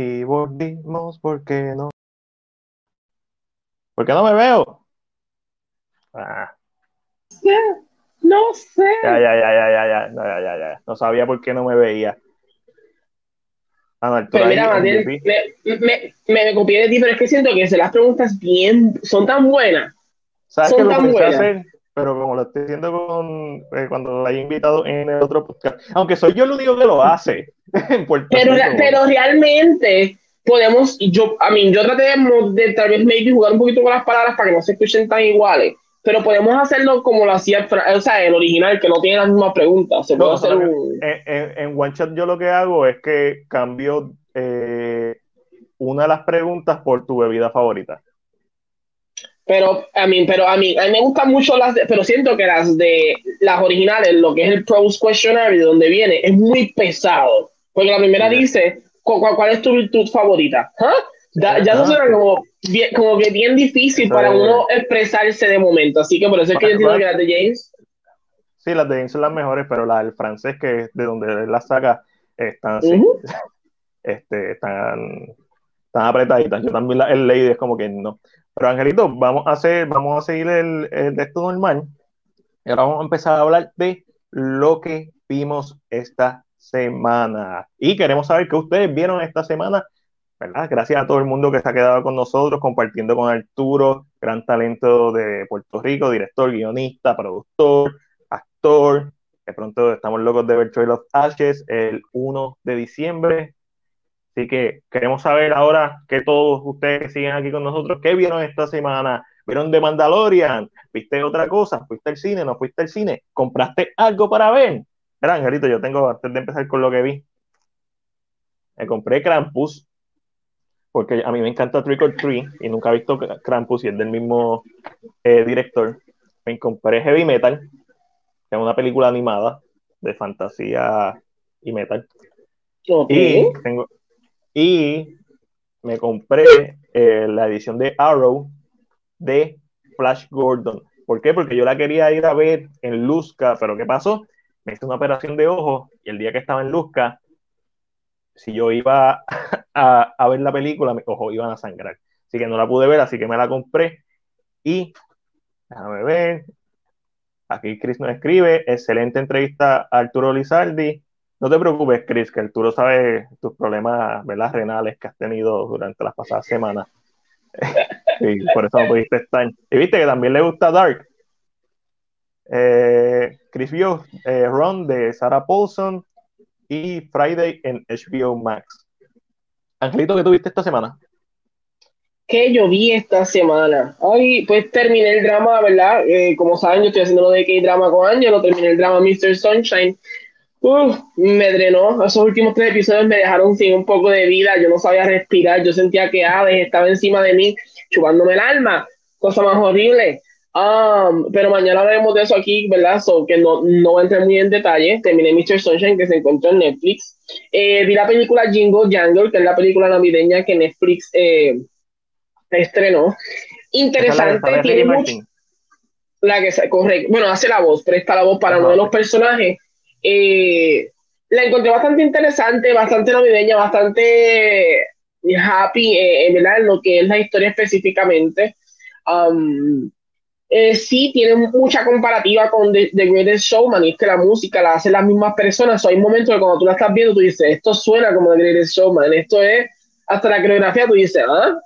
y volvimos, ¿por qué no? ¿Por qué no me veo? Ah. No sé. Ya, ya, ya, ya, ya, ya, no, ya, ya, ya. No sabía por qué no me veía. Ah, no, pero mira, Matías, me, me, me, copié de ti, pero es que siento que las preguntas bien son tan buenas. ¿Sabes son que tan buenas. Hacer, pero como lo estoy haciendo con, eh, cuando la he invitado en el otro podcast, aunque soy yo el único que lo hace en Puerto pero, Pero realmente podemos, yo, a mí, yo traté de, de tal vez maybe jugar un poquito con las palabras para que no se escuchen tan iguales pero podemos hacerlo como lo hacía o sea, el original, que no tiene las mismas preguntas. Se puede hacer en, One Chat yo lo que hago es que cambio eh, una de las preguntas por tu bebida favorita. Pero a mí, pero a mí, a mí me gustan mucho las, de, pero siento que las de las originales, lo que es el pros questionnaire, donde viene, es muy pesado. Porque la primera dice, ¿cuál, es tu virtud favorita? Ya, ya eso suena como, como que bien difícil para uno expresarse de momento. Así que por eso es que yo entiendo que las de James. Sí, las de James son las mejores, pero las del francés, que es de donde las saca, están este, están, están apretaditas. Yo también la, el Lady es como que no. Pero Angelito, vamos a hacer, vamos a seguir el, el de esto normal. Y ahora vamos a empezar a hablar de lo que vimos esta semana. Y queremos saber qué ustedes vieron esta semana Gracias a todo el mundo que se ha quedado con nosotros, compartiendo con Arturo, gran talento de Puerto Rico, director, guionista, productor, actor. De pronto estamos locos de ver Trail of Ashes el 1 de diciembre. Así que queremos saber ahora que todos ustedes que siguen aquí con nosotros, ¿qué vieron esta semana? ¿Vieron The Mandalorian? ¿Viste otra cosa? ¿Fuiste al cine? ¿No fuiste al cine? ¿Compraste algo para ver? Gran Angelito, yo tengo, antes de empezar con lo que vi, me compré Krampus, porque a mí me encanta Trick or Treat y nunca he visto Krampus y es del mismo eh, director. Me compré Heavy Metal, que es una película animada de fantasía y metal. Y, tengo, y me compré eh, la edición de Arrow de Flash Gordon. ¿Por qué? Porque yo la quería ir a ver en Luzca, pero ¿qué pasó? Me hice una operación de ojo y el día que estaba en Luzca si yo iba a, ver la película, mis ojos iban a sangrar. Así que no la pude ver, así que me la compré. Y déjame ver. Aquí Chris nos escribe: excelente entrevista Arturo Lizardi. No te preocupes, Chris, que Arturo sabe tus problemas ¿verdad? renales que has tenido durante las pasadas semanas. y por eso no pudiste estar. Y viste que también le gusta Dark. Eh, Chris vio eh, Ron de Sarah Paulson y Friday en HBO Max. Angelito, ¿qué tuviste esta semana? ¿Qué yo esta semana? Ay, pues terminé el drama, ¿verdad? Eh, como saben, yo estoy haciendo lo de K-drama con Angelo, terminé el drama Mr. Sunshine. Uf, me drenó. Esos últimos tres episodios me dejaron sin un poco de vida. Yo no sabía respirar. Yo sentía que Hades estaba encima de mí, chupándome el alma. Cosa más horrible. Um, pero mañana hablaremos de eso aquí, ¿verdad? So, que no, no voy a entrar muy en detalle. Terminé Mr. Sunshine, que se encuentra en Netflix. Eh, vi la película Jingle Jangle, que es la película navideña que Netflix eh, estrenó. Interesante, tiene mucho. La que se, corre, bueno, hace la voz, presta la voz para uno de los personajes. Eh, la encontré bastante interesante, bastante navideña, bastante happy, ¿verdad? En lo que es la historia específicamente. Um, eh, sí tiene mucha comparativa con The, Greatest Showman, y es que la música la hacen las mismas personas. hay momentos que cuando tú la estás viendo, tú dices, esto suena como The Greatest Showman, esto es, hasta la coreografía, tú dices, ¿ah?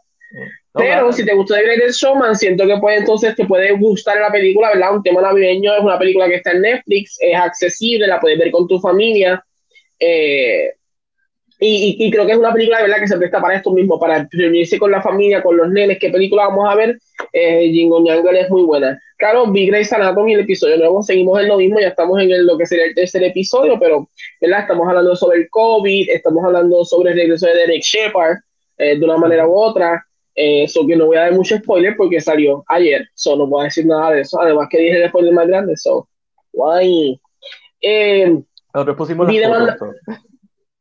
Pero si te gustó The Greatest Showman, siento que puede entonces te puede gustar la película, ¿verdad? Un tema navideño, es una película que está en Netflix, es accesible, la puedes ver con tu familia. Eh, y, creo que es una película verdad que se presta para esto mismo, para reunirse con la familia, con los nenes. ¿Qué película vamos a ver? Eh, Jingo es muy buena. Claro, vi Grey's Anatomy, el episodio nuevo, seguimos en lo mismo, ya estamos en lo que sería el tercer episodio, pero ¿verdad? estamos hablando sobre el COVID, estamos hablando sobre el regreso de Derek Shepard eh, de una manera u otra. Eso eh, que no voy a dar mucho spoiler porque salió ayer, so no puedo decir nada de eso. Además que dije el spoiler más grande, so guay. Eh, Nosotros pusimos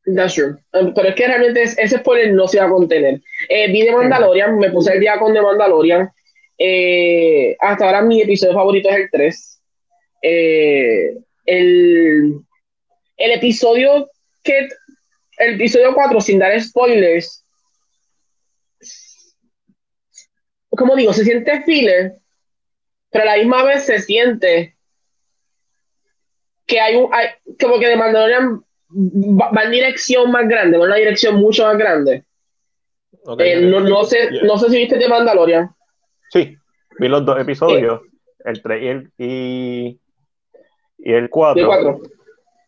That's true. Um, pero es que realmente ese spoiler no se va a contener. Eh, vi de Mandalorian, me puse el día con The Mandalorian. Eh, hasta ahora mi episodio favorito es el 3. Eh, el, el episodio que el episodio 4, sin dar spoilers, como digo, se siente filler, pero a la misma vez se siente que hay un, hay, como que de Mandalorian va, en dirección más grande, va en una dirección mucho más grande. Okay, eh, no, no, sé, no sé si viste de Mandalorian. Sí, vi los dos episodios, el 3 y el, y, y el 4. El 4.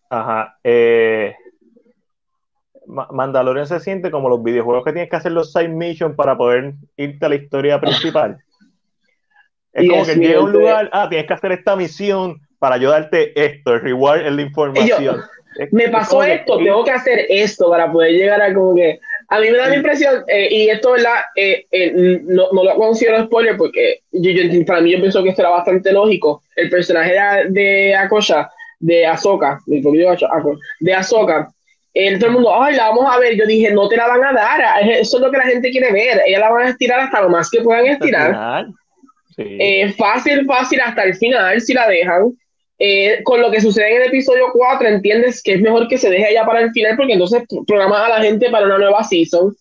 Ajá. Eh, Mandalorian se siente como los videojuegos que tienes que hacer los side missions para poder irte a la historia principal. Es como que llega a un lugar, ah, tienes que hacer esta misión para ayudarte esto, el reward es la información. me pasó esto, tengo que hacer esto para poder llegar a como que. A mí me da la impresión, eh, y esto, ¿verdad? Eh, eh, no, no, lo considero spoiler porque yo, para mí yo pienso que esto era bastante lógico. El personaje de, de Akosha, de Ahsoka, de Ahsoka, el, todo el mundo, ay, la vamos a ver. Yo dije, no te la van a dar. Eso es lo que la gente quiere ver. Ella la van a estirar hasta lo más que puedan estirar. Eh, fácil, fácil hasta el final, si la dejan. Eh, con lo que sucede en el episodio 4, entiendes que es mejor que se deje allá para el final, porque entonces programas a la gente para una nueva season.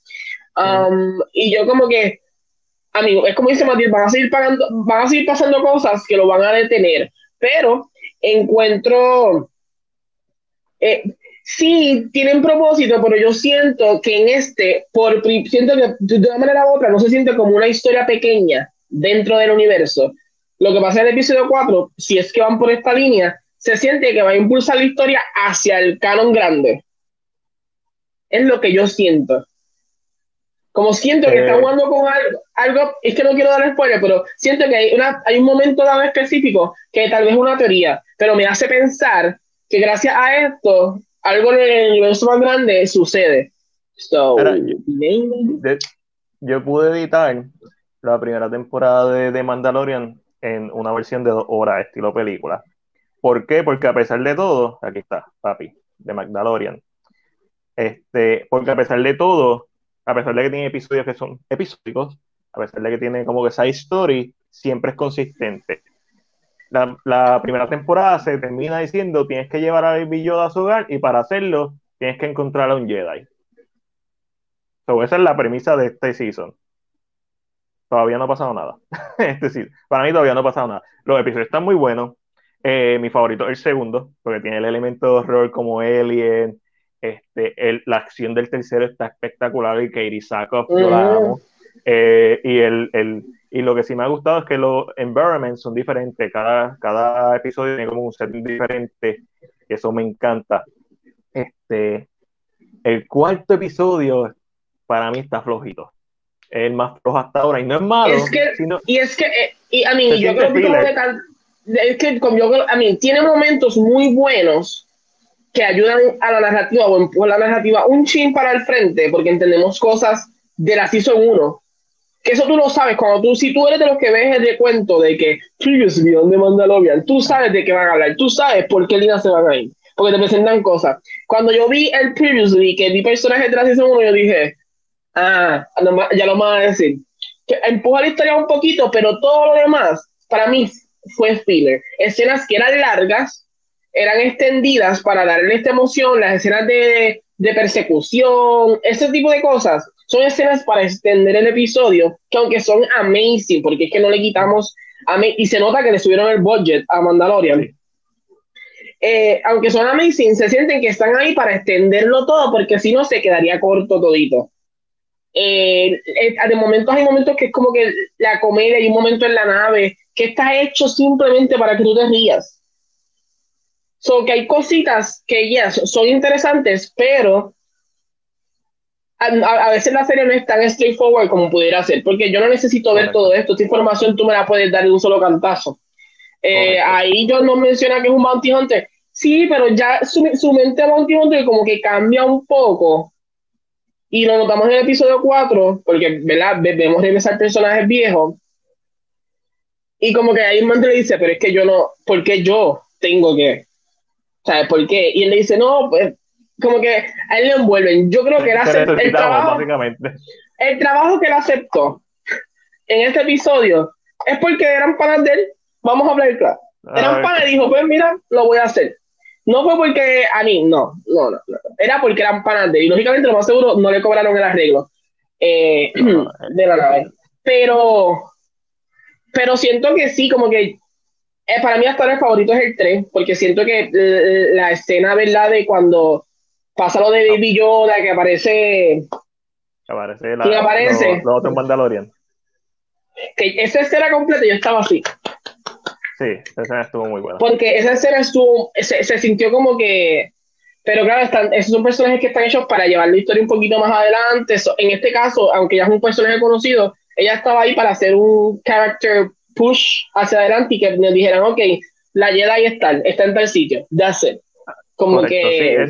Um, y yo, como que, amigo, es como dice Matías, van a seguir pagando, van a seguir pasando cosas que lo van a detener. Pero encuentro. Eh, sí tienen propósito, pero yo siento que en este, por siento que de una manera u otra no se siente como una historia pequeña dentro del universo. Lo que pasa en el episodio 4, si es que van por esta línea, se siente que va a impulsar la historia hacia el canon grande. Es lo que yo siento. Como siento que está eh. jugando con algo, algo, es que no quiero dar spoiler, pero siento que hay, una, hay un momento dado específico que tal vez es una teoría, pero me hace pensar que gracias a esto algo en el universo más grande sucede. yo, pude editar la primera temporada de, de, Mandalorian en una versión de dos horas, estilo película. ¿Por qué? Porque a pesar de todo, aquí está, papi, de Mandalorian. Este, porque a pesar de todo, a pesar de que tiene episodios que son episódicos, a pesar de que tiene como que esa story, siempre es consistente la, primera temporada se termina diciendo tienes que llevar a Baby Yoda a su hogar y para hacerlo tienes que encontrar a un Jedi. esa es la premisa de este season. Todavía no ha pasado nada. este Para mí todavía no ha pasado nada. Los episodios están muy buenos. Eh, mi favorito es el segundo, porque tiene el elemento de horror como Alien. Este, la acción del tercero está espectacular y Katie Sackhoff, yo la amo. Eh, y el, el y lo que sí me ha gustado es que los environments son diferentes, cada, cada episodio tiene como un set diferente, y eso me encanta. Este, el cuarto episodio para mí está flojito. Es el más flojo hasta ahora y no es malo. y es que, eh, y a mí, yo creo que, es que como yo, a mí, tiene momentos muy buenos que ayudan a la narrativa o empujan la narrativa un chin para el frente, porque entendemos cosas de la Season 1 que eso tú lo sabes, cuando tú, si tú eres de los que ves el recuento de que Previously The Mandalorian, tú sabes de qué van a hablar, tú sabes por qué líneas se van a ir, porque te presentan cosas. Cuando yo vi el Previously, que vi personajes de la season 1, yo dije, ah, ya lo van a decir. Que empuja la historia un poquito, pero todo lo demás, para mí, fue filler. Escenas que eran largas, eran extendidas para darle esta emoción, las escenas de, de persecución, ese tipo de cosas son escenas para extender el episodio, que aunque son amazing, porque es que no le quitamos, y se nota que le subieron el budget a Mandalorian. Eh, aunque son amazing, se sienten que están ahí para extenderlo todo, porque si no se quedaría corto todito. Eh, eh, de momentos hay momentos que es como que la comedia, hay un momento en la nave que está hecho simplemente para que tú te rías. So que hay cositas que ya son interesantes, pero a, veces la serie no es tan straightforward como pudiera ser, porque yo no necesito ver todo esto, esta información tú me la puedes dar de un solo cantazo. Eh, ahí yo no menciona que es un Bounty Hunter, sí, pero ya su, su mente Bounty Hunter como que cambia un poco, y lo notamos en el episodio 4, porque ¿verdad? vemos regresar personajes viejos, y como que ahí un le dice, pero es que yo no, ¿por qué yo tengo que? ¿Sabes por qué? Y él le dice, no, pues como que a él le envuelven. Yo creo que él el trabajo, el trabajo que él aceptó en este episodio es porque eran panas de él. Vamos a hablar claro. Eran panas y dijo, pues mira, lo voy a hacer. no fue porque a mí, no, no, no, era porque eran panas de y lógicamente lo más seguro no le cobraron el arreglo eh, de la nave. Pero, pero siento que sí, como que eh, para mí hasta el favorito es el 3, porque siento que la escena, ¿verdad? De cuando pasa lo de Baby Yoda, que aparece... Que aparece la, aparece? Lo, otro Mandalorian. Que esa escena completa yo estaba así. Sí, esa escena estuvo muy buena. Porque esa escena estuvo, se, se sintió como que... Pero claro, están, esos son personajes que están hechos para llevar la historia un poquito más adelante. en este caso, aunque ya es un personaje conocido, ella estaba ahí para hacer un character push hacia adelante y que nos dijeran, ok, la Jedi está, está en tal sitio, that's it. Como que...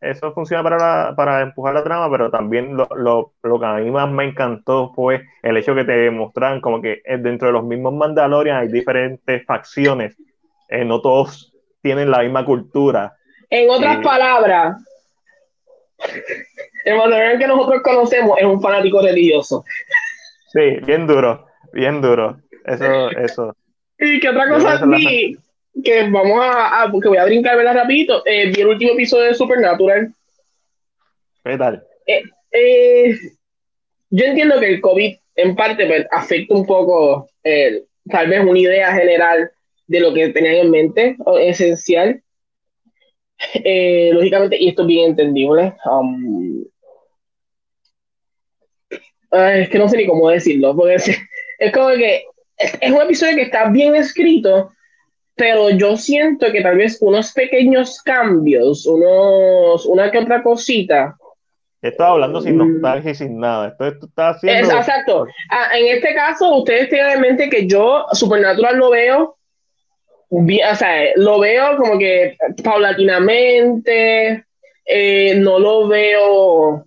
eso funciona para, para empujar la trama, pero también lo, lo, lo, que a mí más me encantó fue el hecho que te demostraran como que dentro de los mismos Mandalorian hay diferentes facciones, eh, no todos tienen la misma cultura. En otras palabras, el Mandalorian que nosotros conocemos es un fanático religioso. Sí, bien duro, bien duro. Eso, eso. Y que otra cosa vi, que vamos a, porque voy a brincar, ¿verdad? Rapidito, eh, vi el último episodio de Supernatural. ¿Qué tal? Eh, eh, yo entiendo que el COVID en parte pues, afecta un poco tal vez una idea general de lo que tenían en mente, esencial. lógicamente, y esto es bien entendible. Um, es que no sé ni cómo decirlo, porque es, es como que es, un episodio que está bien escrito, pero yo siento que tal vez unos pequeños cambios, unos, una que otra cosita. Estoy hablando sin mm. nostalgia y sin nada. Esto, está haciendo. exacto. Ah, en este caso, ustedes tienen en mente que yo Supernatural lo veo. o sea, lo veo como que paulatinamente. Eh, no lo veo. O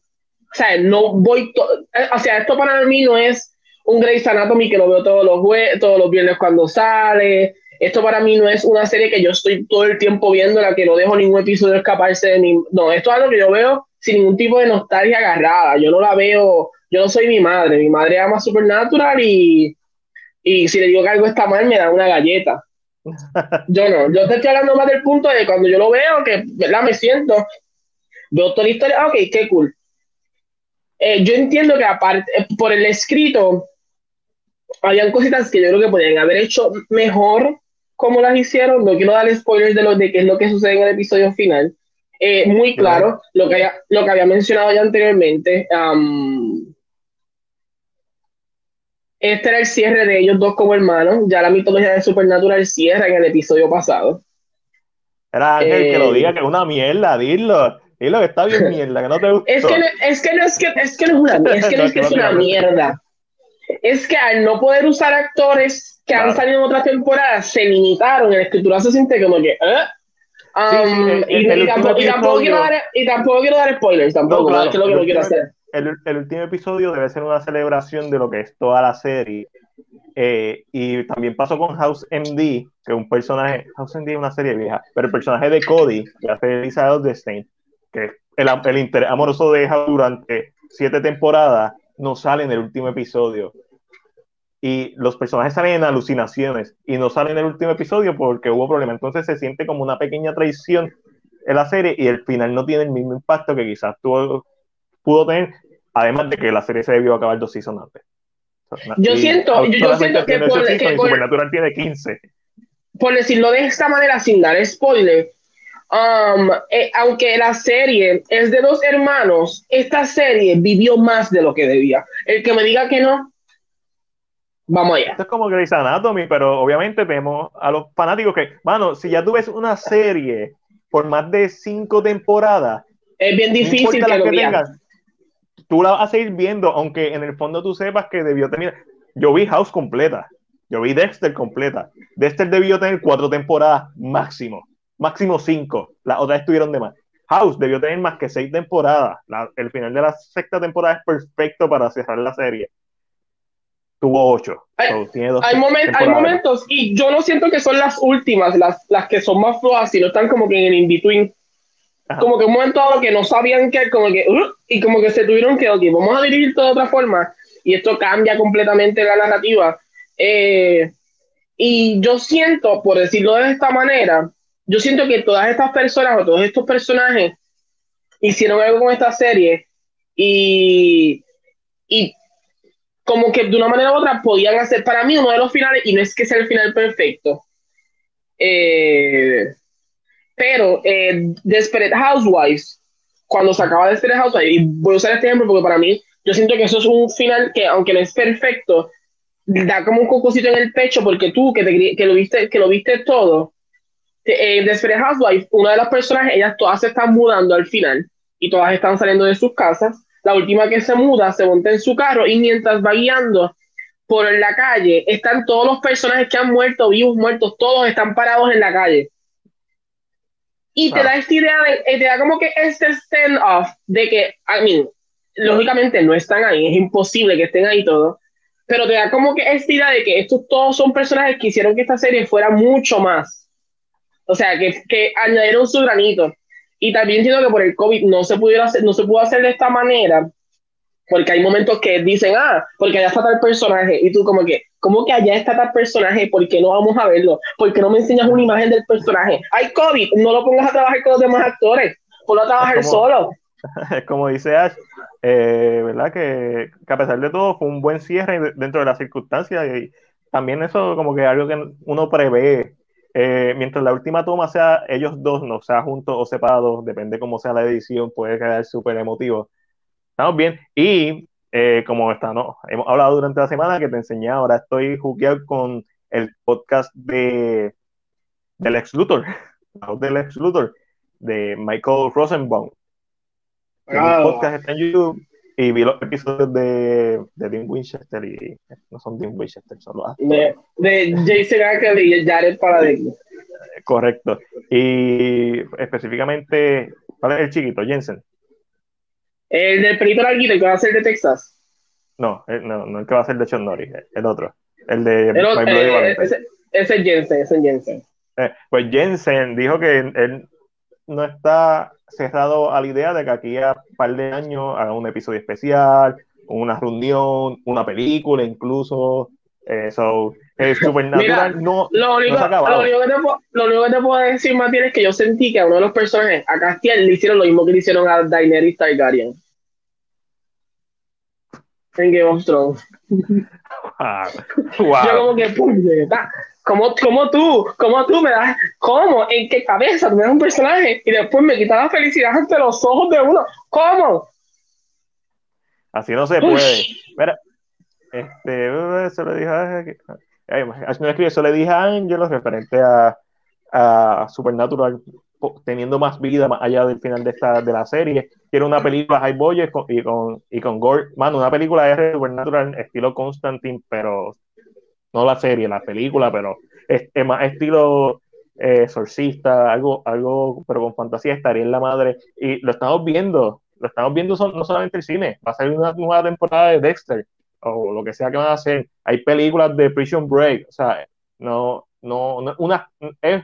sea, no voy. Eh, o sea, esto para mí no es un Grey's Anatomy que lo veo todos los, todos los viernes cuando sale. Esto para mí no es una serie que yo estoy todo el tiempo viendo, la que no dejo ningún episodio escaparse de mi... No, esto es algo que yo veo sin ningún tipo de nostalgia agarrada. Yo no la veo, yo no soy mi madre. Mi madre ama Supernatural y, y si le digo que algo está mal, me da una galleta. Yo no, yo te estoy hablando más del punto de cuando yo lo veo, que ¿verdad? me siento, veo toda la historia, ok, qué cool. Eh, yo entiendo que aparte, eh, por el escrito, habían cositas que yo creo que podían haber hecho mejor como las hicieron. No quiero dar spoilers de, lo, de qué es lo que sucede en el episodio final. Eh, muy claro, lo que, había, lo que había mencionado ya anteriormente. este era el cierre de ellos dos como hermanos. Ya la mitología de Supernatural cierra en el episodio pasado. Era Ángel que lo diga, que es una mierda, dilo. Dilo que está bien mierda, que no te gusta. Es que no es, que no es, que, es, que no es una, es que no es, que es una mierda es que al no poder usar actores que han salido en otras temporadas, se limitaron. En la escritura se siente como que, ¿eh? y, tampoco, quiero dar, spoilers, tampoco, es lo que no quiero hacer. El, el, último episodio debe ser una celebración de lo que es toda la serie. Eh, y también pasó con House MD, que es un personaje, House MD es una serie vieja, pero el personaje de Cody, que hace Elizabeth Destein, que es el, el interés amoroso de House durante siete temporadas, no sale en el último episodio. Y los personajes salen en alucinaciones y no salen en el último episodio porque hubo problema. Entonces se siente como una pequeña traición en la serie y el final no tiene el mismo impacto que quizás tuvo, pudo tener, además de que la serie se debió acabar dos seasons antes. yo siento, yo, siento que, por, Supernatural tiene 15. Por decirlo de esta manera, sin dar spoiler, Um, eh, aunque la serie es de dos hermanos, esta serie vivió más de lo que debía. El que me diga que no, vamos allá. Esto es como Grey's Anatomy, pero obviamente vemos a los fanáticos que, bueno, si ya tú ves una serie por más de cinco temporadas, es bien difícil que, lo tengas, tú la vas a seguir viendo, aunque en el fondo tú sepas que debió tener. Yo vi House completa, yo vi Dexter completa. Dexter debió tener cuatro temporadas máximo máximo cinco. Las otras estuvieron de más. House debió tener más que seis temporadas. el final de la sexta temporada es perfecto para cerrar la serie. Tuvo ocho. Hay, hay, momentos, y yo no siento que son las últimas, las, las que son más flojas, sino están como que en el in-between. Como que un momento dado que no sabían qué, como que, uh, y como que se tuvieron que, ok, vamos a dirigir todo de otra forma, y esto cambia completamente la narrativa. Eh, y yo siento, por decirlo de esta manera, yo siento que todas estas personas o todos estos personajes hicieron algo con esta serie y, y como que de una manera u otra podían hacer para mí uno de los finales, y no es que sea el final perfecto, eh, pero eh, Desperate Housewives, cuando se acaba Desperate Housewives, y voy a usar este ejemplo porque para mí, yo siento que eso es un final que, aunque no es perfecto, da como un cocosito en el pecho porque tú, que, te, que, lo, viste, que lo viste todo, en Desperate Housewives, una de las personas, ellas todas se están mudando al final y todas están saliendo de sus casas. La última que se muda se monta en su carro y mientras va guiando por la calle, están todos los personajes que han muerto, vivos, muertos, todos están parados en la calle. Y te da esta idea, de, eh, te da como que este stand-off de que, I mean, lógicamente no están ahí, es imposible que estén ahí todos, pero te da como que esta idea de que estos todos son personajes que hicieron que esta serie fuera mucho más. O sea, que, que añadieron su granito. Y también entiendo que por el COVID no se, pudiera hacer, no se pudo hacer de esta manera, porque hay momentos que dicen, ah, porque allá está tal personaje, y tú como que, ¿cómo que allá está tal personaje? ¿Por qué no vamos a verlo? ¿Por qué no me enseñas una imagen del personaje? Hay COVID, no lo pongas a trabajar con los demás actores, ponlo a trabajar solo. Como dice Ash, eh, ¿verdad? Que, que, a pesar de todo fue un buen cierre dentro de las circunstancias y también eso como que algo que uno prevé eh, mientras la última toma sea ellos dos, no sea juntos o separados, depende cómo sea la edición, puede quedar súper emotivo. Estamos bien. Y eh, como está, ¿no? hemos hablado durante la semana que te enseñé, ahora estoy jugueado con el podcast de del ex Luthor, del ex Luthor, de Michael Rosenbaum. El podcast está en YouTube y vi los episodios de, de Dean Winchester y no son Dean Winchester, son los de, de Jason Ackle y Jared Paradigma. Correcto. Y específicamente, ¿cuál es el chiquito? Jensen. El del perito larguito, el que va a ser de Texas. No, no, no el que va a ser de Sean Norris, el otro. El de el otro, eh, ese, ese, es Jensen, ese es Jensen. Eh, pues Jensen dijo que él no está cerrado a la idea de que aquí a un par de años haga un episodio especial, una reunión, una película incluso. Eso, eh, Supernatural no, lo único, lo, único que te puedo, lo único que te puedo decir, Matías, es que yo sentí que a uno de los personajes, a Castiel, le hicieron lo mismo que le hicieron a Daenerys Targaryen. En Game of Thrones. Wow. Yo como que, puñeta, como, como tú, como tú me das, ¿cómo? ¿En qué cabeza tú me das un personaje y después me quitas la felicidad ante los ojos de uno? ¿Cómo? Así no se puede. Mira, este, se lo dije a, eso le dije a Angelo referente a, a Supernatural teniendo más vida más allá del final de esta de la serie. Quiero una película high budget y con y con gore, mano, una película de Supernatural estilo Constantine, pero no la serie, la película, pero es, más estilo eh, sorcista, algo, algo, pero con fantasía estaría en la madre. Y lo estamos viendo, lo estamos viendo no solamente el cine, va a salir una nueva temporada de Dexter, o lo que sea que van a hacer. Hay películas de Prison Break, o sea, no, no, una, es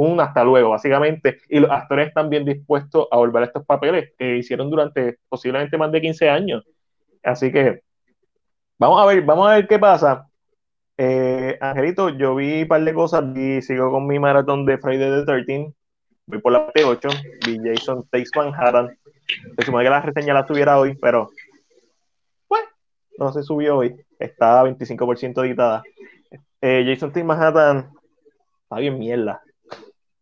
un hasta luego, básicamente, y los actores están bien dispuestos a volver a estos papeles que hicieron durante posiblemente más de 15 años. Así que vamos a ver, vamos a ver qué pasa. Eh, Angelito, yo vi un par de cosas y sigo con mi maratón de Friday the 13. Voy por la parte 8, vi Jason Takes Manhattan. Se supone que la reseña la tuviera hoy, pero bueno, no se subió hoy. Está 25% editada. Eh, Jason Takes Manhattan está bien mierda.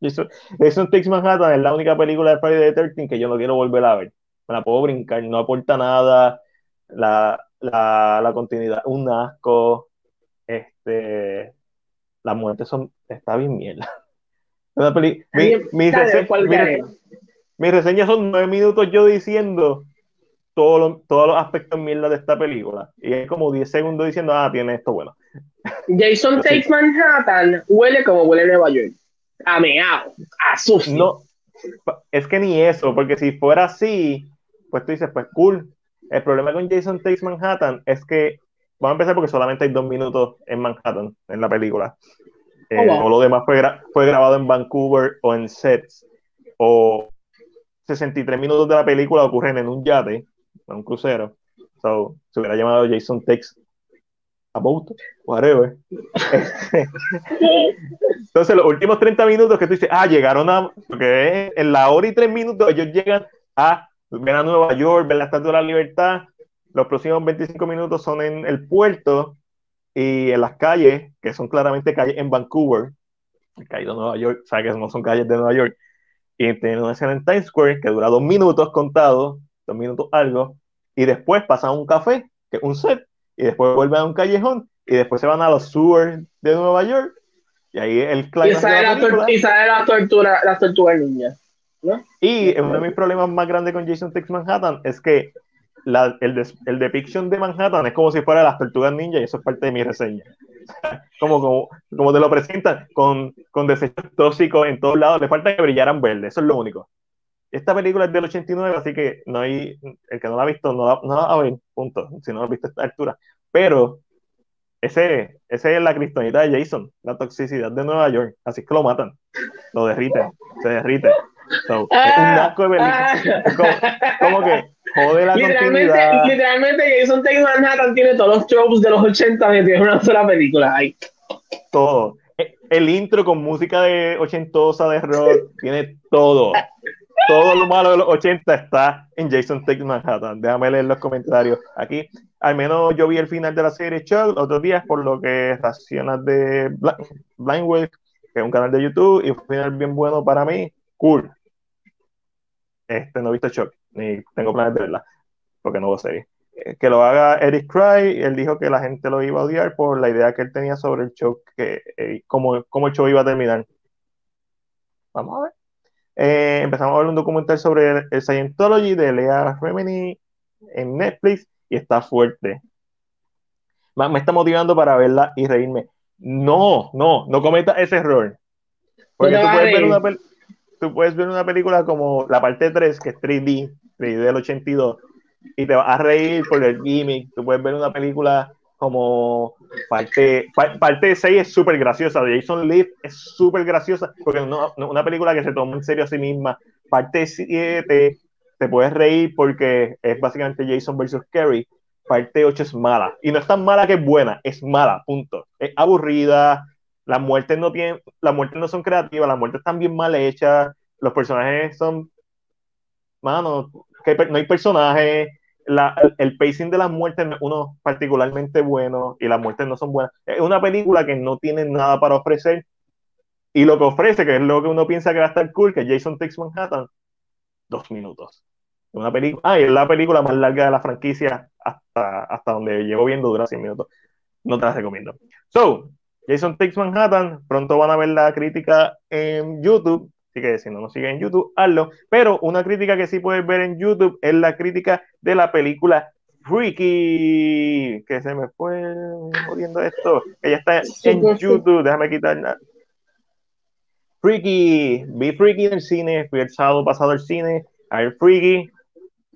Jason, Takes Manhattan es la única película de Friday the 13 que yo no quiero volver a ver. Me la puedo brincar, no aporta nada. La, la, la continuidad, un asco este, las muertes son, está bien mierda. mi, mi, reseña, son nueve minutos yo diciendo todos los aspectos mierda de esta película. Y es como diez segundos diciendo, ah, tiene esto bueno. Jason Takes Manhattan huele como huele Nueva York. A meao, a sucio. No, es que ni eso, porque si fuera así, pues tú dices, pues cool. El problema con Jason Takes Manhattan es que Vamos a empezar porque solamente hay dos minutos en Manhattan, en la película. Eh, oh, o lo demás fue, fue grabado en Vancouver o en sets. O 63 minutos de la película ocurren en un yate, en un crucero. So, se hubiera llamado Jason Takes a boat, whatever. Entonces, los últimos 30 minutos que tú dices, ah, llegaron a, porque en la hora y tres minutos ellos llegan a ver a Nueva York, ver la Estatua de la Libertad. Los próximos 25 minutos son en el puerto y en las calles, que son claramente calles en Vancouver, caído de Nueva York, sabe que no son calles de Nueva York, y tienen una escena en Times Square que dura dos minutos contados, dos minutos algo, y después pasan a un café, que es un set, y después vuelven a un callejón, y después se van a los sewers de Nueva York, y ahí el Y sale la, la, tortura, la tortuga niña. ¿no? Y uno de mis problemas más grandes con Jason Takes Manhattan es que la, el, de, el depiction de Manhattan es como si fuera las tortugas ninja y eso es parte de mi reseña. como, como, como te lo presentan, con, con desechos tóxicos en todos lados, le falta que brillaran verde, eso es lo único. Esta película es del 89, así que no hay, el que no la ha visto no la, no va a ver, punto, si no la ha visto a esta altura. Pero ese, ese es la cristonita de Jason, la toxicidad de Nueva York, así es que lo matan, lo derriten, se derrite. So, es un ah, asco de película. Ah. como, que jode la literalmente, continuidad. Literalmente Jason Takes Manhattan tiene todos los tropes de los 80 metidos en una sola película. Ay. Todo. E, el intro con música de ochentosa de rock tiene todo. Todo lo malo de los 80 está en Jason Takes Manhattan. Déjame leer los comentarios aquí. Al menos yo vi el final de la serie Chuck otros días, por lo que racionas de Blindwell, que es un canal de YouTube, y fue un final bien bueno para mí. Cool. Este, no he visto Chuck, ni tengo planes de verla, porque no a seguir. Eh, que lo haga Eric Cry, él dijo que la gente lo iba a odiar por la idea que él tenía sobre el show, que, eh, cómo, el show iba a terminar. Vamos a ver. Eh, empezamos a ver un documental sobre el, Scientology de Lea Remini en Netflix y está fuerte. Me está motivando para verla y reírme. No, no, no cometa ese error. Porque tú puedes ver una tú puedes ver una película como la parte 3, que es 3D, 3D del 82, y te vas a reír por el gimmick. Tú puedes ver una película como parte, parte 6 es súper graciosa, de Jason Leaf es súper graciosa, porque no, una película que se toma en serio a sí misma. Parte 7 te puedes reír porque es básicamente Jason versus Kerry. Parte 8 es mala. Y no es tan mala que es buena, es mala, punto. Es aburrida, las muertes no tienen, las muertes no son creativas, las muertes están bien mal hechas, los personajes son, mano, no hay personajes, el pacing de las muertes no es uno particularmente bueno y las muertes no son buenas. Es una película que no tiene nada para ofrecer y lo que ofrece, que es lo que uno piensa que va a estar cool, que Jason Takes Manhattan, dos minutos. Una película, ah, es la película más larga de la franquicia hasta, hasta donde llevo viendo, dura 100 minutos. No te la recomiendo. So, Jason Takes Manhattan, pronto van a ver la crítica en YouTube, así que si no nos siguen en YouTube, hazlo. Pero una crítica que sí puedes ver en YouTube es la crítica de la película Freaky, que se me fue jodiendo esto, ya está en YouTube, déjame quitar Freaky, vi Freaky en el cine, fui el sábado pasado al cine a ver Freaky,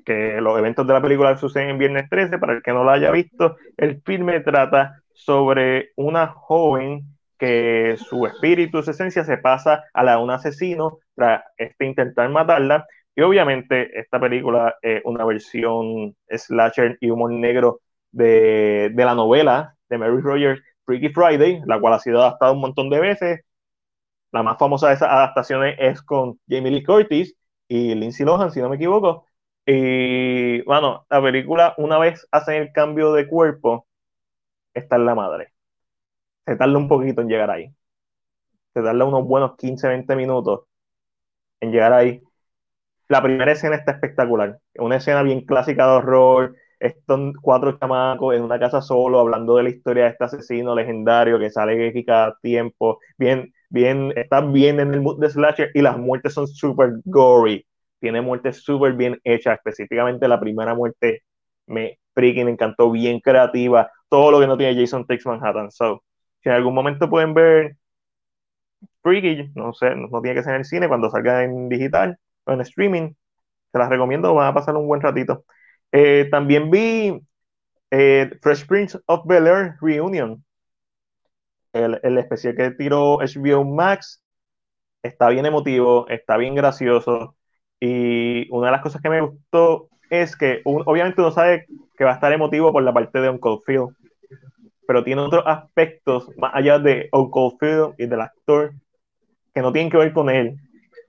que los eventos de la película suceden en viernes 13, para el que no lo haya visto, el filme trata sobre una joven que su espíritu, su esencia se pasa a la de un asesino tras este intentar matarla. Y obviamente esta película es una versión slasher y humor negro de, de la novela de Mary Rogers, Freaky Friday, la cual ha sido adaptada un montón de veces. La más famosa de esas adaptaciones es con Jamie Lee Curtis y Lindsay Lohan, si no me equivoco. Y bueno, la película, una vez hacen el cambio de cuerpo, está en la madre. Se tarda un poquito en llegar ahí. Se tarda unos buenos 15, 20 minutos en llegar ahí. La primera escena está espectacular. Una escena bien clásica de horror. Estos cuatro chamacos en una casa solo hablando de la historia de este asesino legendario que sale cada tiempo. Bien, bien, está bien en el mood de Slasher y las muertes son súper gory. Tiene muertes súper bien hechas. Específicamente la primera muerte me freaking encantó, bien creativa todo lo que no tiene Jason Takes Manhattan. So, si en algún momento pueden ver Freaky, no sé, no, tiene que ser en el cine, cuando salga en digital o en streaming, se las recomiendo, van a pasar un buen ratito. Eh, también vi eh, Fresh Prince of Bel Air Reunion, el, el, especial que tiró HBO Max. Está bien emotivo, está bien gracioso. Y una de las cosas que me gustó es que obviamente uno sabe que va a estar emotivo por la parte de Uncle Phil pero tiene otros aspectos más allá de Uncle Phil y del actor que no tienen que ver con él.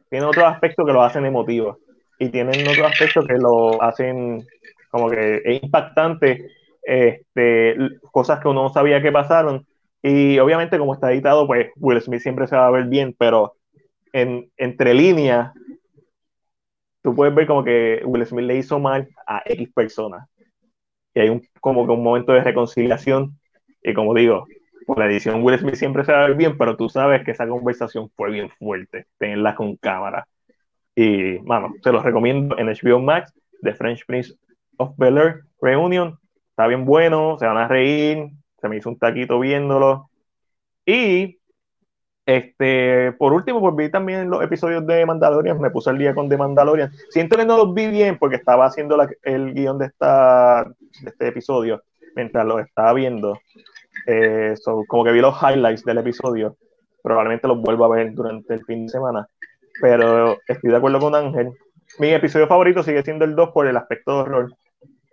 Tienen otros aspectos que lo hacen emotivo y tienen otros aspectos que lo hacen como que es impactante, este, cosas que uno no sabía que pasaron. Y obviamente como está editado, pues Will Smith siempre se va a ver bien, pero en, entre líneas, tú puedes ver como que Will Smith le hizo mal a X personas. Y hay un, como que un momento de reconciliación. Y como digo, por la edición Will Smith siempre se va a ver bien, pero tú sabes que esa conversación fue bien fuerte, tenerla con cámara. Y, mano, se los recomiendo en HBO Max, The French Prince of Bel Air Reunion. Está bien bueno, se van a reír, se me hizo un taquito viéndolo. Y, este, por último, pues vi también los episodios de Mandalorian, me puse el día con The Mandalorian. Siento que no los vi bien porque estaba haciendo el guion de, esta, de este episodio mientras lo estaba viendo. Eh, como que vi los highlights del episodio. Probablemente los vuelvo a ver durante el fin de semana. Pero estoy de acuerdo con Ángel. Mi episodio favorito sigue siendo el 2 por el aspecto de horror.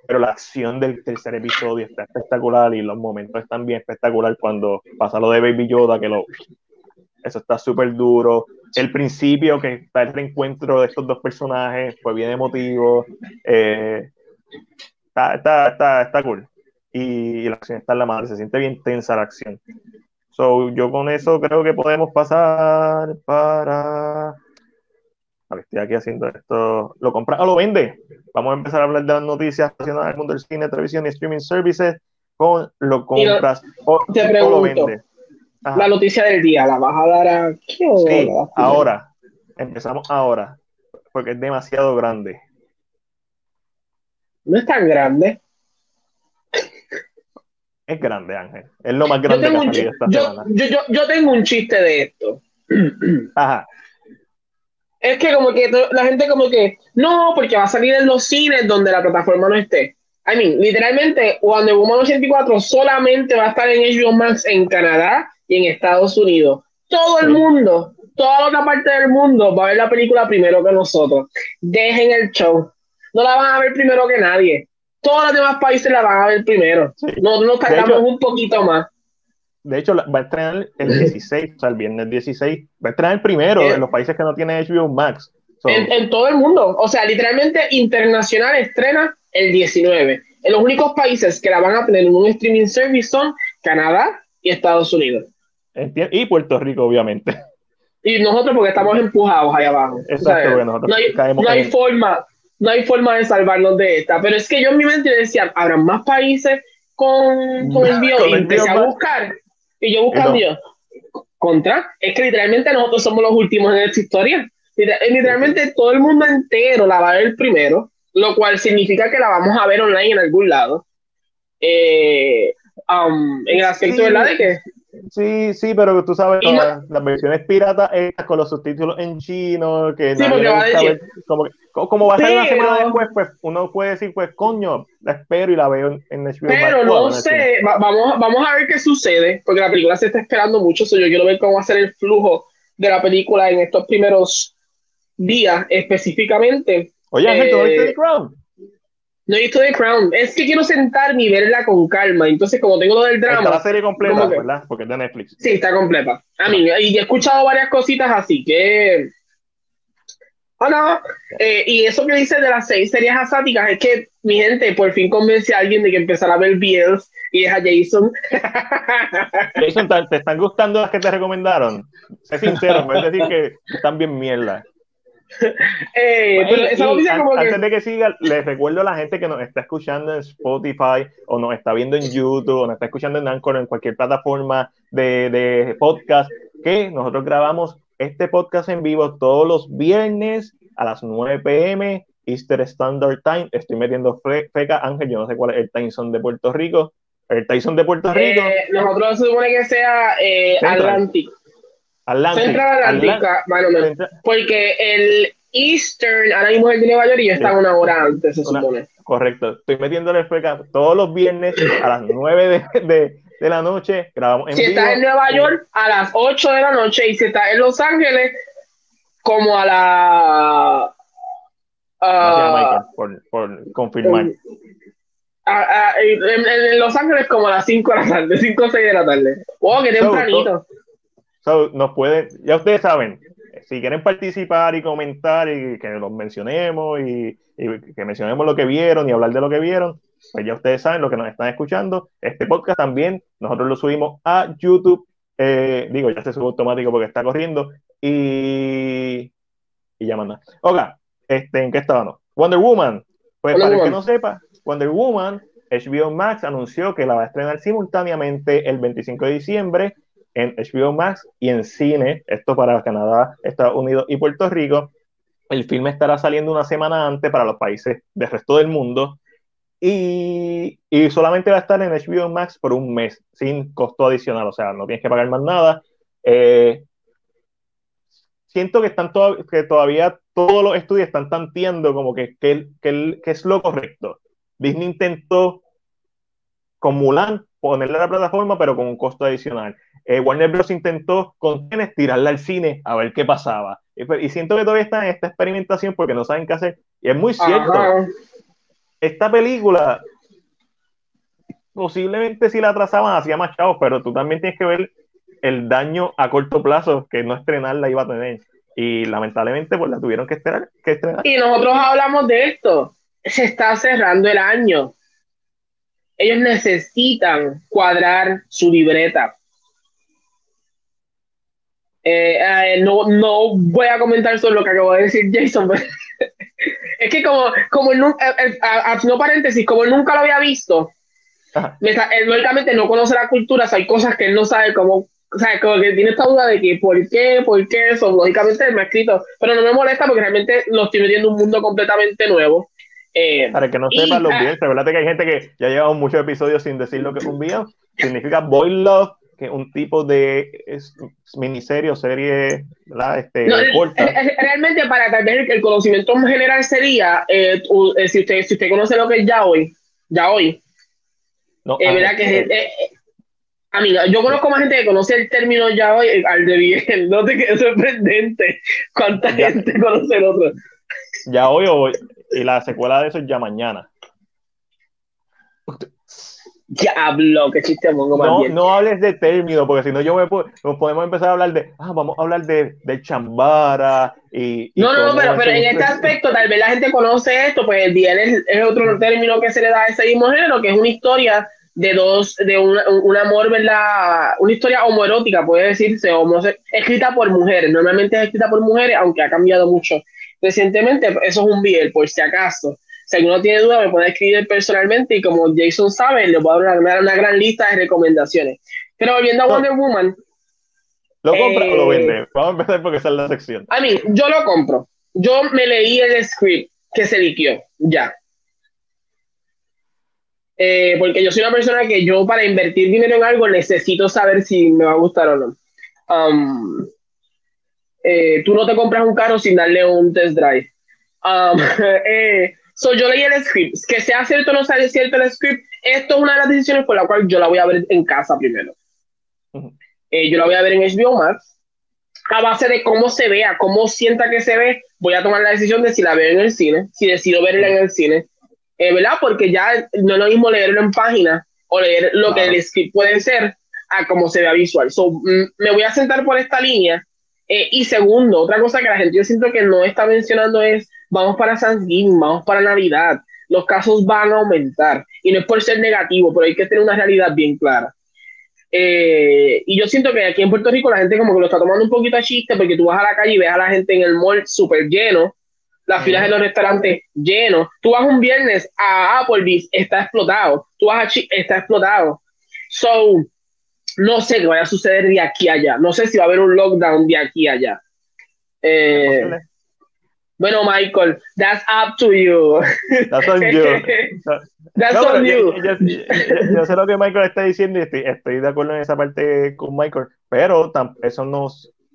Pero la acción del tercer episodio está espectacular y los momentos están bien espectacular cuando pasa lo de Baby Yoda, que lo. Eso está súper duro. El principio, que está el reencuentro de estos dos personajes, fue bien emotivo. Eh, está, está, está, está cool y la acción está en la madre, se siente bien tensa la acción. So, yo con eso creo que podemos pasar para. A ver, estoy aquí haciendo esto. ¿Lo compras o lo vende? Vamos a empezar a hablar de las noticias relacionadas al mundo del cine, televisión y streaming services. Con lo compras o, lo vendes. La noticia del día, ¿la vas a dar aquí sí, ahora. Empezamos ahora. Porque es demasiado grande. No es tan grande es grande, Ángel. Es lo más grande yo que esta yo, semana. Yo, yo, tengo un chiste de esto. Ajá. Es que como que la gente como que, no, porque va a salir en los cines donde la plataforma no esté. I mean, literalmente, Wonder Woman 84 solamente va a estar en HBO Max en Canadá y en Estados Unidos. Todo el mundo, toda otra parte del mundo va a ver la película primero que nosotros. Dejen el show. No la van a ver primero que nadie todos los demás países la van a ver primero. No nos tardamos un poquito más. De hecho, va a estrenar el 16, o sea, el viernes 16. Va a estrenar el primero en los países que no tienen HBO Max. En, todo el mundo. O sea, literalmente internacional estrena el 19. En los únicos países que la van a tener en un streaming service son Canadá y Estados Unidos. Y Puerto Rico, obviamente. Y nosotros porque estamos empujados ahí abajo. Exacto, nosotros no hay, no hay forma, no hay forma de salvarnos de esta. Pero es que yo en mi mente decía, habrá más países con, con el bio y empecé a buscar. Y yo buscando yo, contra, es que literalmente nosotros somos los últimos en esta historia. Eh, literalmente todo el mundo entero la va a ver primero, lo cual significa que la vamos a ver online en algún lado. Eh, um, en el aspecto, ¿verdad? De que Sí, sí, pero tú sabes, las, versiones piratas con los subtítulos en chino, que sí, nadie va a decir. como, como va a ser una semana después, pues uno puede decir, pues coño, la espero y la veo en, HBO. Pero no sé, vamos, vamos a ver qué sucede, porque la película se está esperando mucho, so yo quiero ver cómo va a ser el flujo de la película en estos primeros días específicamente. Oye, Ángel, ¿tú viste The Crown? No he visto The Crown. Es que quiero sentarme y verla con calma. Entonces, como tengo lo del drama. Está la serie completa, ¿verdad? Porque es de Netflix. Sí, está completa. A mí, y he escuchado varias cositas así que. Oh, no. Eh, y eso que dice de las seis series asiáticas es que, mi gente, por fin convence a alguien de que empezara a ver BLs y es a Jason. Jason, ¿te están gustando las que te recomendaron? Sé sincero, puedes decir que están bien mierda. Eh, antes de que siga, les recuerdo a la gente que nos está escuchando en Spotify o nos está viendo en YouTube o nos está escuchando en Anchor en cualquier plataforma de, de podcast que nosotros grabamos este podcast en vivo todos los viernes a las 9 pm Easter Standard Time. Estoy metiendo feca, Ángel, yo no sé cuál es el time zone de Puerto Rico. El time zone de Puerto Rico. Eh, nosotros se supone que sea eh, Atlántico. Central Atlántica, bueno, porque el Eastern ahora mismo es de Nueva York y está una hora antes, se supone. Correcto, estoy metiéndole FK todos los viernes a las 9 de, de, la noche. Grabamos en si estás en Nueva York, a las 8 de la noche y si estás en Los Ángeles, como a la. Uh, por, por, confirmar. en, Los Ángeles, como a las 5 de la tarde, 5 o 6 de la tarde. Wow, que tempranito. Nos pueden, ya ustedes saben, si quieren participar y comentar y que los mencionemos y, que mencionemos lo que vieron y hablar de lo que vieron, pues ya ustedes saben lo que nos están escuchando. Este podcast también nosotros lo subimos a YouTube. Eh, digo, ya se sube automático porque está corriendo. Y, y ya manda. Oiga, este, ¿en qué estábamos? Wonder Woman. Pues para el que no sepa, Wonder Woman, HBO Max anunció que la va a estrenar simultáneamente el 25 de diciembre en HBO Max y en cine, esto para Canadá, Estados Unidos y Puerto Rico. El filme estará saliendo una semana antes para los países del resto del mundo y, y, solamente va a estar en HBO Max por un mes, sin costo adicional, o sea, no tienes que pagar más nada. Eh, siento que, están que todavía todos los estudios están tanteando como que, que, que, es lo correcto. Disney intentó con Mulan ponerle a la plataforma, pero con un costo adicional. Eh, Warner Bros. intentó con Tenet tirarla al cine a ver qué pasaba. Y, siento que todavía está en esta experimentación porque no saben qué hacer. Y es muy cierto. Esta película, posiblemente si la atrasaban hacía más chavos, pero tú también tienes que ver el daño a corto plazo que no estrenarla iba a tener. Y lamentablemente, pues la tuvieron que, esperar, que estrenar. Y nosotros hablamos de esto. Se está cerrando el año. Ellos necesitan cuadrar su libreta eh, eh, no, no voy a comentar sobre lo que acabo de decir Jason, es que como, como nunca, eh, no paréntesis, como nunca lo había visto, lógicamente no conoce la cultura, hay cosas que él no sabe cómo, o sea, como que tiene esta duda de que por qué, por qué eso, lógicamente él me ha escrito, pero no me molesta porque realmente lo estoy metiendo en un mundo completamente nuevo. Para que no sepan los videos, recuerda que hay gente que ya lleva muchos episodios sin decir lo que es un video, significa boy love un tipo de miniserie o serie Este, corta. Realmente, para tal vez el conocimiento general sería, eh, eh, si, usted, si usted conoce lo que es ya hoy, ya hoy, no, eh, ¿verdad? Que, amiga, yo conozco más gente que conoce el término ya hoy al de bien, no te quedes sorprendente cuánta gente conoce el otro. Ya hoy o hoy, y la secuela de eso es ya mañana. Diablo, qué chiste pongo más no, No hables de término, porque si no yo me nos podemos empezar a hablar de, ah, vamos a hablar de, de chambara y... no, no, no, pero, en este aspecto tal vez la gente conoce esto, pues el día es, otro término que se le da a ese mismo género, que es una historia de dos, de un, un amor, ¿verdad? Una historia homoerótica, puede decirse, homo, escrita por mujeres, normalmente es escrita por mujeres, aunque ha cambiado mucho recientemente, eso es un biel, por si acaso. Si alguno tiene duda, me puede escribir personalmente y como Jason sabe, le voy a dar una, gran lista de recomendaciones. Pero volviendo a Wonder Woman. ¿Lo compra o lo eh, vende? Vamos a empezar porque esa es la sección. A mí, yo lo compro. Yo me leí el script que se liquió, ya. Eh, porque yo soy una persona que yo para invertir dinero en algo necesito saber si me va a gustar o no. Um, eh, tú no te compras un carro sin darle un test drive. Um, So, yo leí el script. Que sea cierto o no sea cierto el script, esto es una de las decisiones por la cual yo la voy a ver en casa primero. Eh, yo la voy a ver en HBO Max. A base de cómo se vea, cómo sienta que se ve, voy a tomar la decisión de si la veo en el cine, si decido verla en el cine. Eh, ¿Verdad? Porque ya no es lo mismo leerlo en página o leer lo que el script puede ser a cómo se vea visual. So, mm, me voy a sentar por esta línea. Eh, y segundo, otra cosa que la gente yo siento que no está mencionando es vamos para Thanksgiving, vamos para Navidad, los casos van a aumentar. Y no es por ser negativo, pero hay que tener una realidad bien clara. Eh, y yo siento que aquí en Puerto Rico la gente como que lo está tomando un poquito a chiste porque tú vas a la calle y ves a la gente en el mall súper lleno, las filas de los restaurantes llenos. Tú vas un viernes a Applebee's, está explotado. Tú vas a Ch está explotado. So, no sé qué vaya a suceder de aquí a allá. No sé si va a haber un lockdown de aquí a allá. Eh, bueno, Michael, that's up to you. That's on you. that's on you. Yo, sé lo que Michael está diciendo y estoy, de acuerdo en esa parte con Michael, pero eso no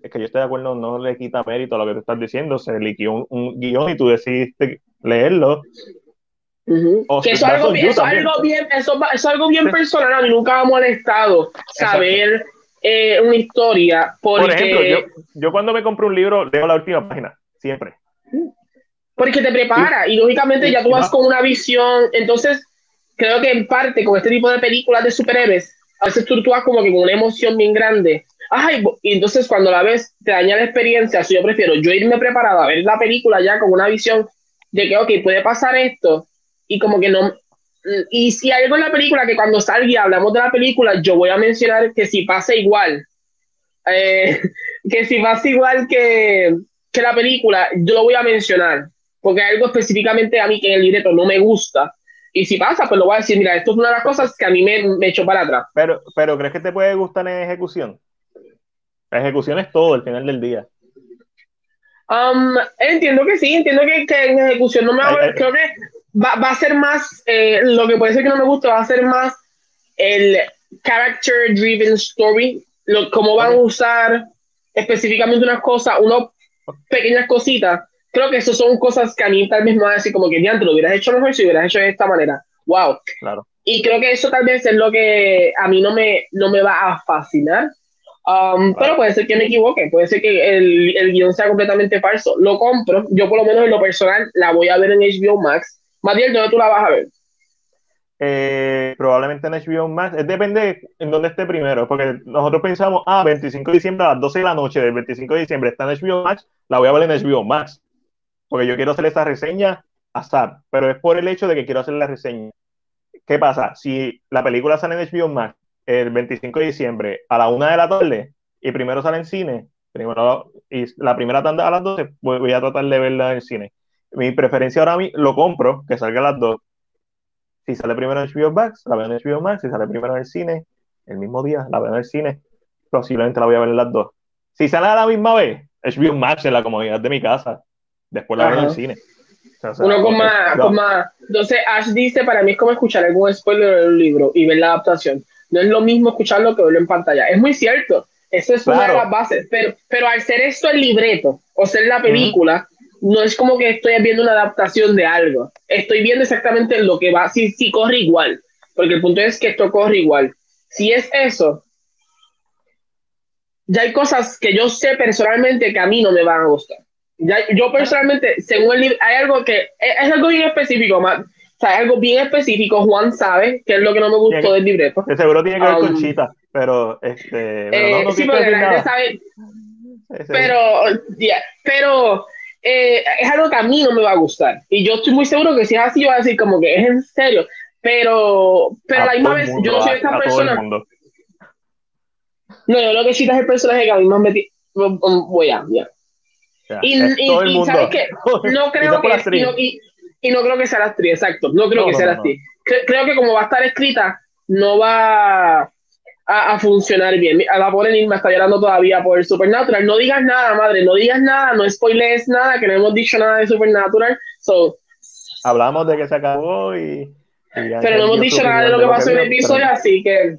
es que yo estoy de acuerdo, no le quita mérito a lo que tú estás diciendo. Se liquidó un, un guion y tú decidiste leerlo. que eso, algo, eso, algo bien, eso, es algo bien personal, a mí nunca me ha molestado saber eh, una historia. Porque... Por ejemplo, yo, yo cuando me compro un libro leo la última página, siempre. Porque te prepara y lógicamente ya tú vas con una visión. Entonces, creo que en parte con este tipo de películas de superhéroes, a veces tú, tú vas como que con una emoción bien grande. ay, y entonces cuando la ves te daña la experiencia, yo prefiero yo irme preparado a ver la película ya con una visión de que, ok, puede pasar esto, y como que no, y si hay algo en la película que cuando salga y hablamos de la película, yo voy a mencionar que si pasa igual, eh, que si pasa igual que, que la película, yo lo voy a mencionar, porque hay algo específicamente a mí que en el libreto no me gusta, y si pasa, pues lo voy a decir, mira, esto es una de las cosas que a mí me, me echó para atrás. Pero, pero ¿crees que te puede gustar en ejecución? La ejecución es todo al final del día. Um, entiendo que sí, entiendo que, que en ejecución no me va a ver, creo que va, va, a ser más, eh, lo que puede ser que no me guste, va a ser más el character driven story, lo, cómo van a usar específicamente unas cosas, unas pequeñas cositas. Creo que eso son cosas que a mí tal vez me van a decir como que lo hubieras hecho mejor si hubieras hecho de esta manera. Wow. Claro. Y creo que eso tal vez es lo que a mí no me, no me va a fascinar. Um, pero puede ser que me equivoque, puede ser que el, el guion sea completamente falso. Lo compro, yo por lo menos en lo personal la voy a ver en HBO Max. Matiel, ¿dónde tú la vas a ver? Eh, probablemente en HBO Max. Depende en dónde esté primero, porque nosotros pensamos, ah, 25 de diciembre a las 12 de la noche del 25 de diciembre está en HBO Max, la voy a ver en HBO Max, porque yo quiero hacer esa reseña a SAP, pero es por el hecho de que quiero hacer la reseña. ¿Qué pasa? Si la película sale en HBO Max el 25 de diciembre a la 1 de la tarde y primero sale en cine, primero, y la primera tanda a las 12, voy a tratar de verla en cine. Mi preferencia ahora mí lo compro, que salga a las 2. Si sale primero en HBO Max, la veo en HBO Max. Si sale primero en el cine, el mismo día, la veo en el cine. Posiblemente la voy a ver en las dos. Si sale a la misma vez, HBO Max en la comodidad de mi casa. Después la veo en el cine. O sea, Uno con más, con más. Entonces, Ash dice: Para mí es como escuchar algún spoiler del libro y ver la adaptación. No es lo mismo escucharlo que verlo en pantalla. Es muy cierto. Eso es una de las bases. Pero, pero al ser esto el libreto o ser la película, no es como que estoy viendo una adaptación de algo. Estoy viendo exactamente lo que va, si, si corre igual. Porque el punto es que esto corre igual. Si es eso, ya hay cosas que yo sé personalmente que a mí no me van a gustar. Ya, yo personalmente, según el libro, hay algo que es, algo bien específico, más, o sea, algo bien específico. Juan sabe que es lo que no me gustó del libreto. Que seguro tiene que ver con um, Chita, pero este. Pero no, eh, sí, porque la gente sabe. Pero, pero eh, es algo que a mí no me va a gustar. Y yo estoy muy seguro que si es así, yo voy a decir como que es en serio. Pero, pero a la misma vez, yo no soy esta persona. No, yo lo que cita es el personaje que a mí me metí. Voy a, ya. Y, y, y ¿sabes qué? No creo que. Y no, y, y, no creo que sea la actriz, exacto. No creo que sea la actriz. Creo que como va a estar escrita, no va a, funcionar bien. A la pobre Nilma está llorando todavía por el Supernatural. No digas nada, madre, no digas nada, no spoilees nada, que no hemos dicho nada de Supernatural. So, Hablamos de que se acabó y. pero no hemos dicho nada de lo que pasó en el episodio, así que.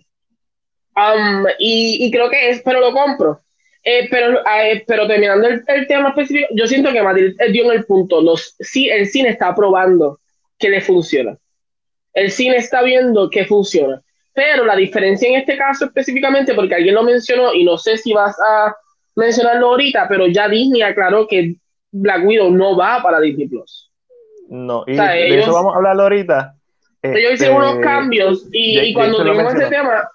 Um, y, y, creo que es, pero lo compro. Eh, pero, eh, pero terminando el, el, tema específico, yo siento que Matilde dio en el punto. Los, sí, el cine está probando que le funciona. El cine está viendo que funciona. Pero la diferencia en este caso específicamente, porque alguien lo mencionó y no sé si vas a mencionarlo ahorita, pero ya Disney aclaró que Black Widow no va para Disney Plus. No, y de eso vamos a hablar ahorita. Ellos hicieron unos este, cambios y, cuando tengamos ese tema,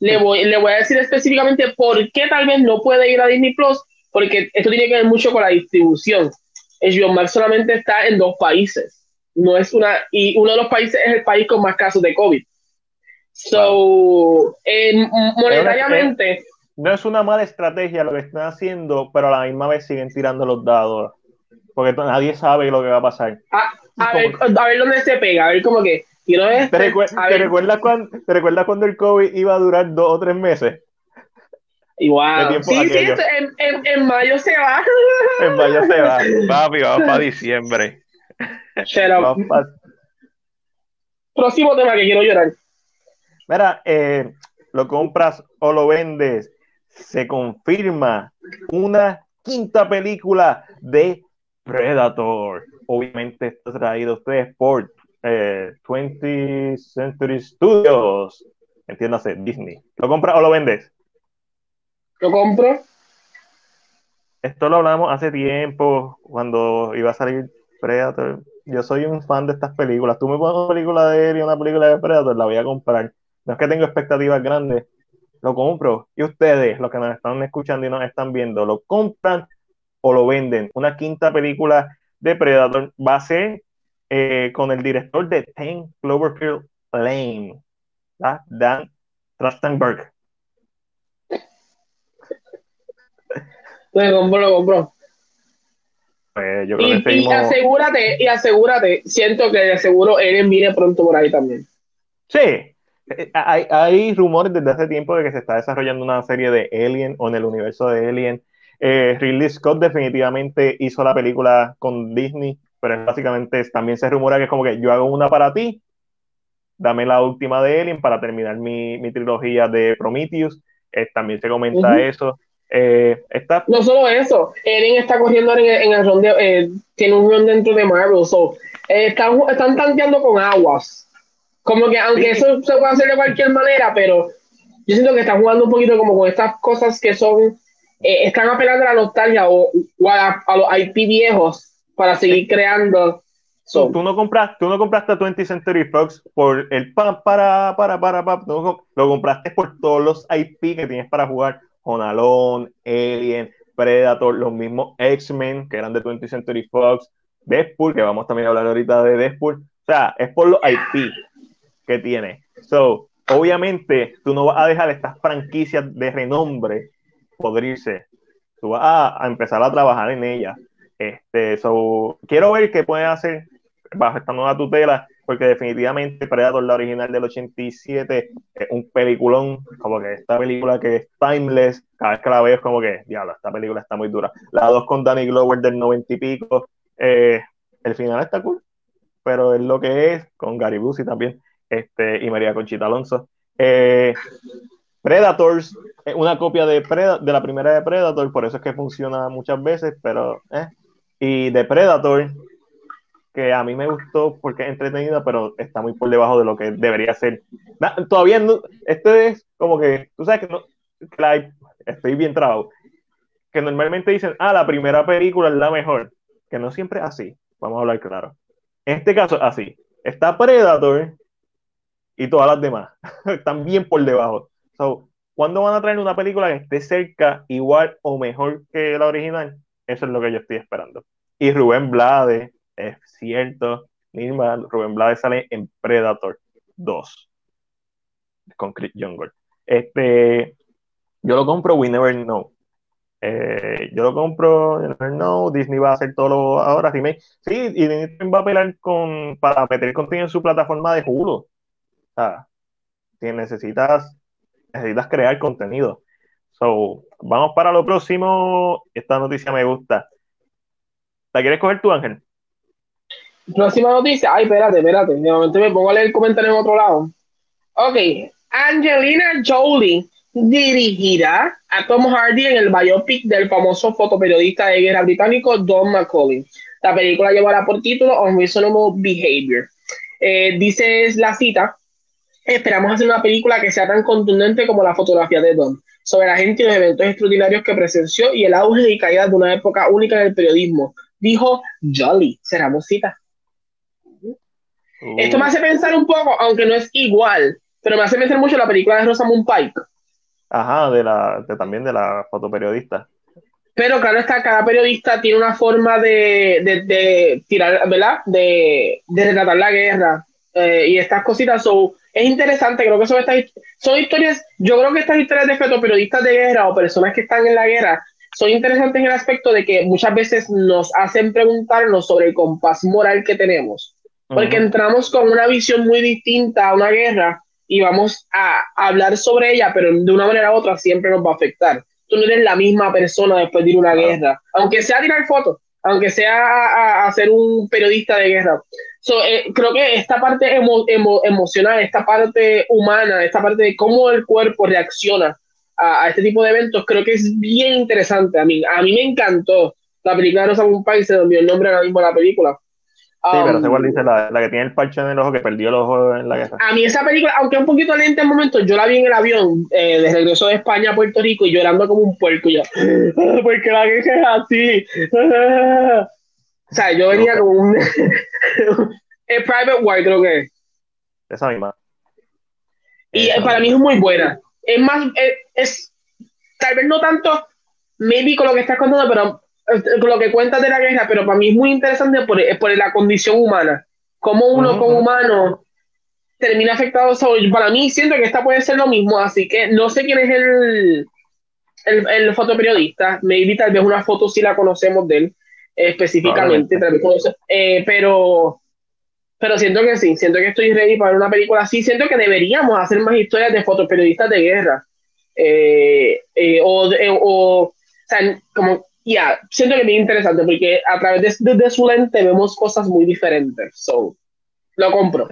le voy, le voy a decir específicamente por qué tal vez no puede ir a Disney Plus, porque esto tiene que ver mucho con la distribución. HBO Max solamente está en dos países. No es una, y uno de los países es el país con más casos de COVID. So, eh, monetariamente. no es una mala estrategia lo que están haciendo, pero a la misma vez siguen tirando los dados. Porque nadie sabe lo que va a pasar. Ah, a, ver, a ver dónde se pega, a ver cómo que. ¿Te, recuerdas cuando, ¿Te recuerdas cuando el COVID iba a durar dos o tres meses? Igual. Sí, sí, en, en, en, mayo se va. En mayo se va. Papi, vamos para diciembre. Próximo tema que quiero llorar. Mira, eh, lo compras o lo vendes. Se confirma una quinta película de Predator. Obviamente está traído a ustedes por 20th eh, Century Studios. Entiéndase, Disney. ¿Lo compras o lo vendes? Lo compro. Esto lo hablamos hace tiempo, cuando iba a salir Predator. Yo soy un fan de estas películas. Tú me pones una película de él y una película de Predator, la voy a comprar. No es que tengo expectativas grandes, lo compro. Y ustedes, los que nos están escuchando y nos están viendo, ¿lo compran o lo venden? Una quinta película de Predator va a ser eh, con el director de Ten Cloverfield Lane, Dan Trachtenberg. Lo compró, lo compró. Pues yo Y, creo que y seguimos- asegúrate, y asegúrate, siento que de seguro Eren viene pronto por ahí también. Sí, eh, hay, hay rumores desde hace tiempo de que se está desarrollando una serie de Alien o en el universo de Alien. Eh, Ridley Scott definitivamente hizo la película con Disney, pero básicamente también se rumora que es como que yo hago una para ti, dame la última de Alien para terminar mi, mi trilogía de Prometheus. Eh, también se comenta Ujú. eso. Eh, está No solo eso, Eren está corriendo en el, en el run de, eh, tiene un run dentro de Marvel, so, eh, están, están tanteando con aguas. Como que aunque Sí. eso se puede hacer de cualquier manera, pero yo siento que están jugando un poquito como con estas cosas que son, eh, están apelando a la nostalgia o, o a, a los IP viejos para seguir creando. So, Tú, no compras, tú no compraste a 20th Century Fox por el pa, para, para, para, para, no- lo compraste por todos los IP que tienes para jugar. Honalón, Alien, Predator, los mismos X-Men que eran de 20th Century Fox, Deadpool, que vamos también a hablar ahorita de Deadpool. O sea, es por los IP que tiene. So, obviamente, tú no vas a dejar estas franquicias de renombre podrirse. Tú vas a, a empezar a trabajar en ellas. Este, so, quiero ver qué pueden hacer bajo esta nueva tutela, porque definitivamente Predator, la original del 87, es un peliculón, como que esta película que es timeless, cada vez que la veo es como que, diablo, esta película está muy dura. La 2 con Danny Glover del 90 y pico, eh, el final está cool, pero es lo que es, con Gary Busey también, este, y María Conchita Alonso. Eh, Predators, una copia de, Preda- de la primera de Predator, por eso es que funciona muchas veces, pero eh. Y de Predator, que a mí me gustó porque es entretenida, pero está muy por debajo de lo que debería ser. Todavía no, esto es como que, tú sabes que no, que estoy bien trabado, que normalmente dicen, ah, la primera película es la mejor, que no siempre es así, vamos a hablar claro. En este caso así, está Predator y todas las demás, están bien por debajo. So, ¿Cuándo van a traer una película que esté cerca, igual o mejor que la original? Eso es lo que yo estoy esperando. Y Rubén Blades, es cierto, Rubén Blades sale en Predator 2 con Chris Younger. Este, yo lo compro, we never know. Eh, yo lo compro, never know. Disney va a hacer todo lo ahora, remake. Sí, y Disney va a pelear con, para meter contenido en su plataforma de Hulu. Sea, si necesitas, necesitas crear contenido. So, vamos para lo próximo. Esta noticia me gusta. ¿La quieres coger tú, Ángel? próxima noticia. Ay, espérate, espérate. De momento me pongo a leer el comentario en otro lado. Ok. Angelina Jolie dirigirá a Tom Hardy en el biopic del famoso fotoperiodista de guerra británico Don McCauley. La película llevará por título Unreasonable Behavior. Eh, dice la cita, esperamos hacer una película que sea tan contundente como la fotografía de Don, sobre la gente y los eventos extraordinarios que presenció y el auge y caída de una época única en el periodismo, dijo Jolie. Cerramos cita. Esto me hace pensar un poco, aunque no es igual, pero me hace pensar mucho la película de Rosamund Pike. Ajá, de la, de, también de la fotoperiodista. Pero claro está, cada periodista tiene una forma de, de, de tirar, ¿verdad? De, de retratar la guerra eh, y estas cositas. So, es interesante, creo que son estas son historias, yo creo que estas historias de fotoperiodistas de guerra o personas que están en la guerra son interesantes en el aspecto de que muchas veces nos hacen preguntarnos sobre el compás moral que tenemos. Porque entramos con una visión muy distinta a una guerra y vamos a hablar sobre ella, pero de una manera u otra siempre nos va a afectar. Tú no eres la misma persona después de ir a una guerra, aunque sea tirar fotos, aunque sea a, a- a ser un periodista de guerra. So, eh, creo que esta parte emo- emo- emocional, esta parte humana, esta parte de cómo el cuerpo reacciona a, a este tipo de eventos, creo que es bien interesante. A mí, a mí me encantó la película de Rosamund Pike, se me olvidó el nombre ahora mismo de la película. Sí, pero Um, sé cuál dice la, la que tiene el parche en el ojo que perdió el ojo en la guerra. a mí esa película, aunque un poquito lenta en momentos, yo la vi en el avión eh, de regreso de España a Puerto Rico y llorando como un puerco. Y yo, "Ah, porque la guerra es así. o sea, yo venía como un. el Private War, creo que es. Esa misma. Y Esa eh, para mí misma. es muy buena. es más, es, tal vez no tanto, maybe con lo que estás contando, pero con lo que cuentas de la guerra, pero para mí es muy interesante por, por la condición humana. Cómo uno como humano termina afectado. para mí siento que esta puede ser lo mismo, así que no sé quién es el, el, el fotoperiodista, maybe tal vez una foto sí la conocemos de él específicamente, eh, pero pero siento que sí, siento que estoy ready para una película así, siento que deberíamos hacer más historias de fotoperiodistas de guerra, eh, eh, o, o, sea, como, ya, siento que es bien interesante porque a través de, su lente vemos cosas muy diferentes, so, lo compro.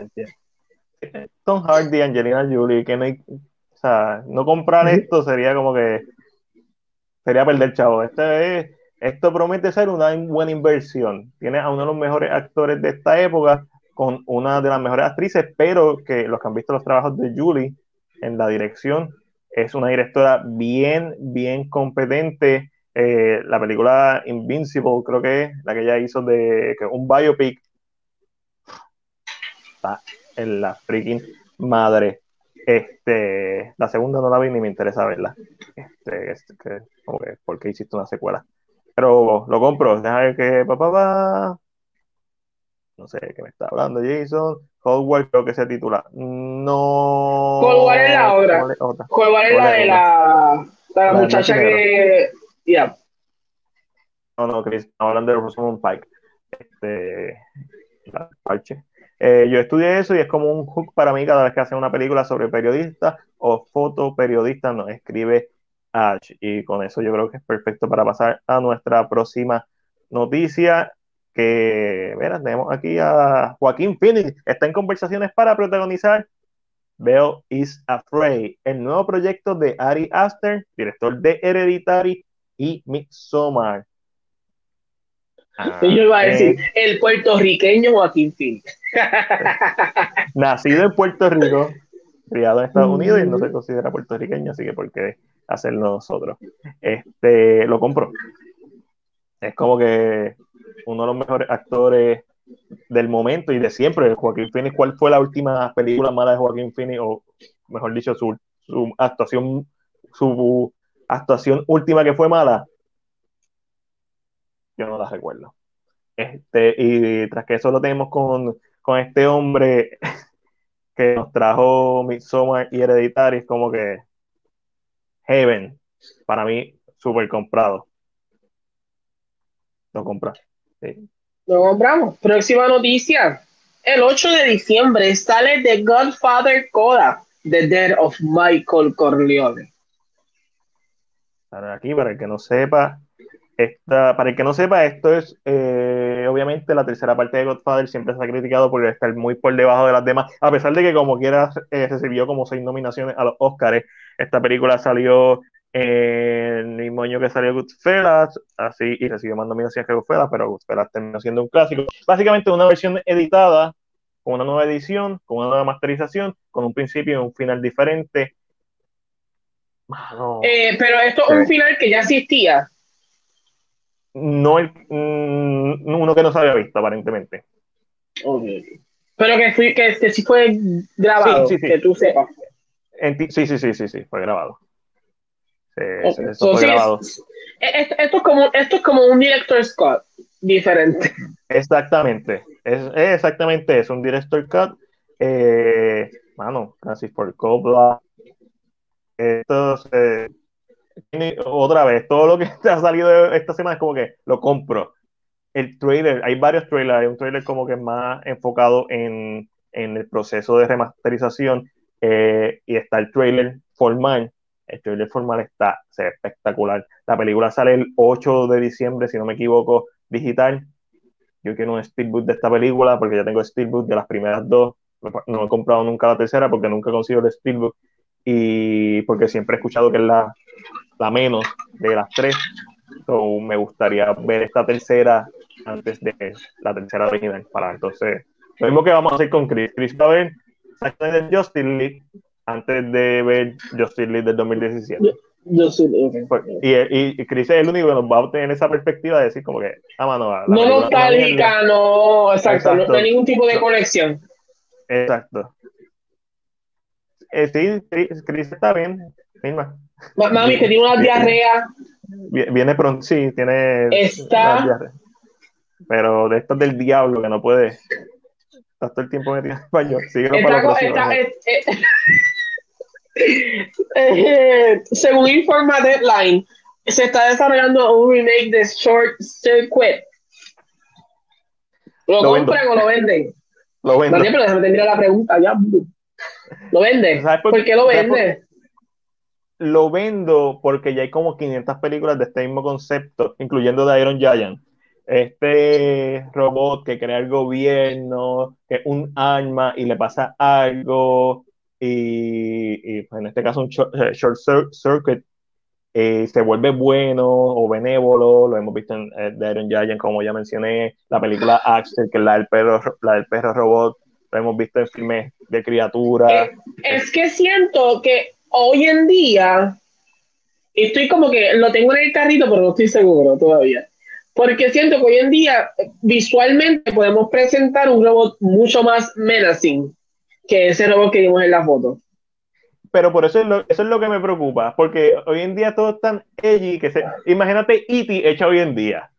Tom Hardy, Angelina Jolie, que no o sea, no comprar esto sería como que sería perder chavo. Este es, esto promete ser una buena inversión. Tiene a uno de los mejores actores de esta época con una de las mejores actrices, pero que los que han visto los trabajos de Julie en la dirección, es una directora bien, bien competente. Eh, la película Invincible, creo que es la que ella hizo de que un biopic, está en la freaking madre. Este, la segunda no la vi ni me interesa verla. Este, este que, ¿Por qué hiciste una secuela? Pero lo compro. Deja ver que papá No sé qué me está hablando Jason. Cold War creo que se titula. No. Cold War es la otra. Cold War es la de la, la, muchacha que. Ya. No, no, Chris, estamos hablando de Rosamund Pike. Este. La parche. Eh, yo estudié eso y es como un hook para mí cada vez que hacen una película sobre periodistas o fotoperiodistas, nos escribe Ash. Y con eso yo creo que es perfecto para pasar a nuestra próxima noticia. Que, verás, tenemos aquí a Joaquín Phoenix. Está en conversaciones para protagonizar Bell is Afraid, el nuevo proyecto de Ari Aster, director de Hereditary y Midsommar. Ah, yo iba a decir, eh, el puertorriqueño Joaquín Phoenix. Nacido en Puerto Rico, criado en Estados Unidos y no se considera puertorriqueño, así que ¿por qué hacerlo nosotros? Este, lo compro. Es como que uno de los mejores actores del momento y de siempre, Joaquín Phoenix. ¿Cuál fue la última película mala de Joaquín Phoenix? O mejor dicho, su, su actuación, su actuación última que fue mala. Yo no la recuerdo. Este, y tras que eso lo tenemos con, este hombre que nos trajo Midsommar y Hereditary, es como que Heaven, para mí, súper comprado. Lo compras. Lo compramos. Próxima noticia. El 8 de diciembre sale The Godfather Coda, The Death of Michael Corleone. Para aquí, para el que no sepa, esta, para el que no sepa, esto es eh, obviamente la tercera parte de Godfather, siempre se ha criticado por estar muy por debajo de las demás, a pesar de que como quiera eh, recibió como seis nominaciones a los Oscars. Esta película salió el mismo año que salió Goodfellas, así, y recibió más nominaciones que Goodfellas, pero Goodfellas terminó siendo un clásico. Básicamente una versión editada, con una nueva edición, con una nueva masterización, con un principio y un final diferente. Eh, pero esto es un final que ya existía no el, mm, uno que no se había visto, aparentemente. Pero que, fui, que, que sí fue grabado, que tú sepas. sí, sí, sí, sí, sí, fue grabado. esto, es como, esto es como un director Scott diferente. Exactamente, es, exactamente eso, un director cut. Eh, mano, Francis Ford Coppola. Esto se, otra vez, todo lo que ha salido esta semana es como que lo compro. El trailer, hay varios trailers, hay un trailer como que más enfocado en, el proceso de remasterización eh, y está el trailer formal. El trailer formal está espectacular. La película sale el 8 de diciembre, si no me equivoco, digital. Yo quiero un steelbook de esta película porque ya tengo steelbook de las primeras dos. No he comprado nunca la tercera porque nunca he conseguido el steelbook y porque siempre he escuchado que es la la menos de las tres. me gustaría ver esta tercera antes de la tercera original para entonces lo mismo que vamos a hacer con Chris. Chris va a ver Justice League antes de ver Justice League del 2017. Pues, y, y, Chris es el único que nos va a obtener esa perspectiva de decir como que, ah, mano, no nostálgica, no, exacto, no hay ningún tipo de conexión. Exacto. Eh, sí, Chris está bien, misma. Mami, que tiene una diarrea. Viene pronto, sí, tiene. Está. Pero de estas del diablo que no puede. Está todo el tiempo metido en español. está, eh, según informa Deadline, se está desarrollando un remake de Short Circuit. ¿Lo, compran o lo venden? Lo venden. pero déjame terminar la pregunta ya. ¿Lo vende? por, qué lo vende? Lo vendo porque ya hay como 500 películas de este mismo concepto, incluyendo de Iron Giant. Este robot que crea el gobierno, que es un arma y le pasa algo, y, pues, en este caso un short, eh, circuit, eh, se vuelve bueno o benévolo, lo hemos visto en eh, de Iron Giant, como ya mencioné, la película Axel, que es la del perro, la del perro robot, lo hemos visto en filmes de criaturas. Es, que siento que hoy en día, estoy como que lo tengo en el carrito, pero no estoy seguro todavía. Porque siento que hoy en día visualmente podemos presentar un robot mucho más menacing que ese robot que vimos en la foto. Pero por eso es lo, eso es lo que me preocupa, porque hoy en día todo es tan edgy que se... Imagínate E.T. hecha hoy en día.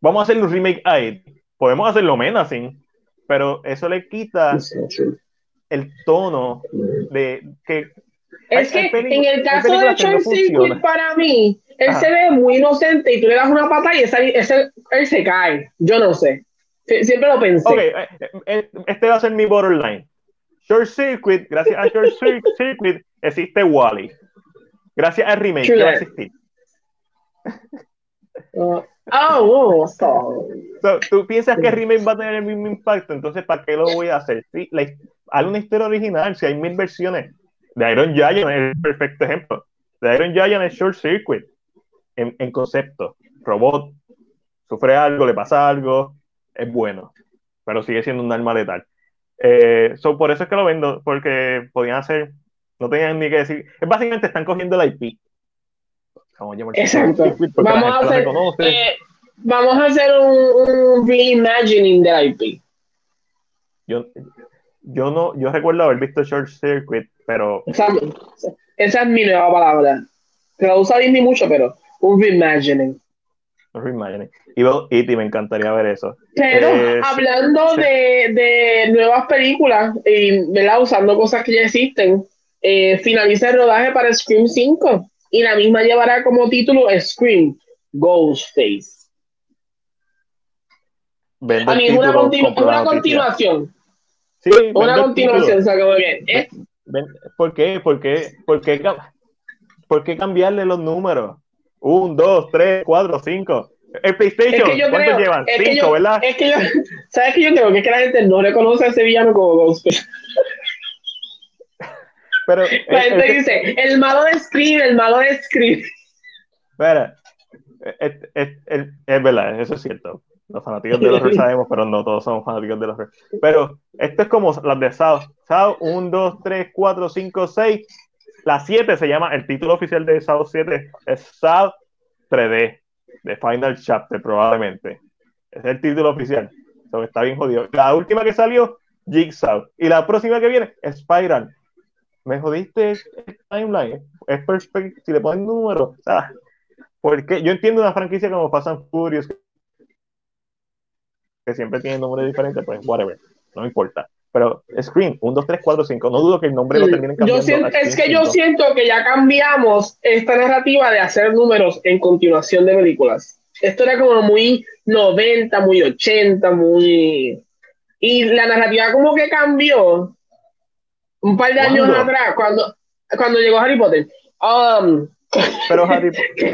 Vamos a hacer un remake a E.T. Podemos hacerlo menacing, pero eso le quita el tono de que es que en el caso de Short Circuit, para mí, él se ve muy inocente y tú le das una pata y ese, ese, él se cae. Yo no sé. Siempre lo pensé. Ok, eh, eh, este va a ser mi borderline. Short Circuit, gracias a Short Circuit, existe Wally. Gracias al remake, que va a existir. Uh, oh, Tú piensas que el remake va a tener el mismo impacto, entonces ¿para qué lo voy a hacer? Sí, la, una historia original, si hay mil versiones. De Iron Giant es el perfecto ejemplo. De Iron Giant es Short Circuit en, en concepto. Robot, sufre algo, le pasa algo, es bueno, pero sigue siendo un arma letal. Eh, por eso es que lo vendo, porque podían hacer, no tenían ni que decir, es básicamente están cogiendo el IP. Exacto. vamos, a hacer, eh, vamos a hacer un, un reimagining del IP. Yo, yo no, yo recuerdo haber visto Short Circuit, pero. Esa, esa es mi nueva palabra. Que la usa Disney mucho, pero un reimagining. Y me encantaría ver eso. Pero eh, hablando de, de, nuevas películas y ¿verdad? usando cosas que ya existen, eh, finaliza el rodaje para Scream 5 y la misma llevará como título Scream Ghostface. A mí es una, una continuación. Sí, una continuación, o sea, como bien. ¿Por qué? ¿Por qué? ¿Por qué? ¿Por qué cambiarle los números? Un, dos, tres, cuatro, cinco. El PlayStation, ¿cuántos llevan? Cinco, ¿verdad? Es que yo, ¿sabes qué yo creo? Que es que la gente no reconoce a ese villano como Ghostface. Pero, la gente dice, el malo de Scream, el malo de Scream. Espera, es, es, es, verdad, eso es cierto. Los fanáticos de los sabemos, pero no todos somos fanáticos de los Pero esto es como las de Sao. Sao 1, 2, 3, 4, 5, 6, la 7 se llama, el título oficial de SAO 7 es SAO 3D, de Final Chapter, probablemente. Es el título oficial. está bien jodido. La última que salió, Jigsaw. Y la próxima que viene, Spiral. Me jodiste el timeline. Es perfecto. Si le ponen número, porque yo entiendo una franquicia como Fast Furious, que siempre tiene números diferentes, pues whatever, no importa. Pero Scream, 1, 2, 3, 4, 5, no dudo que el nombre lo terminen cambiando. es que yo siento que ya cambiamos esta narrativa de hacer números en continuación de películas. Esto era como muy 90, muy 80, muy... Y la narrativa como que cambió un par de años atrás, cuando, cuando llegó Harry Potter. Um, pero Harry,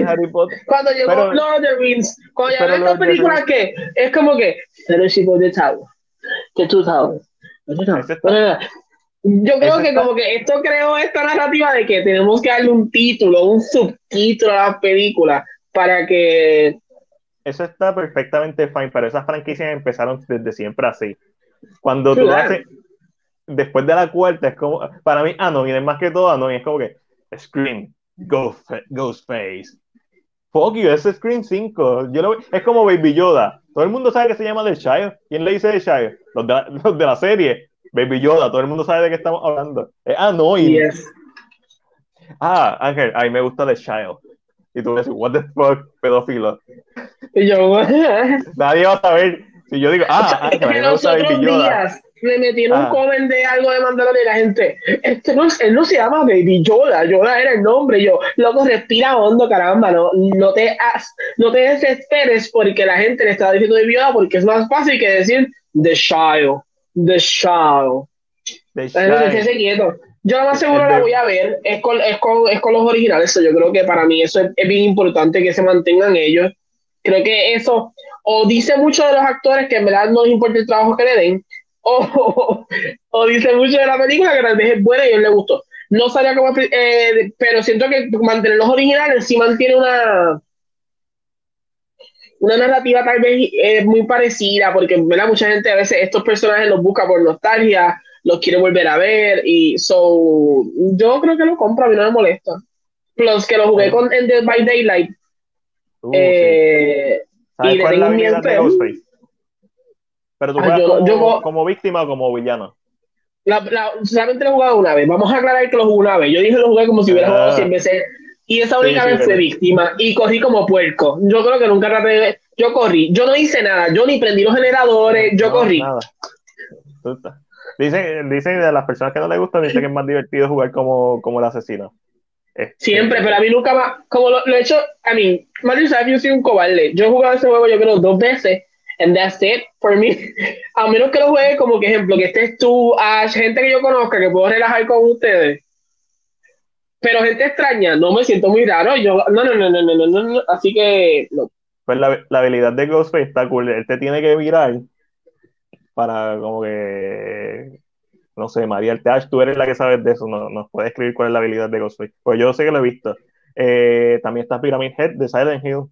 Harry, Potter. Cuando llegó pero, Lord of the Rings, cuando llegó esta película que es como que The Tower, Two Towers. Yo creo que como que esto creó esta narrativa de que tenemos que darle un título, un subtítulo a la película para que... Eso está perfectamente fine, pero esas franquicias empezaron desde siempre así. Cuando tú haces... Después de la cuarta es como... Para mí, ah, no, viene más que todo, no, es como que... Scream, Ghost, Ghostface. Fuck you, es Scream 5. Yo lo, es como Baby Yoda. Todo el mundo sabe que se llama The Shire. ¿Quién le dice The Shire? Los de, la, los de la serie. Baby Yoda. Todo el mundo sabe de qué estamos hablando. Es Annoying. ah, Ángel, a mí me gusta The Child. Y tú a decir, what the fuck, pedófilo. Y yo, Nadie va a saber. Si yo digo, ah, Ángel, a mí me gusta Baby Yoda. Me metí en un comment de algo de Mandalorian y la gente, este no, él no se llama Baby Yoda, Yoda era el nombre. yo, loco, respira hondo, caramba, no, no, te, no te desesperes porque la gente le está diciendo Baby Yoda porque es más fácil que decir The Child, The Child. The quieto. Yo lo más seguro la voy a ver, es con, es con, es con los originales, yo creo que para mí eso es, bien importante que se mantengan ellos. Creo que eso o dice mucho de los actores que en verdad no les importa el trabajo que le den, o, o, dice mucho de la película que la es buena y a ellos les gustó. No sabía cómo, eh, pero siento que mantener los originales sí mantiene una una narrativa tal vez eh, muy parecida, porque ¿verdad? mucha gente a veces estos personajes los busca por nostalgia, los quiere volver a ver y so yo creo que lo compro, a mí no me molesta. Plus que lo jugué con en Dead by Daylight. Uh, eh, y la habilidad de Ghostface? Pero tú ah, juegas como, víctima o como villano. La, la, solamente lo he jugado una vez. Vamos a aclarar que lo jugué una vez. Yo dije lo jugué como si hubiera jugado 100 ah. veces. Y esa única vez fue víctima. Y corrí como puerco. Yo creo que nunca traté Yo corrí. Yo no hice nada. Yo ni prendí los generadores. Yo corrí. Nada. Dicen, dicen de las personas que no les gusta, dicen que es más divertido jugar como, como el asesino. Este, Siempre, pero a mí nunca más, como lo, he hecho, a mí, Mario sabes yo soy un cobarde. Yo he jugado ese juego yo creo dos veces, and that's it for me. a menos que lo juegue como que ejemplo, que estés tú, a gente que yo conozca, que puedo relajar con ustedes. Pero gente extraña, no me siento muy raro. Yo, no, no, no, no, no, no, no, así que no. Pues la, la habilidad de Ghostface está cool. Él te tiene que mirar para como que no sé, María Arteach, tú eres la que sabes de eso, nos no puedes escribir cuál es la habilidad de Ghostface. Pues yo sé que lo he visto. Eh, también está Pyramid Head de Silent Hill,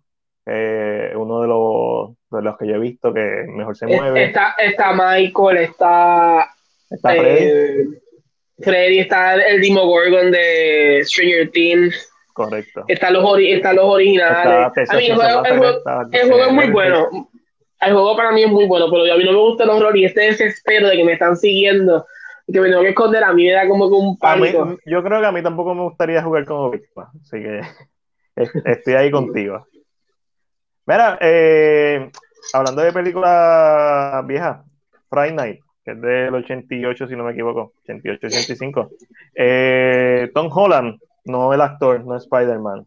eh, uno de los, de los que yo he visto que mejor se mueve. Está, está Michael, está, está Freddy. Eh, Freddy, está el Demogorgon de Stranger Things. Correcto. Están los, están los originales. a mí el juego, el juego es muy bueno el juego para mí es muy bueno, pero a mí no me gusta el horror y este desespero de que me están siguiendo y que me tengo que esconder, a mí me da como que un pánico. yo creo que a mí tampoco me gustaría jugar como víctima, así que estoy ahí contigo. Mira, eh, hablando de películas viejas, Friday Night, que es del 88, si no me equivoco, 88-85. Eh, Tom Holland, no el actor, no Spider-Man.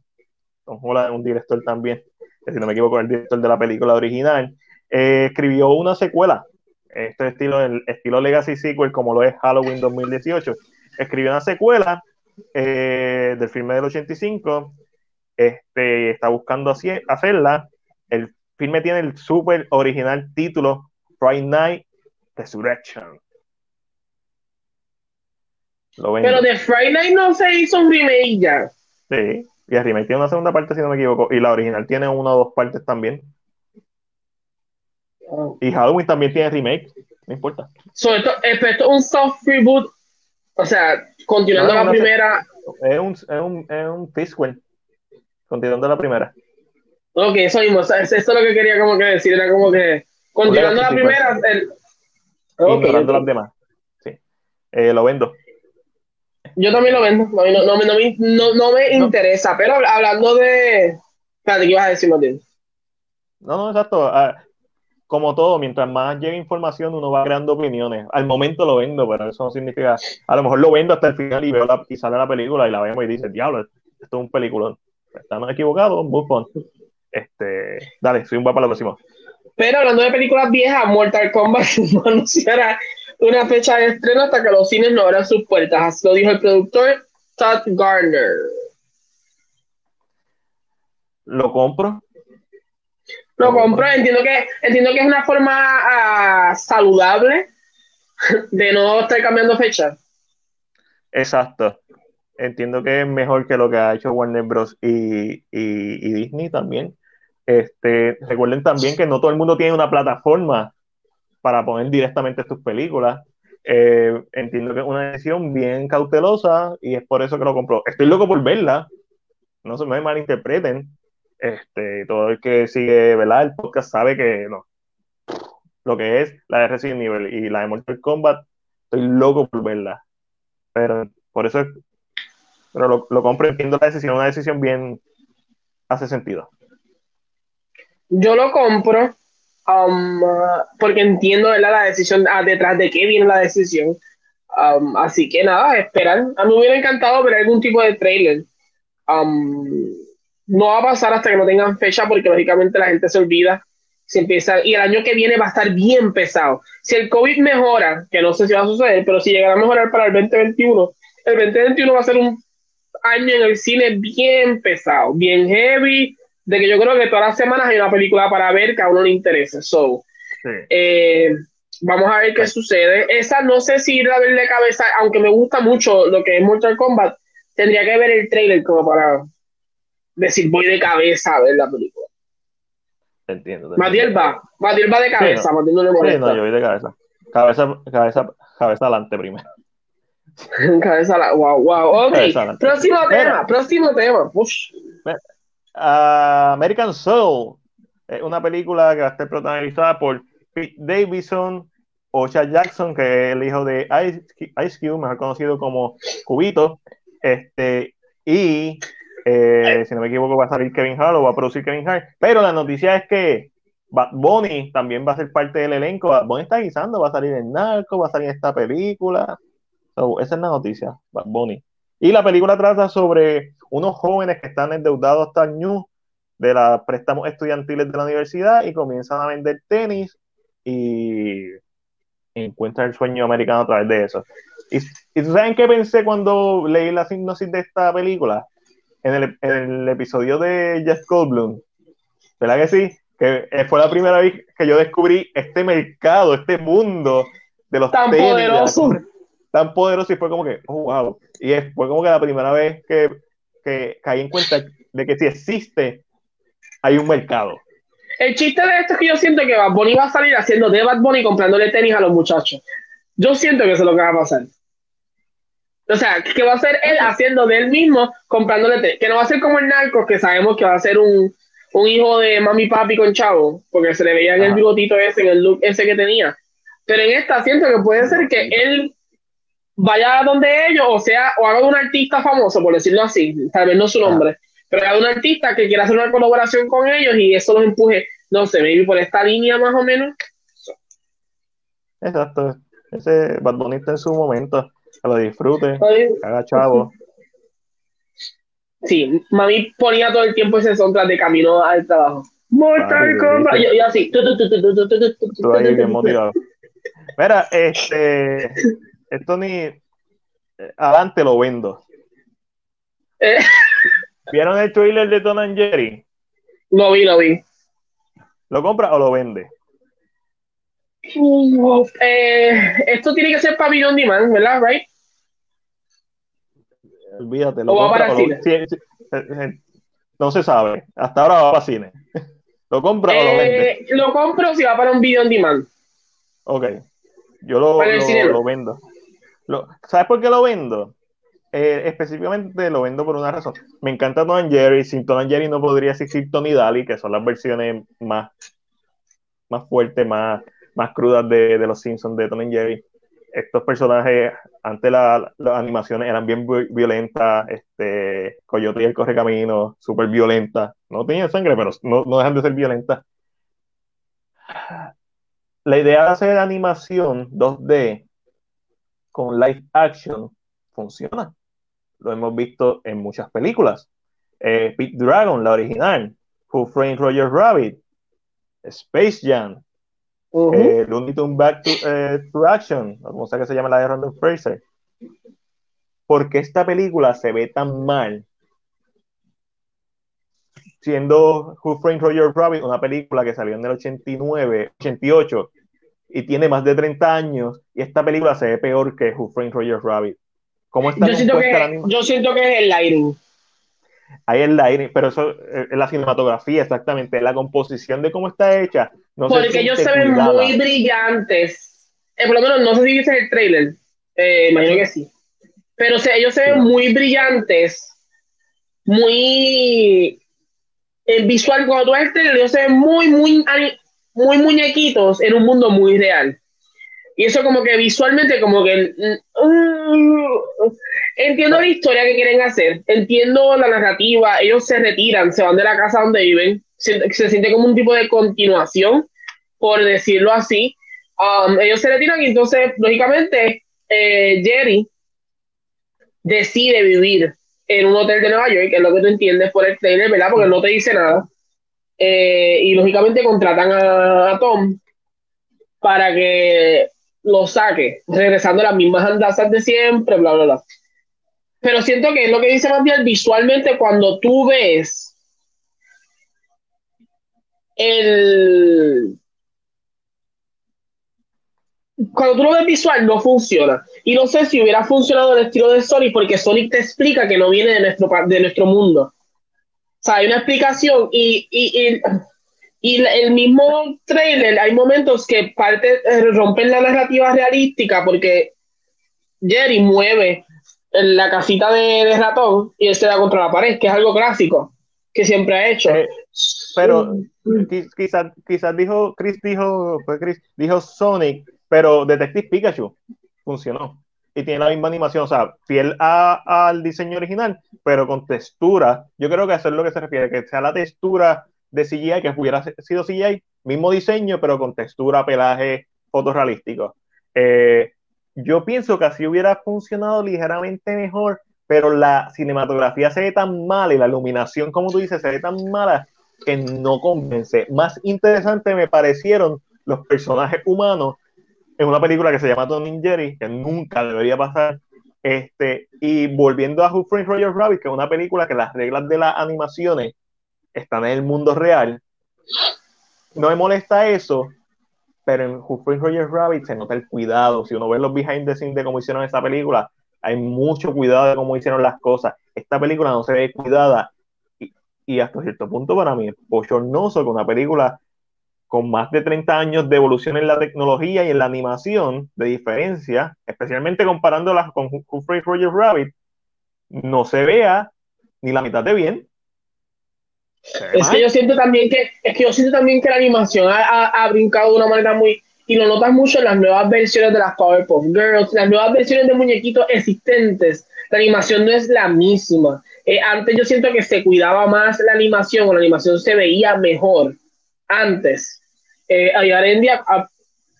Tom Holland es un director también, si no me equivoco, el director de la película original. Eh, escribió una secuela, este estilo, el estilo Legacy Sequel, como lo es Halloween 2018. Escribió una secuela eh, del filme del 85, este, está buscando hacerla. El filme tiene el super original título Friday Night Resurrection. Pero de Friday Night no se hizo un remake ya. Sí, y el remake tiene una segunda parte, si no me equivoco, y la original tiene una o dos partes también. Y Halloween también tiene remake, no importa. So, esto, esto, es un soft reboot, o sea, continuando la primera. Es un, es un, es un continuando la primera. Ok, eso mismo, eso es lo que quería como que decir, era como que continuando la primera. El... Ignorando las demás. Sí. Eh, lo vendo. Yo también lo vendo. No, no, no, no, no me interesa, pero hablando de. Espérate, ¿qué ibas a decir, Martín? No, no, exacto. Ah, como todo, mientras más llega información, uno va creando opiniones. Al momento lo vendo, pero eso no significa. A lo mejor lo vendo hasta el final y veo la, y sale la película y la vemos y dice, diablo, esto es un peliculón. Estamos equivocados, on. Este, dale, soy un guapo para lo próximo. Pero hablando de películas viejas, Mortal Kombat no anunciará una fecha de estreno hasta que los cines no abran sus puertas. Así lo dijo el productor Todd Garner. Lo compro, lo compro, entiendo que, entiendo que es una forma ah, saludable de no estar cambiando fecha. Exacto. Entiendo que es mejor que lo que ha hecho Warner Bros. y, Disney también. Este, recuerden también que no todo el mundo tiene una plataforma para poner directamente sus películas. Eh, entiendo que es una decisión bien cautelosa y es por eso que lo compro. Estoy loco por verla, no se me malinterpreten, este, todo el que sigue ¿verdad? el podcast sabe que no. Lo que es la de Resident Evil y la de Mortal Kombat, estoy loco por verla. Pero por eso pero lo, lo compro, entiendo la decisión, una decisión bien hace sentido. Yo lo compro um, porque entiendo la decisión ah, detrás de qué viene la decisión. Um, así que nada, esperar. A mí me hubiera encantado ver algún tipo de trailer. Um, no va a pasar hasta que no tengan fecha porque lógicamente la gente se olvida. Si empieza, y el año que viene va a estar bien pesado. Si el COVID mejora, que no sé si va a suceder, pero si llegará a mejorar para el 2021, el 2021 va a ser un año en el cine bien pesado, bien heavy, de que yo creo que todas las semanas hay una película para ver que a uno le interese. So, eh, vamos a ver qué sucede. Esa no sé si ir a ver de cabeza, aunque me gusta mucho lo que es Mortal Kombat, tendría que ver el trailer como para decir voy de cabeza a ver la película. entiendo. Matiel va, Matiel va de cabeza, sí, no. no le molesta. No, yo voy de cabeza. Cabeza, cabeza, cabeza adelante primero. cabeza wow, wow. Ok, próximo tema, próximo tema. Uh, American Soul es una película que va a estar protagonizada por Pete Davidson, Ocha Jackson, que es el hijo de Ice, Cube, mejor conocido como Cubito, este, y eh, si no me equivoco va a salir Kevin Hart o va a producir Kevin Hart, pero la noticia es que Bad Bunny también va a ser parte del elenco, Bad Bunny está guisando, va a salir en Narco, va a salir en esta película, esa es la noticia, Bad Bunny. Y la película trata sobre unos jóvenes que están endeudados hasta el ñu de los préstamos estudiantiles de la universidad y comienzan a vender tenis y encuentran el sueño americano a través de eso. ¿Y, y saben qué pensé cuando leí la sinopsis de esta película? En el, en el episodio de Jeff Goldblum. ¿Verdad que sí? Que eh, fue la primera vez que yo descubrí este mercado, este mundo de los Tan tenis. Poderoso. De tan poderoso y fue como que, oh, wow. Y fue como que la primera vez que, que caí en cuenta de que si existe, hay un mercado. El chiste de esto es que yo siento que Bad Bunny va a salir haciendo de Bad Bunny comprándole tenis a los muchachos. Yo siento que eso es lo que va a pasar. O sea, que va a ser él haciendo de él mismo comprándole tenis. Que no va a ser como el narco, que sabemos que va a ser un, un hijo de mami papi con chavo, porque se le veía en el bigotito ese, en el look ese que tenía. Pero en esta siento que puede ser que él vaya donde ellos, o sea, o haga un artista famoso, por decirlo así, tal vez no su nombre, pero haga un artista que quiera hacer una colaboración con ellos y eso los empuje, no sé, maybe por esta línea más o menos. Exacto, ese Bunny en su momento, que lo disfrute, haga chavo. Sí, mami ponía todo el tiempo ese soundtrack de camino al trabajo. Mortal Kombat, y así. Tú ahí bien motivado. Mira, este, esto ni eh, adelante lo vendo. Eh. ¿Vieron el trailer de Tom and Jerry? Lo vi, lo vi. ¿Lo compra o lo vende? Eh, esto tiene que ser para on demand, ¿verdad? Right? Olvídate, lo compra, para o lo, cine. no se sabe. Hasta ahora va para cine. ¿Lo compra o lo vende? Lo compro si va para un video on demand. Ok. Yo lo, lo, lo vendo. ¿Sabes por qué lo vendo? Eh, específicamente lo vendo por una razón. Me encanta Tom Jerry. Sin Tom Jerry no podría existir Tony Daly, que son las versiones más, más fuertes, más, más crudas de, de los Simpsons de Tom Jerry. Estos personajes, antes las animaciones eran bien violentas, este, Coyote y el Correcamino, súper violentas. No tenían sangre, pero no, no dejan de ser violentas. La idea de hacer animación 2D con live action funciona. Lo hemos visto en muchas películas. Eh, Pete Dragon, la original. Who Framed Roger Rabbit. Space Jam. eh, Looney Tunes Back to, eh, to, Action. Como sea que se llama la de Random Fraser. ¿Por qué esta película se ve tan mal? Siendo Who Framed Roger Rabbit una película que salió en el 89, 88 y tiene más de 30 años y esta película se ve peor que Who Framed Roger Rabbit. ¿Cómo está yo, siento que, yo siento que es el lighting. Hay el lighting, pero eso es la cinematografía exactamente, la composición de cómo está hecha. No Porque ellos se ven muy brillantes. Eh, por lo menos, no sé si viste el trailer, eh, imagino que sí. Pero ellos se ven muy brillantes, muy el visual cuando tú ves el trailer, ellos se ven muy, muy muy muñequitos en un mundo muy real. Y eso como que visualmente como que... Mm, entiendo la historia que quieren hacer, entiendo la narrativa, ellos se retiran, se van de la casa donde viven, se, siente como un tipo de continuación, por decirlo así. Um, ellos se retiran y entonces, lógicamente, eh, Jerry decide vivir en un hotel de Nueva York, que es lo que tú entiendes por el trailer, ¿verdad? Porque no te dice nada. Eh, y lógicamente contratan a, Tom para que lo saque, regresando a las mismas andazas de siempre, bla, bla, bla. Pero siento que es lo que dice Matías, visualmente cuando tú ves el... Cuando tú lo ves visual, no funciona. Y no sé si hubiera funcionado el estilo de Sonic, porque Sonic te explica que no viene de nuestro, de nuestro mundo. O sea, hay una explicación y, y, y, el mismo trailer, hay momentos que parte, eh, rompen la narrativa realística porque Jerry mueve la casita de, ratón y él se da contra la pared, que es algo clásico que siempre ha hecho. Eh, pero quizás quizás dijo, Chris dijo, Chris, dijo Sonic, pero Detective Pikachu funcionó. Y tiene la misma animación, o sea, fiel al diseño original, pero con textura. Yo creo que eso es lo que se refiere, que sea la textura de CGI, que hubiera sido CGI, mismo diseño, pero con textura, pelaje fotorrealístico. Eh, yo pienso que así hubiera funcionado ligeramente mejor, pero la cinematografía se ve tan mala y la iluminación, como tú dices, se ve tan mala que no convence. Más interesante me parecieron los personajes humanos en una película que se llama Tony Jerry, que nunca debería pasar. Este, y volviendo a Who Framed Roger Rabbit, que es una película que las reglas de las animaciones están en el mundo real, no me molesta eso, pero en Who Framed Roger Rabbit se nota el cuidado. Si uno ve los behind the scenes de cómo hicieron esa película, hay mucho cuidado de cómo hicieron las cosas. Esta película no se ve cuidada y, y hasta cierto punto para mí es bochornoso que una película con más de 30 años de evolución en la tecnología y en la animación, de diferencia, especialmente comparándolas con Framed Roger Rabbit, no se vea ni la mitad de bien. Es que yo siento también que, es que yo siento también que la animación ha, ha, brincado de una manera muy, y lo notas mucho en las nuevas versiones de las Powerpuff Girls, las nuevas versiones de muñequitos existentes, la animación no es la misma. Eh, antes yo siento que se cuidaba más la animación, o la animación se veía mejor antes. Eh, en día, ah,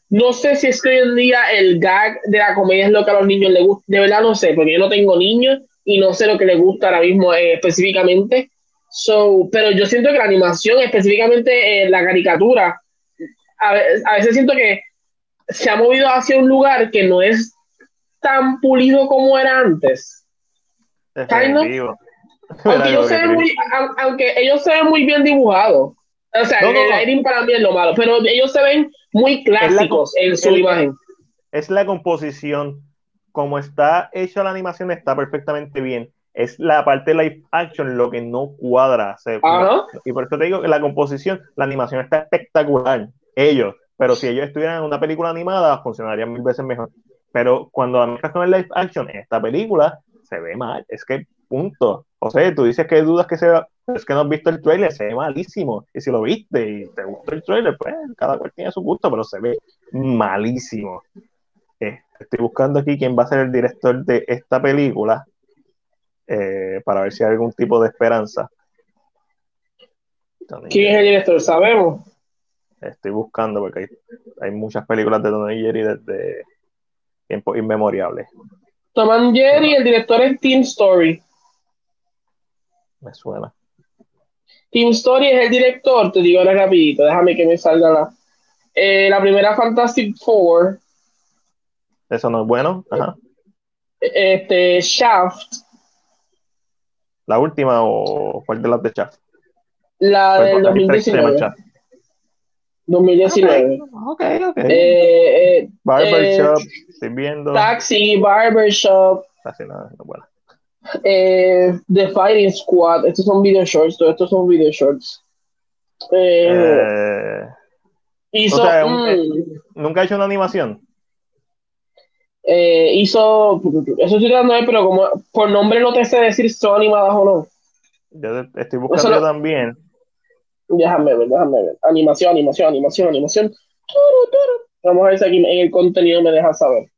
no sé si es que hoy en día el gag de la comedia es lo que a los niños les gusta, de verdad no sé, porque yo no tengo niños y no sé lo que les gusta ahora mismo eh, específicamente, So, pero yo siento que la animación, específicamente eh, la caricatura, a, veces siento que se ha movido hacia un lugar que no es tan pulido como era antes. Aunque, ellos se ven muy, aunque ellos se ven muy bien dibujados. O sea, el lighting para mí es lo malo, pero ellos se ven muy clásicos en su imagen. Es la composición. Como está hecha la animación, está perfectamente bien es la parte live action lo que no cuadra. y por eso te digo que la composición, la animación está espectacular. Ellos, pero si ellos estuvieran en una película animada, funcionaría mil veces mejor. Pero cuando la con el live action en esta película, se ve mal. Es que, punto. O sea, tú dices que dudas que se es que no has visto el trailer, se ve malísimo. Y si lo viste y te gustó el trailer, pues cada cual tiene su gusto, pero se ve malísimo. Eh, estoy buscando aquí quién va a ser el director de esta película eh, para ver si hay algún tipo de esperanza. ¿Quién es el director? ¿Sabemos? Estoy buscando porque hay, muchas películas de Don Jerry desde tiempos inmemoriales. Tom Jerry, el director es Team Story. Me suena. Team Story es el director, te digo ahora rapidito, déjame que me salga la. Eh, la primera Fantastic Four. Eso no es bueno. Ajá. Este, Shaft. ¿La última o cuál de las de Shaft? La del 2019. 2019. Ok, ok. Eh, eh, barbershop, eh, estoy viendo. Taxi, Barbershop. Casi nada, no bueno. Eh, The Fighting Squad. Estos son video shorts, todos estos son video shorts. Eh, eh hizo, o sea, mm, ¿Nunca ha hecho una animación? eh, hizo, eso estoy de ver, pero como por nombre no te sé decir si son animadas o no. Yo estoy buscando también. Déjame ver, déjame ver. Animación, animación, animación, animación. Vamos a ver si aquí en el contenido me deja saber.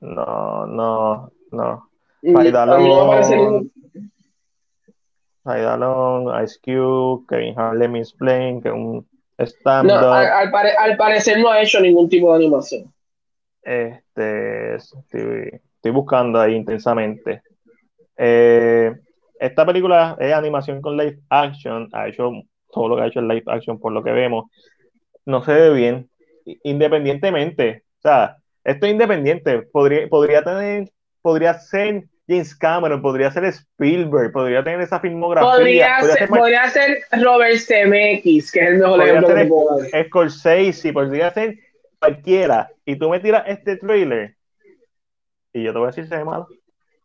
No, no, no. No Faidalon, Ice Cube, Kevin Harlem is playing, que es un No, stand-up. al, al pare- al parecer no ha hecho ningún tipo de animación. Este, estoy, estoy buscando ahí intensamente. Eh, esta película es animación con live action, ha hecho todo lo que ha hecho en live action por lo que vemos. No se ve bien, independientemente. O sea, esto es independiente. Podría, podría tener, podría ser James Cameron, podría ser Spielberg, podría tener esa filmografía, Podría podría ser, podría Robert Zemeckis, que es el mejor Podría ser que. Scorsese, podría ser cualquiera, y tú me tiras este trailer, y yo te voy a decir si se ve malo.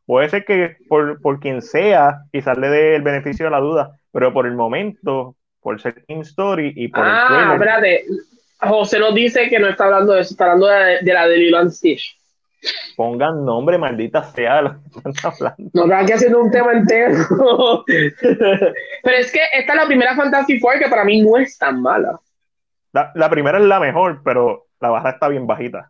Puede ser que por, por quien sea, quizás le dé el beneficio de la duda, pero por el momento, por ser King Story y por el Ah, trailer, espérate. José nos dice que no está hablando de eso, está hablando de, de la de Lilo and Stitch. Pongan nombre, maldita sea, de lo que están hablando. Nos están aquí haciendo un tema entero. Pero es que esta es la primera Fantasy Four que para mí no es tan mala. La, la primera es la mejor, pero la baja está bien bajita.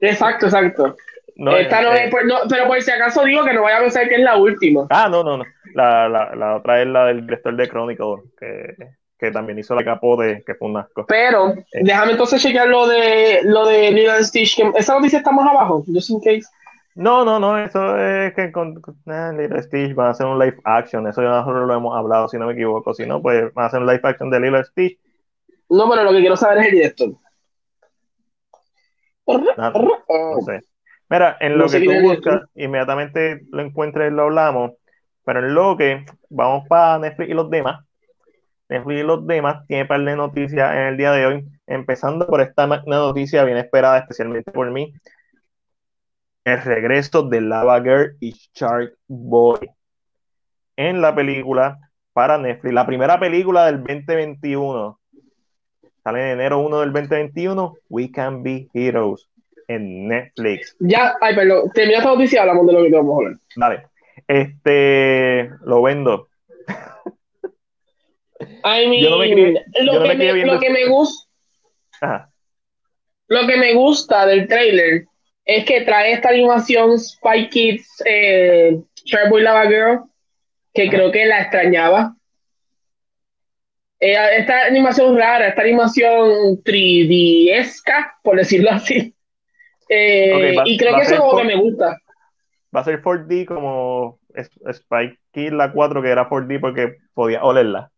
Exacto, exacto. No, esta no eh, es, por- no, pero por si acaso digo que no vaya a pensar que es la última. Ah, no, no, no. La, la, la otra es la del director de Chronicle, que, que también hizo la capote, que fue un asco. Pero déjame entonces chequear lo de lo de Lilo Stitch. que esa noticia está más abajo, just in case. No, no, no, eso es que con, con eh, Lilo Stitch van a hacer un live action, eso ya nosotros lo hemos hablado, si no me equivoco, si no, pues van a hacer un live action de Lilo Stitch. No, pero lo que quiero saber es el director. Nada, no sé. Mira, en No lo sé que tú buscas, inmediatamente lo encuentres y lo hablamos, pero en lo que vamos para Netflix y los demás. Netflix y los demás tiene par de noticias en el día de hoy, empezando por esta ma- una noticia bien esperada, especialmente por mí. El regreso de Lava Girl y Shark Boy en la película para Netflix. La primera película del 2021. Sale en enero 1 del 2021. We Can Be Heroes en Netflix. Ya, ay, perdón, termina esta noticia hablamos de lo que te vamos a hablar. Dale. Este lo vendo. I mean, Yo no me crié- lo, yo no que me lo que me gusta, Ajá. lo que me gusta del trailer es que trae esta animación Spy Kids eh, Sharkboy Lava Girl, que creo que la extrañaba. Eh, esta animación rara, esta animación 3D-esca, por decirlo así. Eh, va- y creo que eso es por- que me gusta. Va a ser 4D como es- Spike Kid la 4 que era 4D porque podía olerla.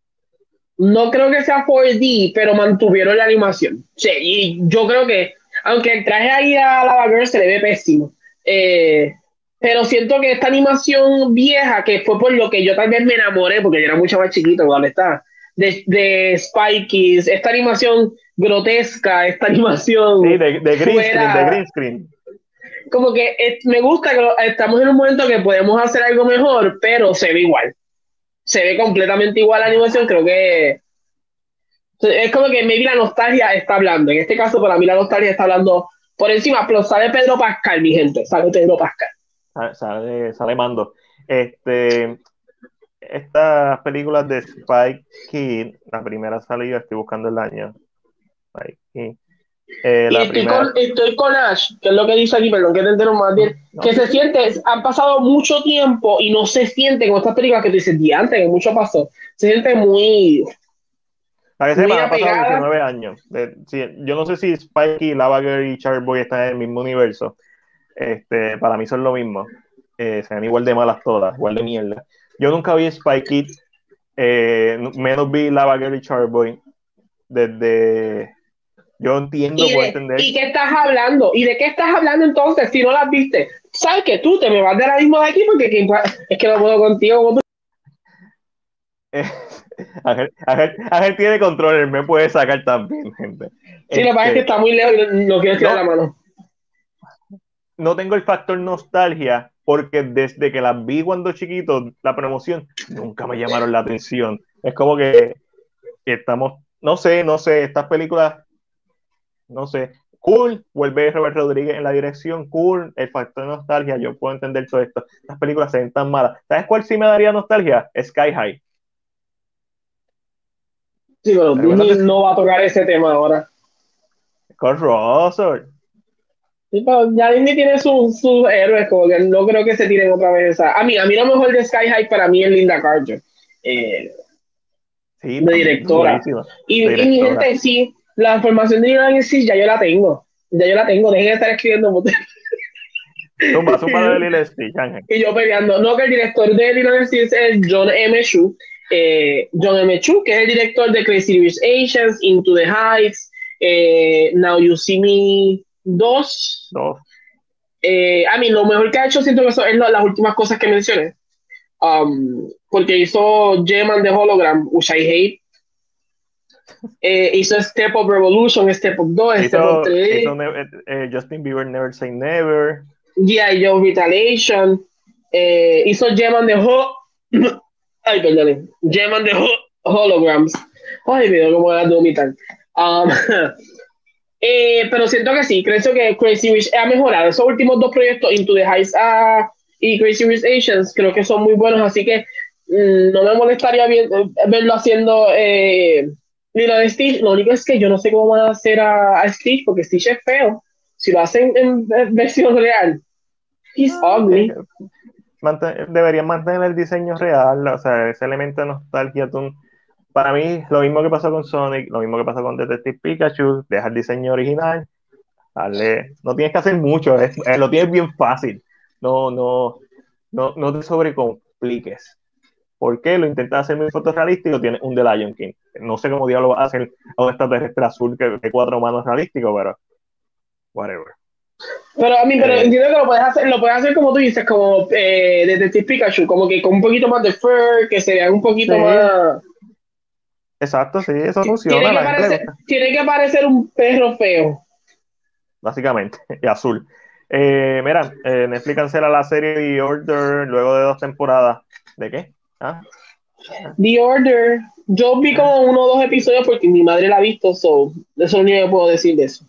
No creo que sea 4D, pero mantuvieron la animación. Sí, y yo creo que, aunque el traje ahí a Lava Girl se le ve pésimo, eh, pero siento que esta animación vieja, que fue por lo que yo tal vez me enamoré, porque yo era mucho más chiquito cuando está, de, de esta animación grotesca, esta animación Sí, de, de green fuera- screen, de green screen. como que eh, me gusta que lo- estamos en un momento que podemos hacer algo mejor, pero se ve igual. Se ve completamente igual la animación, creo que es como que maybe la nostalgia está hablando. En este caso, para mí la nostalgia está hablando por encima, pero sale Pedro Pascal, mi gente, sale Pedro Pascal. Sale, sale, mando. Este, estas películas de Spike Kid, la primera salió, estoy buscando el año. Spike Kid. Eh, Y estoy primera, con, estoy con Ash, que es lo que dice aquí, perdón, que te entero más bien, No. que se siente, han pasado mucho tiempo y no se siente con estas películas que tú dices, diante, que mucho pasó. Se siente muy, se muy me han pasado apegada. 19 años. De- sí, yo no sé si Spike y Lava Girl y Shark Boy están en el mismo universo. Este, para mí son lo mismo. Eh, sean igual de malas todas, igual de mierda. Yo nunca vi Spike Kid, eh, menos vi Lava Girl y Shark Boy. Desde. Yo entiendo, ¿Y de, entender. ¿Y qué estás hablando? ¿Y de qué estás hablando entonces si no las viste? ¿Sabes que tú te me vas de la misma de aquí? Porque que- es que no puedo contigo. Ángel, tiene control, él me puede sacar también, gente. Sí, lo que pasa es que Este, está muy lejos y no quiero tirar No. la mano. no tengo el factor nostalgia porque desde que las vi cuando chiquito, la promoción, nunca me llamaron la atención. Es como que estamos, no sé, no sé, estas películas, no sé, cool, vuelve Robert Rodríguez en la dirección, cool, el factor nostalgia, yo puedo entender todo esto. Las películas se ven tan malas. ¿Sabes cuál sí me daría nostalgia? Sky High. Sí, pero Pero Disney no va a tocar ese tema ahora. Kurt Russell. ya Disney tiene sus héroes, como que no creo que se tiren otra vez. a mí, a mí lo mejor de Sky High para mí es Linda Carter. Eh, sí, de directora. Y, mi gente, sí, la formación de Linda sí, ya yo la tengo. Ya yo la tengo, dejen de estar escribiendo. Zumba, zumba de Lilo Stitch, Y yo peleando. No, que el director de Stitch es John M. Chu. Eh, John M. Chu, que es el director de Crazy Rich Asians, Into the Heights, eh, Now You See Me 2. Eh, a mí, lo mejor que ha hecho, siento que son es las últimas cosas que mencioné. Um, porque hizo Gem the Hologram, which I hate. Eh, hizo Step Up Revolution, Step Up 2, Step Up 3. Justin Bieber Never Say Never. G.I. Joe Retaliation. hizo Gem and the Ho Ay, perdón. Gem and the Holograms. Ay, dio como ganas de vomitar. Um, eh, pero siento que sí, creo que Crazy Rich ha mejorado. Esos últimos dos proyectos, Into the Heights y Crazy Rich Asians, creo que son muy buenos, así que mm, no me molestaría bien, eh, verlo haciendo eh, Lilo de Stitch. Lo único es que yo no sé cómo van a hacer a, Stitch, porque Stitch es feo. Si lo hacen en, versión real, he's ugly. deberían mantener el diseño real, o sea, ese elemento de nostalgia. Tú, para mí, lo mismo que pasó con Sonic, lo mismo que pasó con Detective Pikachu, deja el diseño original, dale, no tienes que hacer mucho, es, eh, lo tienes bien fácil, no, no, no, no te sobrecompliques. ¿Por qué? Lo intentas hacer muy fotorrealístico, tienes un The Lion King. No sé cómo diablo va a hacer a un extraterrestre azul que de cuatro manos realístico, pero whatever. Pero a mí, pero eh, entiendo que lo puedes hacer, lo puedes hacer como tú dices, como eh, Detective Pikachu, como que con un poquito más de fur, que se vea un poquito más Exacto, sí, eso funciona. Tiene que, parecer, un perro feo. Básicamente, y azul. Eh, mira, eh, Netflix cancela la serie The Order luego de dos temporadas. ¿De qué? ¿Ah? The Order. Yo vi como uno o dos episodios porque mi madre la ha visto, so, eso es lo único que puedo decir de eso.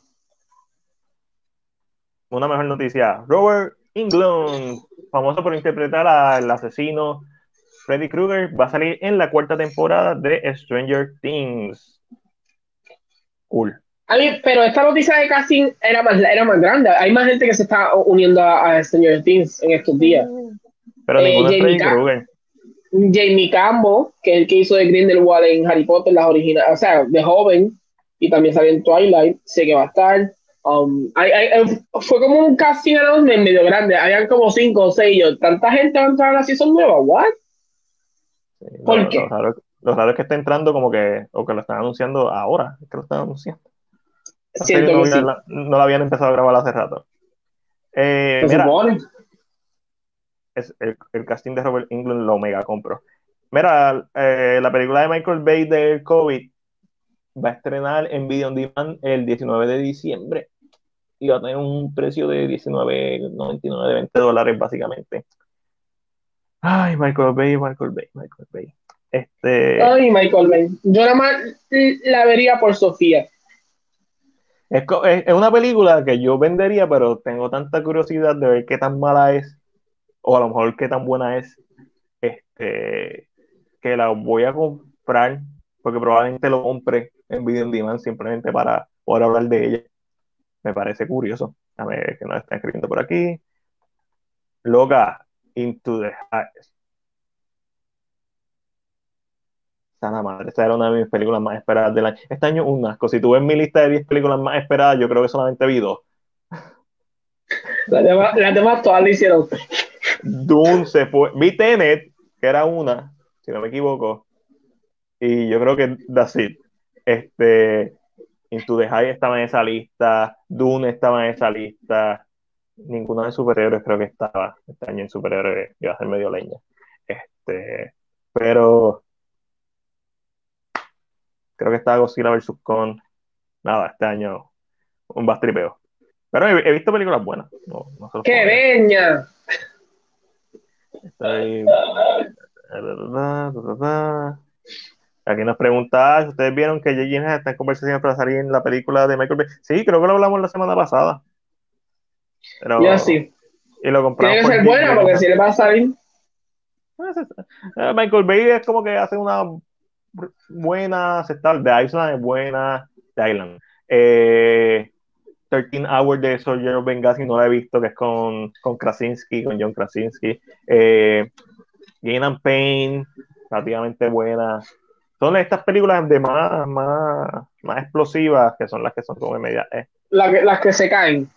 Una mejor noticia. Robert Englund, famoso por interpretar al asesino Freddy Krueger va a salir en la cuarta temporada de Stranger Things. Cool. pero esta noticia de casting era más, era más grande. Hay más gente que se está uniendo a, Stranger Things en estos días. Pero eh, ninguno es Freddy Krueger. Jamie Campbell, que es el que hizo de Grindelwald en Harry Potter, las originales, o sea, de joven, y también salió en Twilight, sé que va a estar. Um, fue como un casting medio grande, habían como cinco o seis, yo, tanta gente va a entrar a la season nueva, ¿what? ¿Por lo, qué? Lo raro, es que está entrando como que, o que lo están anunciando ahora, es que lo están anunciando. no, lo habían empezado a grabar hace rato. Eh, mira, es el, el, casting de Robert England lo mega compro. Mira, eh, la película de Michael Bay del COVID va a estrenar en Video on Demand el 19 de diciembre y va a tener un precio de 19.99 de 20 dólares básicamente. Ay, Michael Bay, Michael Bay, Michael Bay. Este... Ay, Michael Bay. Yo nada más la vería por Sofía. Es, es, una película que yo vendería, pero tengo tanta curiosidad de ver qué tan mala es, o a lo mejor qué tan buena es, este, que la voy a comprar, porque probablemente lo compre en Video on Demand simplemente para poder hablar de ella. Me parece curioso. A ver que nos está escribiendo por aquí. Loca, Into the Heights. Sana madre, esta era una de mis películas más esperadas del año. Este año un asco. Si tú ves mi lista de 10 películas más esperadas, yo creo que solamente vi dos. Las demás, todas lo hicieron. Dune se fue. Vi Tenet, que era una, si no me equivoco. Y yo creo que that's it. Este, Into the High estaba en esa lista. Dune estaba en esa lista ninguno de superhéroes creo que estaba este año en superhéroes, iba a ser medio leña. Este, pero creo que estaba Godzilla vs. Con. Nada, este año un bastripeo. Pero he, visto películas buenas. ¡Qué Aquí nos pregunta, ¿ustedes vieron que J.J. está en conversación para salir en la película de Michael Bay? Sí, creo que lo hablamos la semana pasada. Pero, ya sí. Y lo compramos. Tiene que ser buena porque si le va a salir. Eh, Michael Bay es como que hace una buena aceptable. The Island es buena. The Island. Eh, 13 Hours de Soldier of Benghazi, no la he visto, que es con, con Krasinski, con John Krasinski. Eh, Gain and Pain, relativamente buena. Son estas películas de más, más, más explosivas, que son las que son como media. Eh. las que se caen.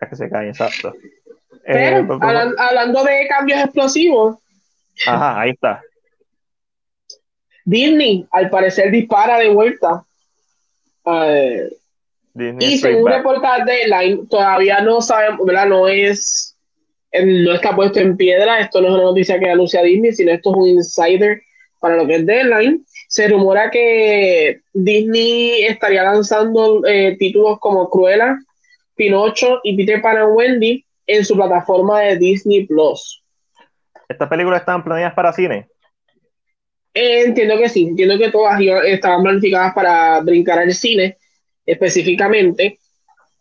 Las que se caen, exacto. Pero, eh, pues, hablando de cambios explosivos. Ajá, ahí está. Disney, al parecer, dispara de vuelta. Y según reportaje de Line, todavía no sabemos, ¿verdad? No es, no está puesto en piedra. Esto no es una noticia que anuncia Disney, sino esto es un insider para lo que es Deadline. Se rumora que Disney estaría lanzando eh, títulos como Cruella, Pinocho y Peter Pan and Wendy en su plataforma de Disney Plus. ¿Estas películas están planeadas para cine? Eh, entiendo que sí, entiendo que todas estaban planificadas para brincar al cine específicamente.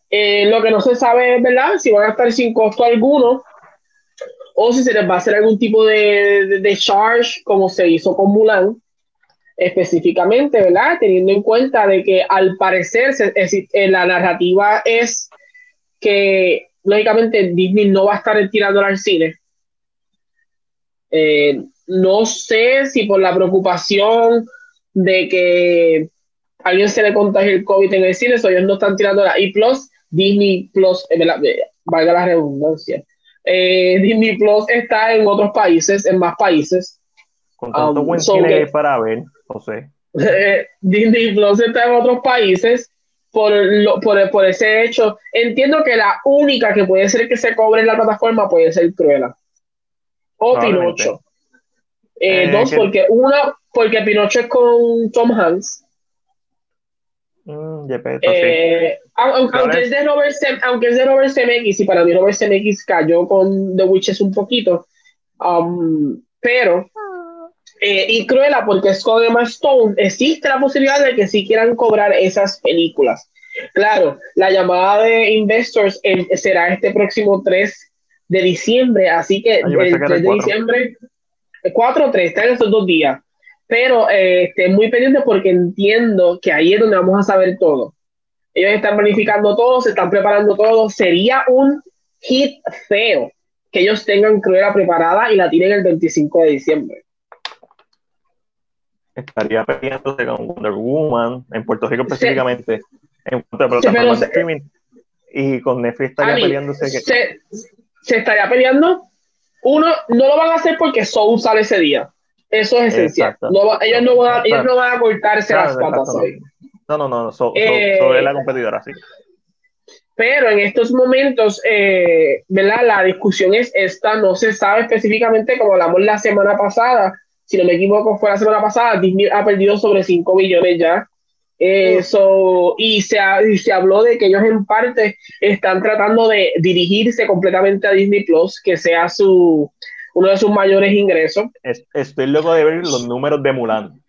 Eh, lo que no se sabe es, ¿verdad? Si van a estar sin costo alguno o si se les va a hacer algún tipo de, de, charge como se hizo con Mulan específicamente, ¿verdad? Teniendo en cuenta de que al parecer eh, la narrativa es que lógicamente Disney no va a estar retirando al cine. Eh, no sé si por la preocupación de que alguien se le contagie el COVID en el cine, so ellos no están tirando la y Plus, Disney Plus, eh, eh, valga la redundancia. Disney Plus está en otros países, en más países. Con tanto um, buen cine para ver, no sé. Disney Plus está en otros países por, lo, por, por, ese hecho. Entiendo que la única que puede ser que se cobre en la plataforma puede ser Cruella o Pinocho. Eh, eh, dos, porque uno, porque Pinocho es con Tom Hanks. Mm, eh, aunque, es de Robert aunque es de Robert Zemeckis, y para mí Robert Zemeckis cayó con The Witches un poquito, um, pero eh, y Cruella, porque es con Emma Stone, existe la posibilidad de que sí quieran cobrar esas películas. Claro, la llamada de investors será este próximo 3 de diciembre, así que ah, el 3 de diciembre, 4 o 3, están esos dos días. Pero eh, muy pendiente porque entiendo que ahí es donde vamos a saber todo. Ellos están planificando todo, se están preparando todo. Sería un hit feo que ellos tengan Cruella preparada y la tienen el 25 de diciembre estaría peleándose con Wonder Woman, en Puerto Rico específicamente, en cuanto a plataformas de streaming, y con Netflix estaría peleándose. Se, se, estaría peleando. Uno, no lo van a hacer porque Soul sale ese día. Eso es esencial. ellos, no van, ellos no van a cortarse las patas hoy. No, no, no, Soul, eh, es la competidora, sí. Pero en estos momentos, eh, ¿verdad? La discusión es esta, no se sabe específicamente, como hablamos la semana pasada, si no me equivoco, fue la semana pasada, Disney ha perdido sobre 5 millones ya. Eso, y se, se habló de que ellos en parte están tratando de dirigirse completamente a Disney Plus, que sea su uno de sus mayores ingresos. Estoy loco de ver los números de Mulan.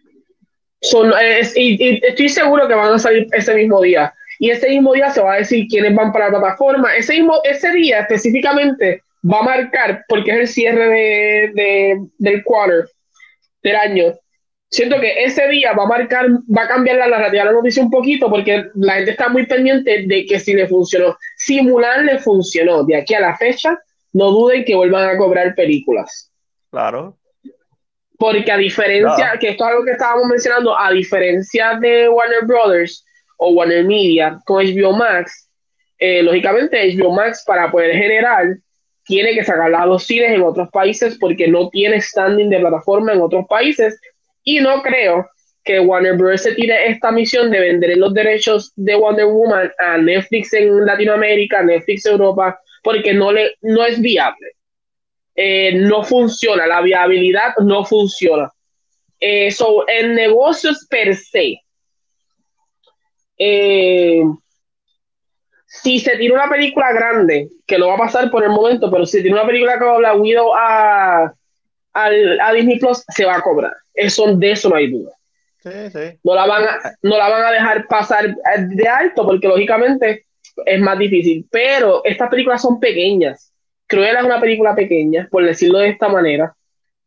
Son, y, estoy seguro que van a salir ese mismo día. Y ese mismo día se va a decir quiénes van para la plataforma. Ese, mismo, ese día específicamente va a marcar, porque es el cierre de, de del quarter, del año, siento que ese día va a marcar, va a cambiar la narrativa de la noticia un poquito porque la gente está muy pendiente de que si le funcionó. Si Mulan le funcionó de aquí a la fecha, no duden que vuelvan a cobrar películas. Claro. Porque a diferencia, que esto es algo que estábamos mencionando, a diferencia de Warner Brothers o Warner Media con HBO Max, eh, lógicamente HBO Max para poder generar tiene que sacar a los cines en otros países porque no tiene standing de plataforma en otros países y no creo que Warner Bros. se tire esta misión de vender los derechos de Wonder Woman a Netflix en Latinoamérica, Netflix Europa, porque no, le, no es viable. Eh, no funciona, la viabilidad no funciona. Eh, en negocios per se, eh, si se tira una película grande, que no va a pasar por el momento, pero si tira una película que habla Widow a, a, Disney Plus, se va a cobrar. Eso, de eso no hay duda. No, la van a, no la van a dejar pasar de alto porque lógicamente es más difícil. Pero estas películas son pequeñas. Cruella es una película pequeña, por decirlo de esta manera.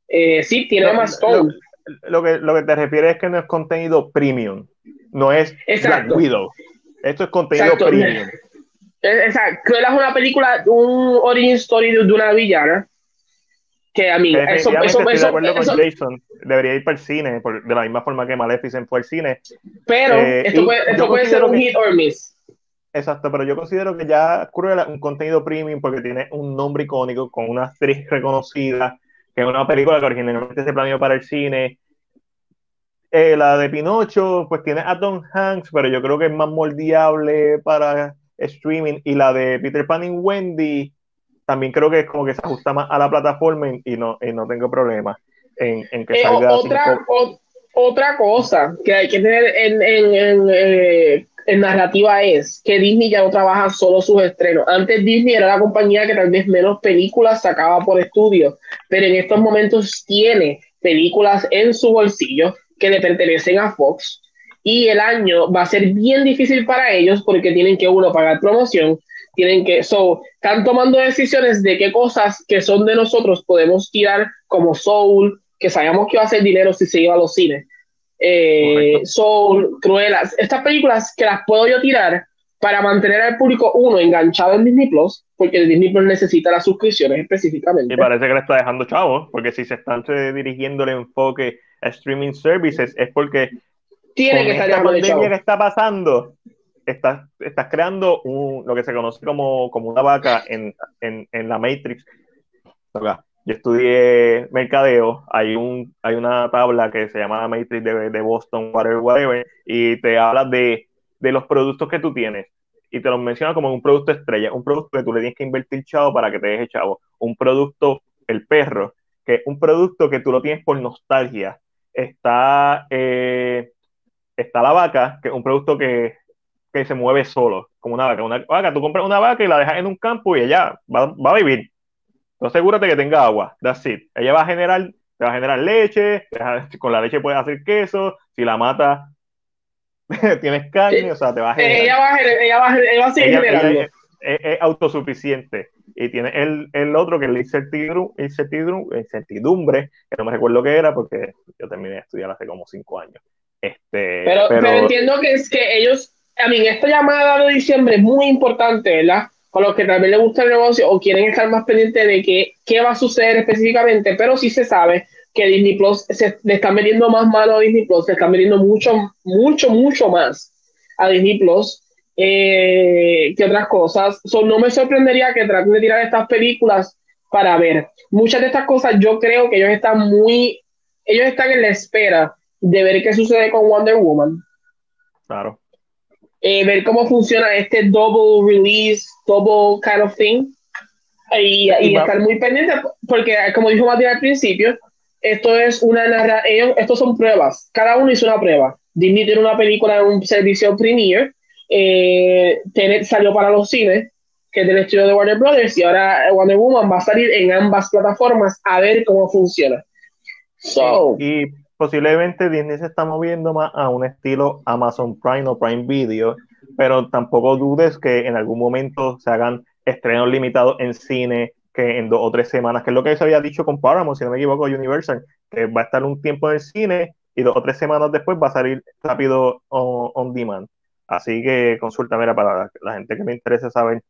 Eh, sí, tiene más Lo, lo, que, lo que te refieres es que no es contenido premium. No es Black Widow. Esto es contenido premium. O sea, Cruella es una película, un origin story de, una villana. Que a mí, eso, eso, estoy de acuerdo con Jason. Debería ir para el cine, de la misma forma que Maleficent fue al cine. Pero eh, esto, puede, esto puede ser un hit or miss. Exacto, pero yo considero que ya Cruella es un contenido premium porque tiene un nombre icónico con una actriz reconocida, que es una película que originalmente se planeó para el cine. Eh, la de Pinocho, pues tiene a Tom Hanks, pero yo creo que es más moldeable para streaming. Y la de Peter Pan y Wendy, también creo que es como que se ajusta más a la plataforma y no, y no tengo problema en, en que eh, salga. otra, otra cosa que hay que tener en, en, eh, en, narrativa es que Disney ya no trabaja solo sus estrenos. Antes Disney era la compañía que tal vez menos películas sacaba por estudio, pero en estos momentos tiene películas en su bolsillo que le pertenecen a Fox y el año va a ser bien difícil para ellos porque tienen que uno pagar promoción, tienen que, so, están tomando decisiones de qué cosas que son de nosotros podemos tirar como Soul, que sabíamos que iba a hacer dinero si se iba a los cines. Eh, Soul, Cruelas, estas películas que las puedo yo tirar para mantener al público, uno, enganchado en Disney Plus, porque Disney Plus necesita las suscripciones específicamente. Y parece que le está dejando chavo, porque si se están dirigiendo el enfoque streaming services es porque tiene que estar esta pandemia que está pasando estás, estás creando un, lo que se conoce como, como una vaca en, en, en la Matrix. Yo estudié mercadeo, hay, un, hay una tabla que se llama Matrix de, de Boston, whatever, whatever, y te habla de, de los productos que tú tienes y te los menciona como un producto estrella, un producto que tú le tienes que invertir chavo para que te deje chavo, un producto, el perro, que es un producto que tú lo tienes por nostalgia, está, eh, está la vaca, que es un producto que, que, se mueve solo, como una vaca. Una vaca, tú compras una vaca y la dejas en un campo y ella va, va a vivir. Entonces asegúrate que tenga agua, that's it. Ella va a generar, te va a generar leche, con la leche puedes hacer queso, si la mata tienes carne, o sea, te va a generar. Ella va a, ella va, ella va a seguir generando. es, autosuficiente y tiene el, el otro que es la incertidumbre, incertidumbre, que no me recuerdo qué era porque yo terminé de estudiar hace como cinco años. Este, pero, pero, entiendo que es que ellos, a mí, esta llamada de diciembre es muy importante, ¿verdad? Para los que también les gusta el negocio o quieren estar más pendientes de qué, qué va a suceder específicamente, pero sí se sabe que Disney Plus se, le están metiendo más mano a Disney Plus, se están metiendo mucho, mucho, mucho más a Disney Plus eh, que otras cosas. no me sorprendería que traten de tirar estas películas para ver. Muchas de estas cosas yo creo que ellos están muy, ellos están en la espera de ver qué sucede con Wonder Woman. Claro. Eh, ver cómo funciona este double release, double kind of thing. Y, y estar muy pendiente, porque como dijo Matías al principio, esto es una narración, estos son pruebas. Cada uno hizo una prueba. Disney tiene una película en un servicio Premiere eh, salió para los cines, que es del estudio de Warner Brothers, y ahora Wonder Woman va a salir en ambas plataformas a ver cómo funciona. y posiblemente Disney se está moviendo más a un estilo Amazon Prime o Prime Video, pero tampoco dudes que en algún momento se hagan estrenos limitados en cine, que en dos o tres semanas, que es lo que se había dicho con Paramount, si no me equivoco, Universal, que va a estar un tiempo en el cine y dos o tres semanas después va a salir rápido on demand. Así que consulta, mira, para la gente que me interese saber,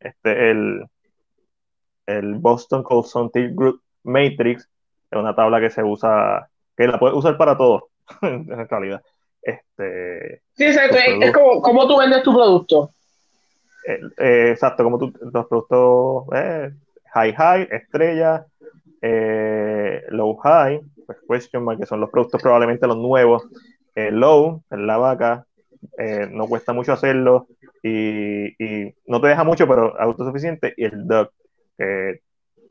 este, el, el Boston Consulting Group Matrix es una tabla que se usa, que la puedes usar para todo, en realidad. Este, sí, exacto, es, como, como tú vendes tu producto. Eh, eh, exacto, como tú, los productos eh, high high, estrella, low high, pues question mark, que son los productos probablemente los nuevos, low, en la vaca, no cuesta mucho hacerlo y, no te deja mucho, pero autosuficiente. Y el duck, que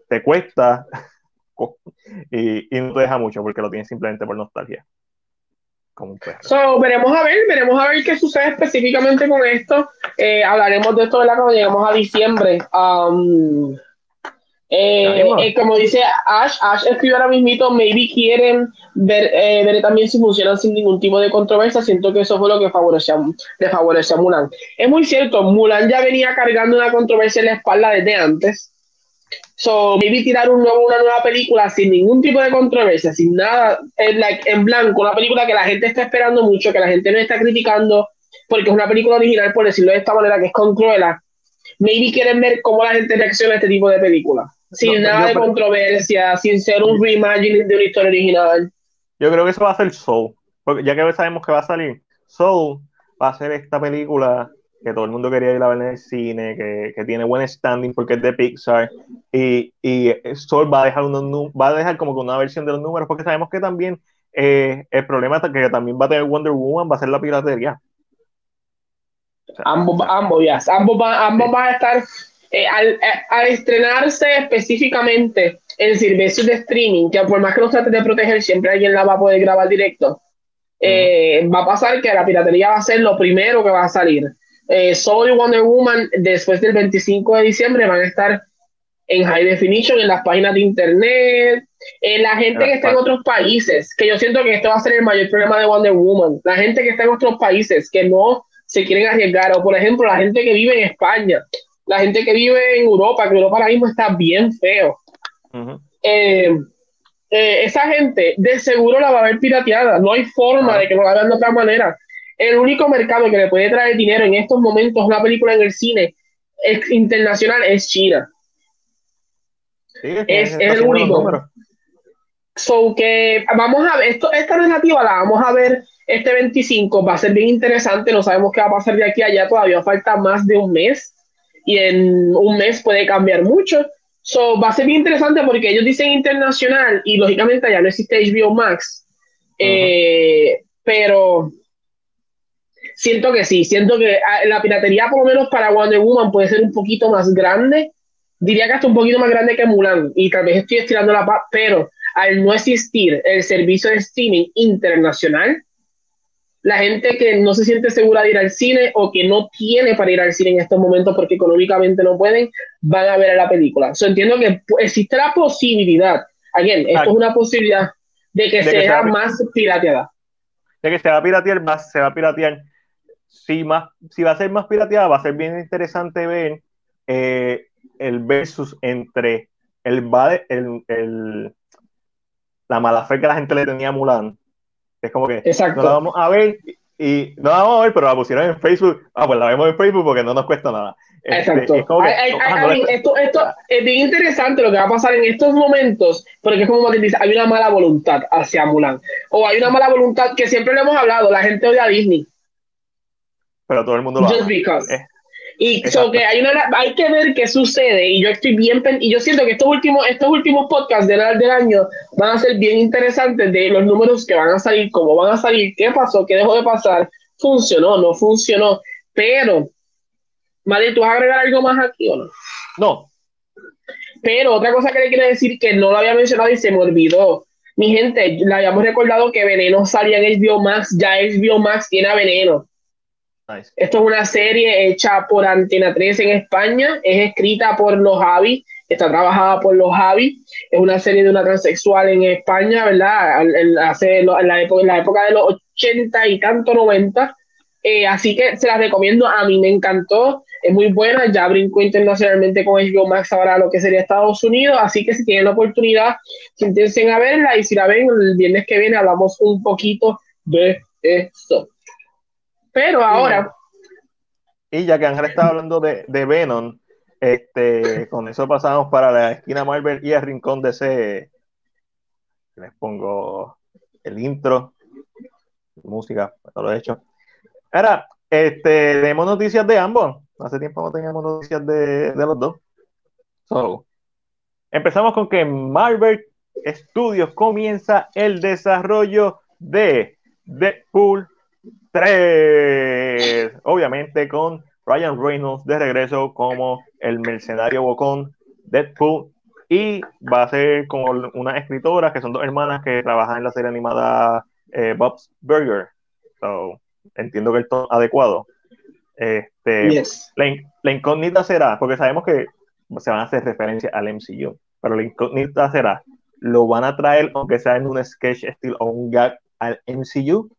te cuesta y, no te deja mucho porque lo tienes simplemente por nostalgia. Como un perro. veremos a ver, veremos a ver qué sucede específicamente con esto. Eh, hablaremos de esto de la cuando lleguemos a diciembre. Um, eh, eh, como dice Ash, Ash escribió ahora mismito, maybe quieren ver, eh, ver también si funcionan sin ningún tipo de controversia. Siento que eso fue lo que favoreció, le favoreció a Mulan. Es muy cierto, Mulan ya venía cargando una controversia en la espalda desde antes. So, maybe tirar un nuevo, una nueva película sin ningún tipo de controversia, sin nada, en, like, en blanco, una película que la gente está esperando mucho, que la gente no está criticando, porque es una película original, por decirlo de esta manera, que es con maybe quieren ver cómo la gente reacciona a este tipo de películas. Sin nada de controversia, sin ser un reimagining de una historia original. Yo creo que eso va a ser Soul. Porque ya que sabemos que va a salir, Soul va a ser esta película que todo el mundo quería ir a ver en el cine, que, que tiene buen standing porque es de Pixar, y, y Soul va a dejar unos va a dejar como que una versión de los números, porque sabemos que también eh, el problema que también va a tener Wonder Woman va a ser la piratería. ambos, ambos, ya, ambos, ambos van a estar eh, al, eh, al, estrenarse específicamente en servicios de streaming, que por más que los trate de proteger, siempre alguien la va a poder grabar directo. va a pasar que la piratería va a ser lo primero que va a salir eh, Soul y Wonder Woman después del 25 de diciembre van a estar en high definition en las páginas de internet, en la gente que está en otros países, que yo siento que este va a ser el mayor problema de Wonder Woman, la gente que está en otros países que no se quieren arriesgar, o por ejemplo la gente que vive en España, la gente que vive en Europa, que Europa ahora mismo está bien feo. Eh, eh, esa gente de seguro la va a ver pirateada, no hay forma de que no la vean de otra manera el único mercado que le puede traer dinero en estos momentos una película en el cine internacional es China. es, el único. So que vamos a ver, esto, esta narrativa la vamos a ver este 25, va a ser bien interesante, no sabemos qué va a pasar de aquí a allá, todavía falta más de un mes y en un mes puede cambiar mucho. So, va a ser bien interesante porque ellos dicen internacional y lógicamente ya no existe HBO Max, eh, pero siento que sí, siento que ah, la piratería, por lo menos para Wonder Woman, puede ser un poquito más grande. Diría que hasta un poquito más grande que Mulan, y tal vez estoy estirando la paz, pero al no existir el servicio de streaming internacional, la gente que no se siente segura de ir al cine o que no tiene para ir al cine en estos momentos porque económicamente no pueden, van a ver la película. So, entiendo que existe la posibilidad, again, esto es una posibilidad de que, sea, más pirateada. De que se va a piratear más, se va a piratear si, más, si va a ser más pirateada, va a ser bien interesante ver eh, el versus entre el, el, el, la mala fe que la gente le tenía a Mulan. Es como que Exacto. no la vamos a ver y no la vamos a ver, pero la pusieron en Facebook. Ah, pues la vemos en Facebook porque no nos cuesta nada. Este, Exacto. esto, esto es bien interesante lo que va a pasar en estos momentos, porque es como dice, hay una mala voluntad hacia Mulan. O hay una mala voluntad que siempre le hemos hablado, la gente odia a Disney pero todo el mundo lo Just because. Eh, y que hay, una, hay que ver qué sucede y yo estoy bien y yo siento que estos últimos estos últimos podcasts del, del año van a ser bien interesantes de los números que van a salir, cómo van a salir, qué pasó, qué dejó de pasar, funcionó, no funcionó, pero Madre, ¿tú vas a agregar algo más aquí o no? No. Pero otra cosa que le quiero decir que no lo había mencionado y se me olvidó. Mi gente, le habíamos recordado que Veneno salía en el Biomax, ya es Biomax tiene Veneno. Esto es una serie hecha por Antena 3 en España, es escrita por los Javi, está trabajada por los Javi, es una serie de una transexual en España, ¿verdad? Hace, en, la, época, en la época de los 80 y tanto 90. Eh, así que se las recomiendo, a mí me encantó, es muy buena, ya brincó internacionalmente con HBO Max ahora lo que sería Estados Unidos, así que si tienen la oportunidad, siéntense a verla. Y si la ven el viernes que viene hablamos un poquito de esto. Pero ahora. Y ya que Ángel estaba hablando de, de Venom, este, con eso pasamos para la esquina Marvel y el rincón de ese. Les pongo el intro, música, todo lo he hecho. Ahora, este, tenemos noticias de ambos. Hace tiempo no teníamos noticias de, de los dos. So, empezamos con que Marvel Studios comienza el desarrollo de Deadpool 3. Obviamente con Ryan Reynolds de regreso como el mercenario bocón Deadpool. Y va a ser con una escritora que son dos hermanas que trabajan en la serie animada eh, Bob's Burger. So, entiendo que esto es adecuado. Este, la, incógnita será, porque sabemos que se van a hacer referencia al MCU, pero la incógnita será, ¿lo van a traer aunque sea en un sketch estilo o un gag al MCU?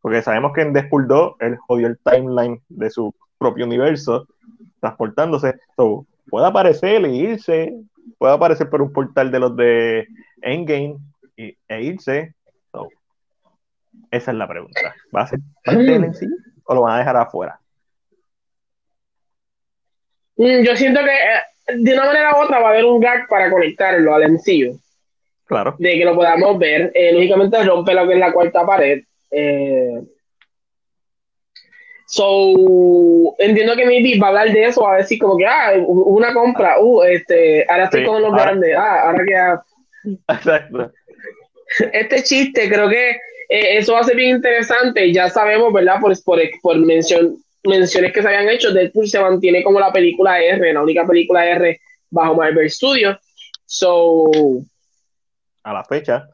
Porque sabemos que en Deadpool 2 él jodió el timeline de su propio universo, transportándose. puede aparecer e irse, puede aparecer por un portal de los de Endgame y, e irse. esa es la pregunta. ¿Va a ser parte en sí o lo van a dejar afuera? Mm, yo siento que eh, de una manera u otra va a haber un gag para conectarlo al MCU. Claro. De que lo podamos ver. Eh, lógicamente rompe lo que es la cuarta pared. Eh, so, entiendo que maybe va a hablar de eso, va a decir como que, ah, una compra, uh, este, ahora estoy con los grandes, ah, ahora que... Exacto. Este chiste, creo que eh, eso va a ser bien interesante, ya sabemos, ¿verdad? Por, por, por mención, menciones que se habían hecho, Deadpool se mantiene como la película R, la única película R bajo Marvel Studios. So. A la fecha.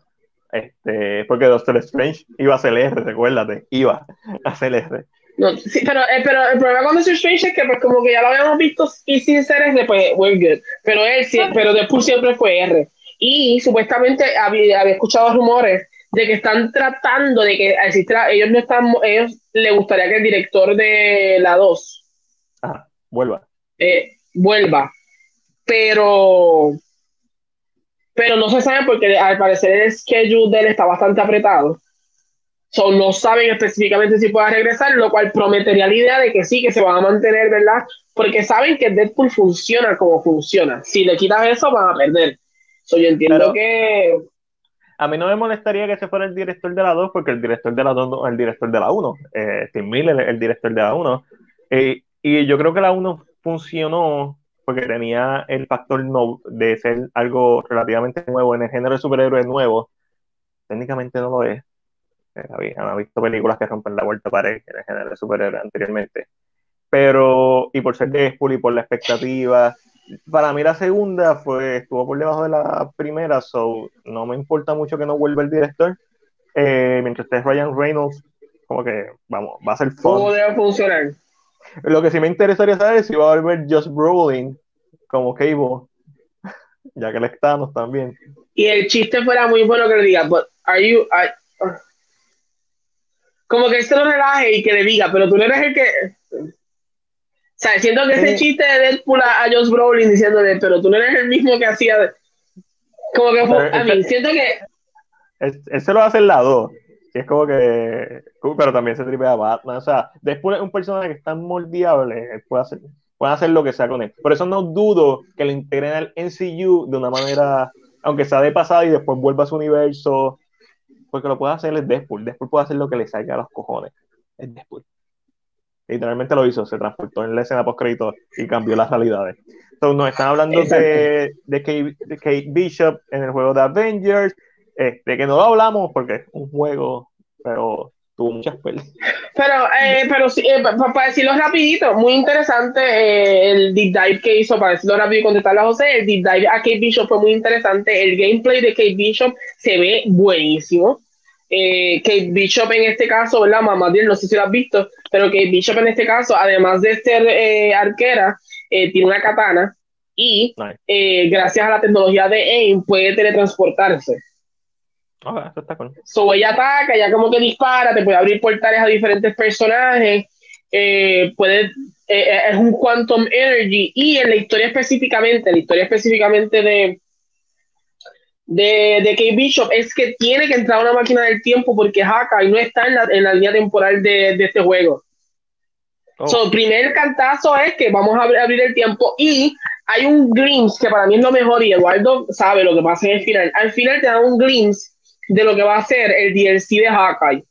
Este, porque Doctor Strange iba a ser R, recuérdate, iba a ser R. No, sí, pero, eh, pero el problema con Doctor Strange es que pues como que ya lo habíamos visto y sin ser R, pues we're good. Pero él pero Deadpool siempre fue R. Y supuestamente había, había escuchado rumores de que están tratando de que exista, ellos no están, ellos le gustaría que el director de la 2 vuelva. Eh, vuelva. Pero pero no se sabe porque al parecer el schedule de él está bastante apretado. So, no saben específicamente si pueda regresar, lo cual prometería la idea de que sí, que se van a mantener, ¿verdad? Porque saben que Deadpool funciona como funciona. Si le quitas eso, van a perder. So, yo entiendo que a mí no me molestaría que se fuera el director de la 2, porque el director de la 2 es el director de la 1. Eh, Tim Miller es el director de la 1. Eh, y yo creo que la 1 funcionó porque tenía el factor no, de ser algo relativamente nuevo en el género de superhéroes nuevo. Técnicamente no lo es. Eh, han visto películas que rompen la vuelta pared en el género de superhéroes anteriormente. Pero, y por ser Deadpool y por la expectativa, para mí la segunda fue, estuvo por debajo de la primera, so no me importa mucho que no vuelva el director. Eh, mientras esté Ryan Reynolds, como que, vamos, va a ser fun. ¿Cómo debe funcionar? Lo que sí me interesaría saber es si va a volver Josh Brolin como Cable, ya que el Thanos también. Y el chiste fuera muy bueno que le diga, but are you, como que esto lo relaje y que le diga, pero tú no eres el que o sea, siento que ese chiste de Deadpool a, Josh Brolin diciéndole, pero tú no eres el mismo que hacía. Como que fue, a mí, siento que. Él, se lo hace el lado. Y es como que. Pero también se tripea a Batman. O sea, es un personaje que es tan moldeable. puede hacer, puede hacer lo que sea con él. Por eso no dudo que lo integren al MCU de una manera. Aunque sea de pasada y después vuelva a su universo. Porque lo puede hacer el Deadpool. Deadpool puede hacer lo que le salga a los cojones. Es Deadpool literalmente lo hizo, se transportó en la escena post crédito y cambió las realidades. Entonces nos están hablando de, de, Kate, Bishop en el juego de Avengers, este, que no lo hablamos porque es un juego, pero tuvo muchas peleas. Pero, eh, pero sí, eh, para decirlo rapidito, muy interesante eh, el deep dive que hizo, para decirlo rápido y contestarle a José, el deep dive a Kate Bishop fue muy interesante, el gameplay de Kate Bishop se ve buenísimo, eh, Kate Bishop en este caso, ¿verdad? Mamá no sé si lo has visto, pero Kate Bishop en este caso, además de ser arquera, tiene una katana y gracias a la tecnología de AIM puede teletransportarse. Ah, eso está So ella ataca, ella como que dispara, te puede abrir portales a diferentes personajes, puede, es un quantum energy y en la historia específicamente, la historia específicamente de, de, de Kate Bishop es que tiene que entrar a una máquina del tiempo porque y no está en la, en la línea temporal de, de este juego. Oh. el primer cantazo es que vamos a abrir, el tiempo y hay un glimpse que para mí es lo mejor y Eduardo sabe lo que pasa en el final. Al final te dan un glimpse de lo que va a ser el DLC de Hawkeye.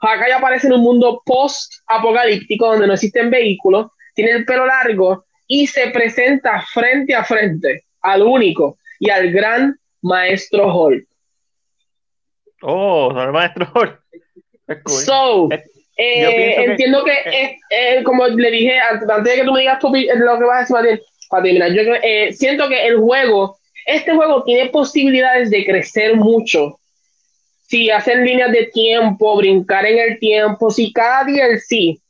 Hawkeye aparece en un mundo post-apocalíptico donde no existen vehículos, tiene el pelo largo y se presenta frente a frente al único y al gran Maestro Hall. Oh, el Maestro Hall. So, eh, entiendo que, como le dije antes, de que tú me digas lo que vas a decir, terminar, yo eh, siento que el juego, este juego tiene posibilidades de crecer mucho. Si hacen líneas de tiempo, brincar en el tiempo, si cada DLC.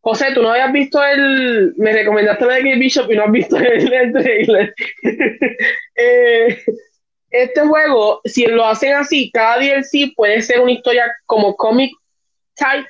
José, tú no habías visto el. Me recomendaste lo de Game Bishop y no has visto el, el trailer. eh, este juego, si lo hacen así, cada DLC puede ser una historia como comic type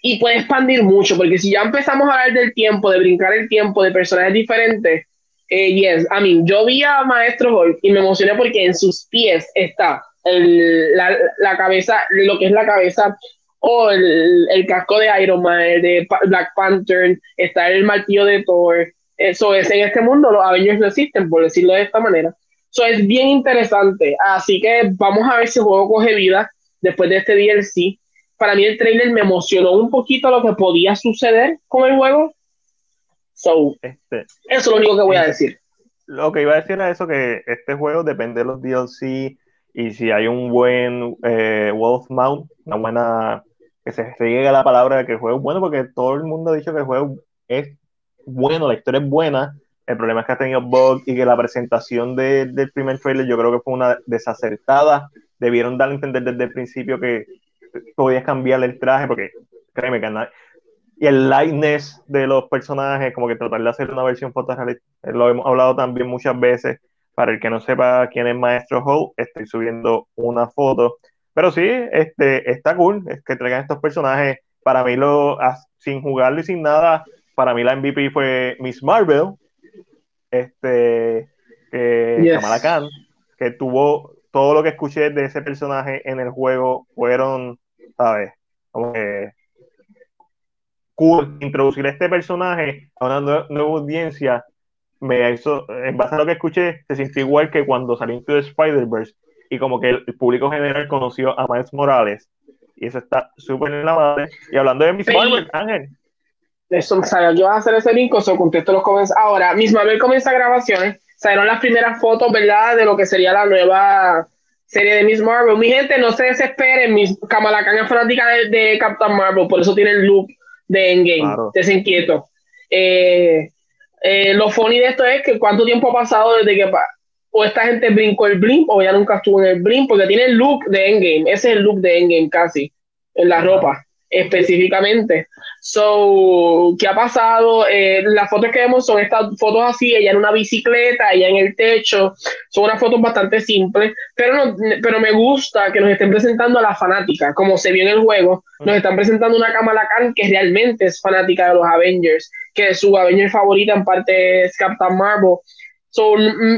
y puede expandir mucho, porque si ya empezamos a hablar del tiempo, de brincar el tiempo, de personajes diferentes, eh, yes, I mean, yo vi a Maestro Hulk y me emocioné porque en sus pies está el, la, la, cabeza, lo que es la cabeza o el, el, casco de Iron Man, de Black Panther, está el martillo de Thor, Eso es, en este mundo los Avengers no existen, por decirlo de esta manera. Eso es bien interesante. Así que vamos a ver si el juego coge vida después de este DLC. Para mí el trailer me emocionó un poquito lo que podía suceder con el juego. So, este, eso es lo único que voy a decir. Lo que iba a decir era eso, que este juego depende de los DLC y si hay un buen eh, Wolf Mount, una buena, que se, llegue la palabra de que el juego es bueno, porque todo el mundo ha dicho que el juego es bueno, la historia es buena, el problema es que ha tenido bugs y que la presentación del primer trailer yo creo que fue una desacertada, debieron dar a entender desde el principio que podías cambiarle el traje, porque créeme que y el lightness de los personajes, como que tratar de hacer una versión fotorrealista, lo hemos hablado también muchas veces, para el que no sepa quién es Maestro Ho, estoy subiendo una foto. Pero sí, este, está cool, es que traigan estos personajes. Para mí, lo, sin jugarlo y sin nada, para mí la MVP fue Miss Marvel, este, Kamala Khan, que tuvo todo lo que escuché de ese personaje en el juego, fueron, ¿sabes? Como que cool introducir a este personaje a una nueva audiencia me hizo, en base a lo que escuché, se sintió igual que cuando salió Into the Spider-Verse y como que el, público general conoció a Miles Morales. Y eso está súper en la madre. Y hablando de Miss Marvel, Ángel. Eso, sabía que ibas a hacer ese link, o contesto los comienzos. Ahora, Miss Marvel comienza grabaciones. Salieron las primeras fotos, ¿verdad? De lo que sería la nueva serie de Miss Marvel. Mi gente, no se desesperen. Miss Kamala Khan es fanática de, Captain Marvel, por eso tiene el look de Endgame. Claro. Desinquieto. Eh, eh, lo funny de esto es que cuánto tiempo ha pasado desde que o esta gente brincó el blimp o ya nunca estuvo en el blimp, porque tiene el look de Endgame, ese es el look de Endgame casi, en la ropa específicamente. So, ¿qué ha pasado? Eh, las fotos que vemos son estas fotos así, ella en una bicicleta, ella en el techo, son unas fotos bastante simples, pero, no, pero me gusta que nos estén presentando a la fanática, como se vio en el juego, nos están presentando una Kamala Khan que realmente es fanática de los Avengers, que su Avenger favorita en parte es Captain Marvel. So,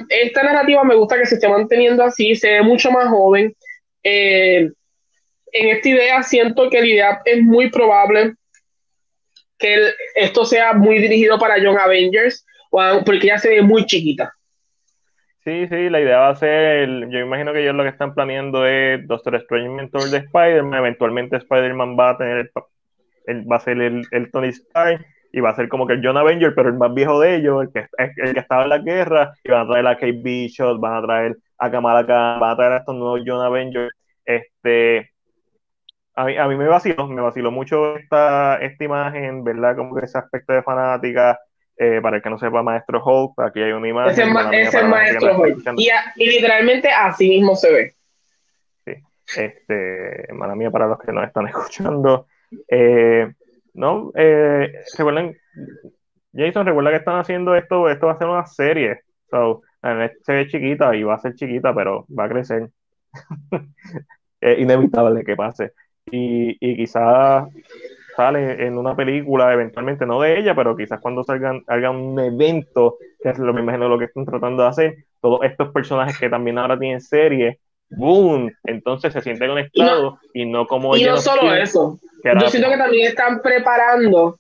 esta narrativa me gusta que se esté manteniendo así, se ve mucho más joven. Eh, en esta idea siento que la idea es muy probable que esto sea muy dirigido para Young Avengers, porque ya se ve muy chiquita. Sí, sí, la idea va a ser, yo imagino que ellos lo que están planeando es Doctor Strange mentor de Spider-Man, eventualmente Spider-Man va a tener, el, va a ser el, el, Tony Stark y va a ser como que el John Avenger, pero el más viejo de ellos, el que, el que estaba en la guerra, y van a traer a Kate Bishop, van a traer a Kamala Khan, van a traer a estos nuevos John Avengers, este, a mí, a mí me vaciló, me vaciló mucho esta, esta imagen, ¿verdad? Como que ese aspecto de fanática, eh, para el que no sepa, Maestro Hulk, aquí hay una imagen. Ese es Maestro Hulk. Y, y, literalmente así mismo se ve. Sí, este, mala mía para los que nos están escuchando. Eh, no, eh, recuerden, Jason, recuerda que están haciendo esto, esto va a ser una serie. So, se ve chiquita y va a ser chiquita, pero va a crecer. es inevitable que pase y, y quizás sale en una película, eventualmente no de ella, pero quizás cuando salgan, haga un evento, que es lo me imagino lo que están tratando de hacer, todos estos personajes que también ahora tienen serie, boom, entonces se sienten conectados y no, y no como Y no solo eso, yo siento que también están preparando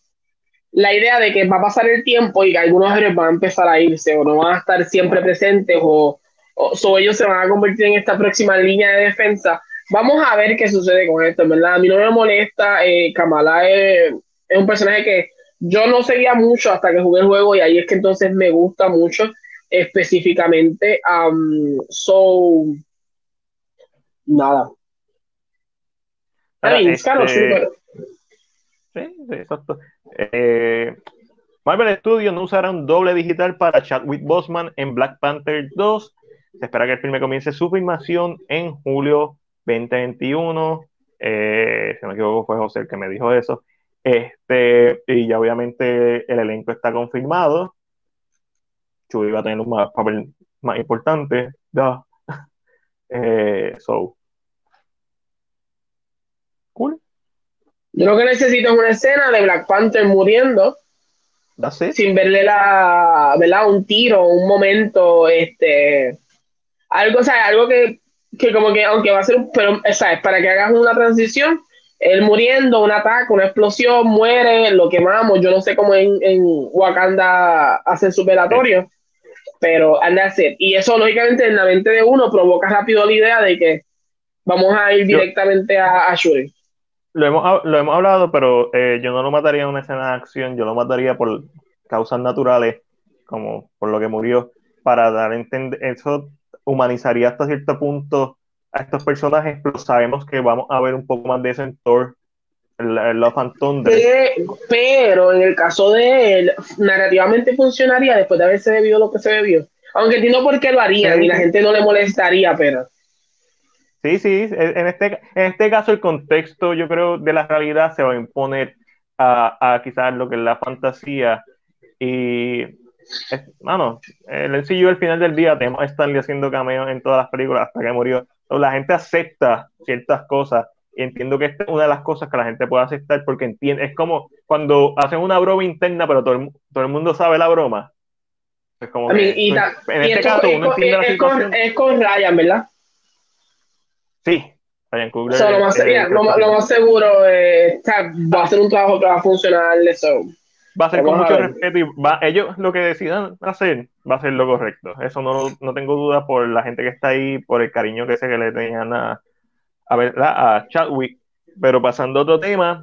la idea de que va a pasar el tiempo y que algunos héroes van a empezar a irse o no van a estar siempre presentes o, o ellos se van a convertir en esta próxima línea de defensa Vamos a ver qué sucede con esto, ¿verdad? A mí no me molesta. Eh, Kamala es, un personaje que yo no seguía mucho hasta que jugué el juego y ahí es que entonces me gusta mucho específicamente. Um, so, nada. Este, sí, exacto. Eh, Marvel Studios no usará un doble digital para Chadwick Boseman en Black Panther 2. Se espera que el filme comience su filmación en julio 2021. Eh, si no me equivoco, fue José el que me dijo eso. Este, y ya obviamente el elenco está confirmado. Chuy va a tener un papel más importante. Eh, so. Cool. Yo lo que necesito es una escena de Black Panther muriendo. Sin verle la, ¿verdad? Un tiro, un momento, este. Algo, o sea, algo que que como que, aunque va a ser, pero, ¿sabes? Para que hagas una transición, él muriendo, un ataque, una explosión, muere, lo quemamos. Yo no sé cómo en, en Wakanda hacen su velatorio, pero anda a hacer. Y eso, lógicamente, en la mente de uno provoca rápido la idea de que vamos a ir directamente a, a, Shuri. Lo hemos, lo hemos hablado, pero eh, yo no lo mataría en una escena de acción, yo lo mataría por causas naturales, como por lo que murió, para dar a entender, eso humanizaría hasta cierto punto a estos personajes, pero sabemos que vamos a ver un poco más de eso en Thor, Love and Thunder. Pero en el caso de él, narrativamente funcionaría después de haberse bebido lo que se bebió. Aunque entiendo por qué lo harían y la gente no le molestaría, pero. Sí, sí, en este, en este caso el contexto, yo creo, de la realidad se va a imponer a, a quizás lo que es la fantasía. Y, mano, el MCU al final del día tenemos a Stanley haciendo cameos en todas las películas hasta que murió. La gente acepta ciertas cosas y entiendo que esta es una de las cosas que la gente puede aceptar porque entiende, es como cuando hacen una broma interna, pero todo el, todo el mundo sabe la broma. Es como y, en este caso uno entiende la situación. Con, es con Ryan, ¿verdad? Sí, Ryan Coogler. lo, más, lo, más seguro eh, va a ser un trabajo que va a funcionar eso. Va a ser con mucho respeto y va, ellos lo que decidan hacer va a ser lo correcto. Eso no, no tengo duda por la gente que está ahí, por el cariño que sé que le tenían a, a, a Chadwick. Pero pasando a otro tema,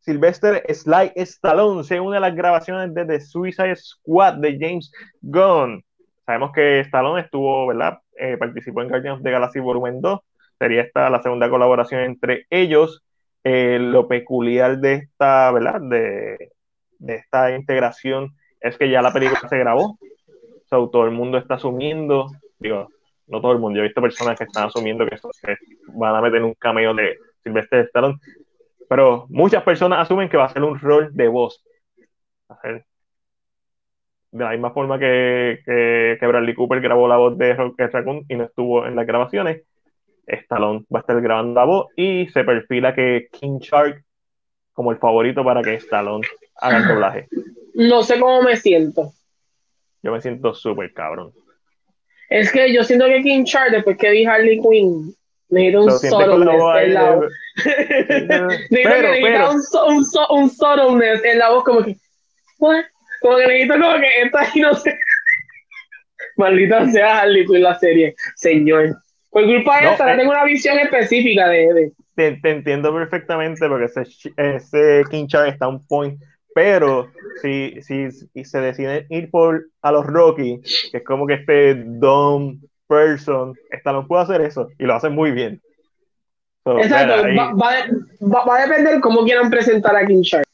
Sylvester Sly Stallone se une a las grabaciones de The Suicide Squad de James Gunn. Sabemos que Stallone estuvo, ¿verdad? Eh, participó en Guardians of the Galaxy Volumen 2. Sería esta la segunda colaboración entre ellos. Eh, lo peculiar de esta, ¿verdad? De, de, esta integración es que ya la película se grabó. todo el mundo está asumiendo, digo, no todo el mundo, yo he visto personas que están asumiendo que, van a meter un cameo de Sylvester Stallone, pero muchas personas asumen que va a ser un rol de voz. de la misma forma que, que, Bradley Cooper grabó la voz de Rocket Raccoon y no estuvo en las grabaciones, Stallone va a estar grabando la voz y se perfila que King Shark como el favorito para que Stallone haga el doblaje. No sé cómo me siento. Yo me siento súper cabrón. Es que yo siento que King Char, después que vi Harley Quinn, necesita un subtleness en la voz. necesita un, un, un subtleness en la voz, como que, ¿what? Como que necesito como que esta y no sé. Maldita sea Harley Quinn la serie, señor. Por culpa de esa, eh, tengo una visión específica de. de... Te, te, entiendo perfectamente porque ese, ese King Char está un point pero si, si, se deciden ir por a los Rocky, que es como que este dumb person, no puede hacer eso y lo hace muy bien. Exacto, va, a depender cómo quieran presentar a King Shark.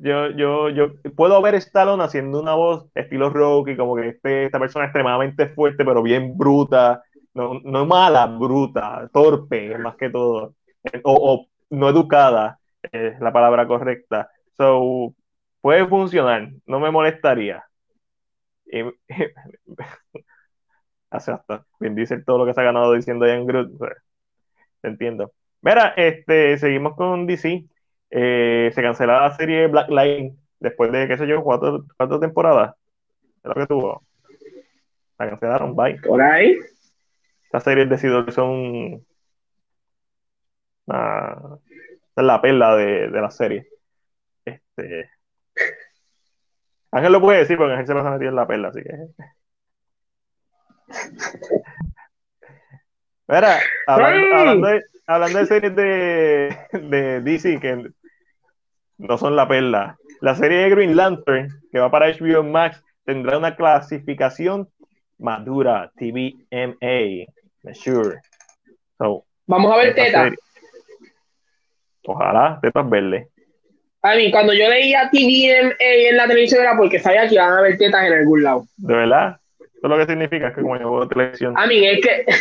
Yo, yo, yo puedo ver Stallone haciendo una voz estilo Rocky, como que este, esta persona extremadamente fuerte, pero bien bruta, no, no mala, bruta, torpe, más que todo, o, o no educada, es la palabra correcta. So, puede funcionar, no me molestaría. Y, hasta bien dice todo lo que se ha ganado diciendo Ian Groot. te entiendo. Mira, este, seguimos con DC. Eh, se canceló la serie Black Line después de, qué sé yo, cuatro, cuatro temporadas. Es lo que tuvo. La cancelaron, bye. Por ahí. Esta serie decidió que son una, la perla de, de la serie. Este, Ángel lo puede decir porque Ángel se pasa metido en la perla, así que. Mira, hablando, de, hablando de series de, de DC que no son la perla, la serie de Green Lantern, que va para HBO Max, tendrá una clasificación madura, TVMA, Vamos a ver tetas. Ojalá, tetas verdes. A mí, cuando yo leía TVMA en la televisión era porque sabía que iban a haber tetas en algún lado. ¿De verdad? Eso lo que significa es que como yo veo televisión. A mí, es que.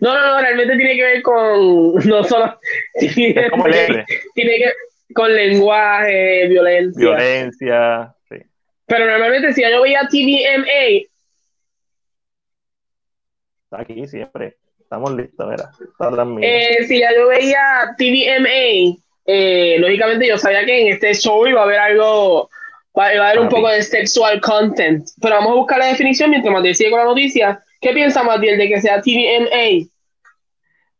No, no, no, realmente tiene que ver con. No solo. Tiene, como tiene que con lenguaje, violencia. Violencia, sí. Pero normalmente si yo veía TVMA. Está aquí siempre. Estamos listos, mira. Eh, si ya yo veía TVMA eh, lógicamente yo sabía que en este show iba a haber algo, iba a haber un poco de sexual content, pero vamos a buscar la definición mientras Matiel sigue con la noticia. ¿Qué piensa Matiel de que sea TVMA?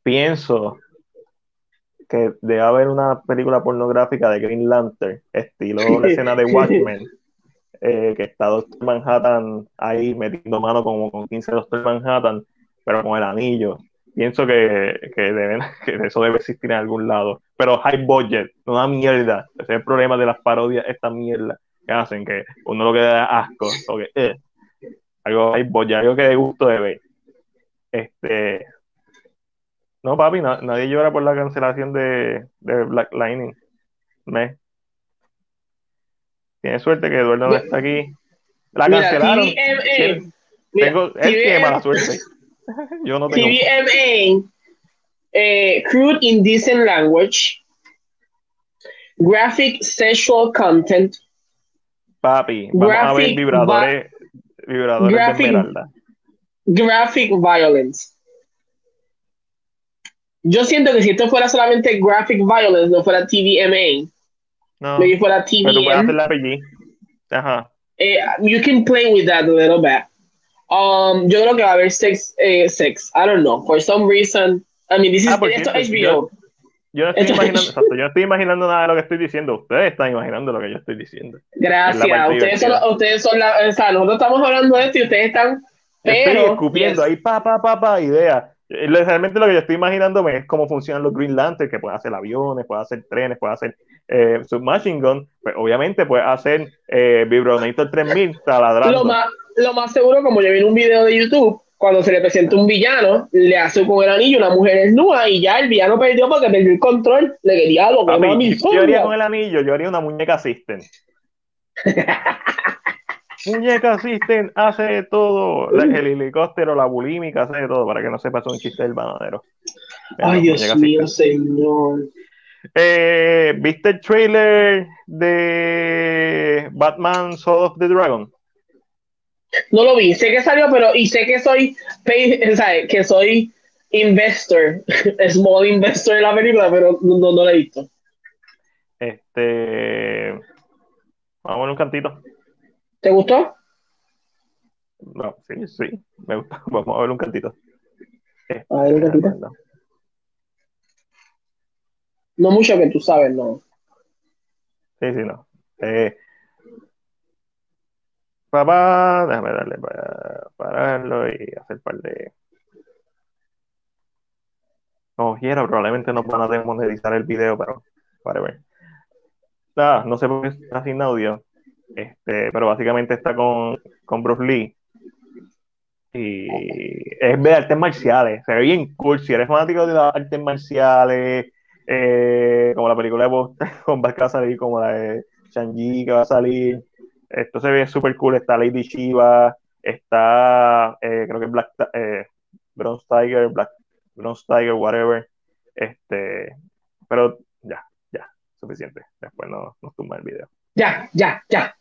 Pienso que debe haber una película pornográfica de Green Lantern, estilo la escena de Watchmen, eh, que está Doctor Manhattan ahí metiendo mano como con 15 Doctor Manhattan, pero con el anillo. Pienso que, que, deben, que eso debe existir en algún lado. Pero high budget, una mierda. Ese es el problema de las parodias, esta mierda que hacen, que uno lo queda asco. Eh, algo high budget, algo que de gusto de ver. Este, no, papi, nadie llora por la cancelación de, de Black Lightning. Me. Tiene suerte que Eduardo no está aquí. La cancelaron. TVMA. Tengo, él tiene mala suerte. Yo no tengo. TVMA, eh, crude indecent language, graphic sexual content. Papi, vamos a ver vibradores, vibradores graphic, de esmeralda. Graphic violence. Yo siento que si esto fuera solamente graphic violence, no fuera TVMA. No. Maybe fuera TVM. Pero puedes hacer la PG. Ajá. Eh, you can play with that a little bit. Um, yo creo que va a haber sex, eh, sex. I don't know. For some reason. I mean, this is ah, esto es HBO. Yo, no estoy imaginando, exacto, yo no estoy imaginando nada de lo que estoy diciendo. Ustedes están imaginando lo que yo estoy diciendo. Gracias. Ustedes son, ustedes son la. O sea, nosotros estamos hablando de esto y ustedes están. Pero, estoy escupiendo ahí, pa, pa, pa, pa, idea. Eh, realmente lo que yo estoy imaginándome es cómo funcionan los Green Lantern, que pueden hacer aviones, pueden hacer trenes, pueden hacer eh, submachine gun, pues obviamente puede hacer eh, Vibronator 3000 taladrando. Lo más, lo más seguro, como yo vi en un video de YouTube, cuando se le presenta un villano, le hace con el anillo una mujer desnuda y ya el villano perdió porque perdió el control, le quería lo que Yo haría con el anillo, yo haría una muñeca system. Muñeca System hace todo. El helicóptero, la bulímica, hace todo. Para que no sepa, es un chiste del bananero. Ay, Dios mío, señor. Eh, ¿Viste el trailer de Batman Soul of the Dragon? No lo vi, sé que salió, pero y sé que soy que soy investor, small investor en la película, pero no, no, la he visto. Este vamos a ver un cantito. ¿Te gustó? No, sí, sí, me gusta. Vamos a ver un cantito. a ver un cantito. No. no. mucho que tú sabes, no. Sí, sí, no. Eh, papá, déjame darle para pararlo y hacer par de. No quiero, probablemente no van a demonetizar el video, pero para ver. Ah, no sé por qué está sin audio. Este, pero básicamente está con, con Bruce Lee. Y es de artes marciales, se ve bien cool. Si eres fanático de las artes marciales, eh, como la película de Boston, va a salir, como la de Shang-Chi que va a salir. Esto se ve súper cool. Está Lady Shiva, está, eh, creo que Black, eh, Bronze Tiger, Black, Bronze Tiger, whatever. Este, pero ya, ya, suficiente. Después nos, nos tumba el video. Ya, ya, ya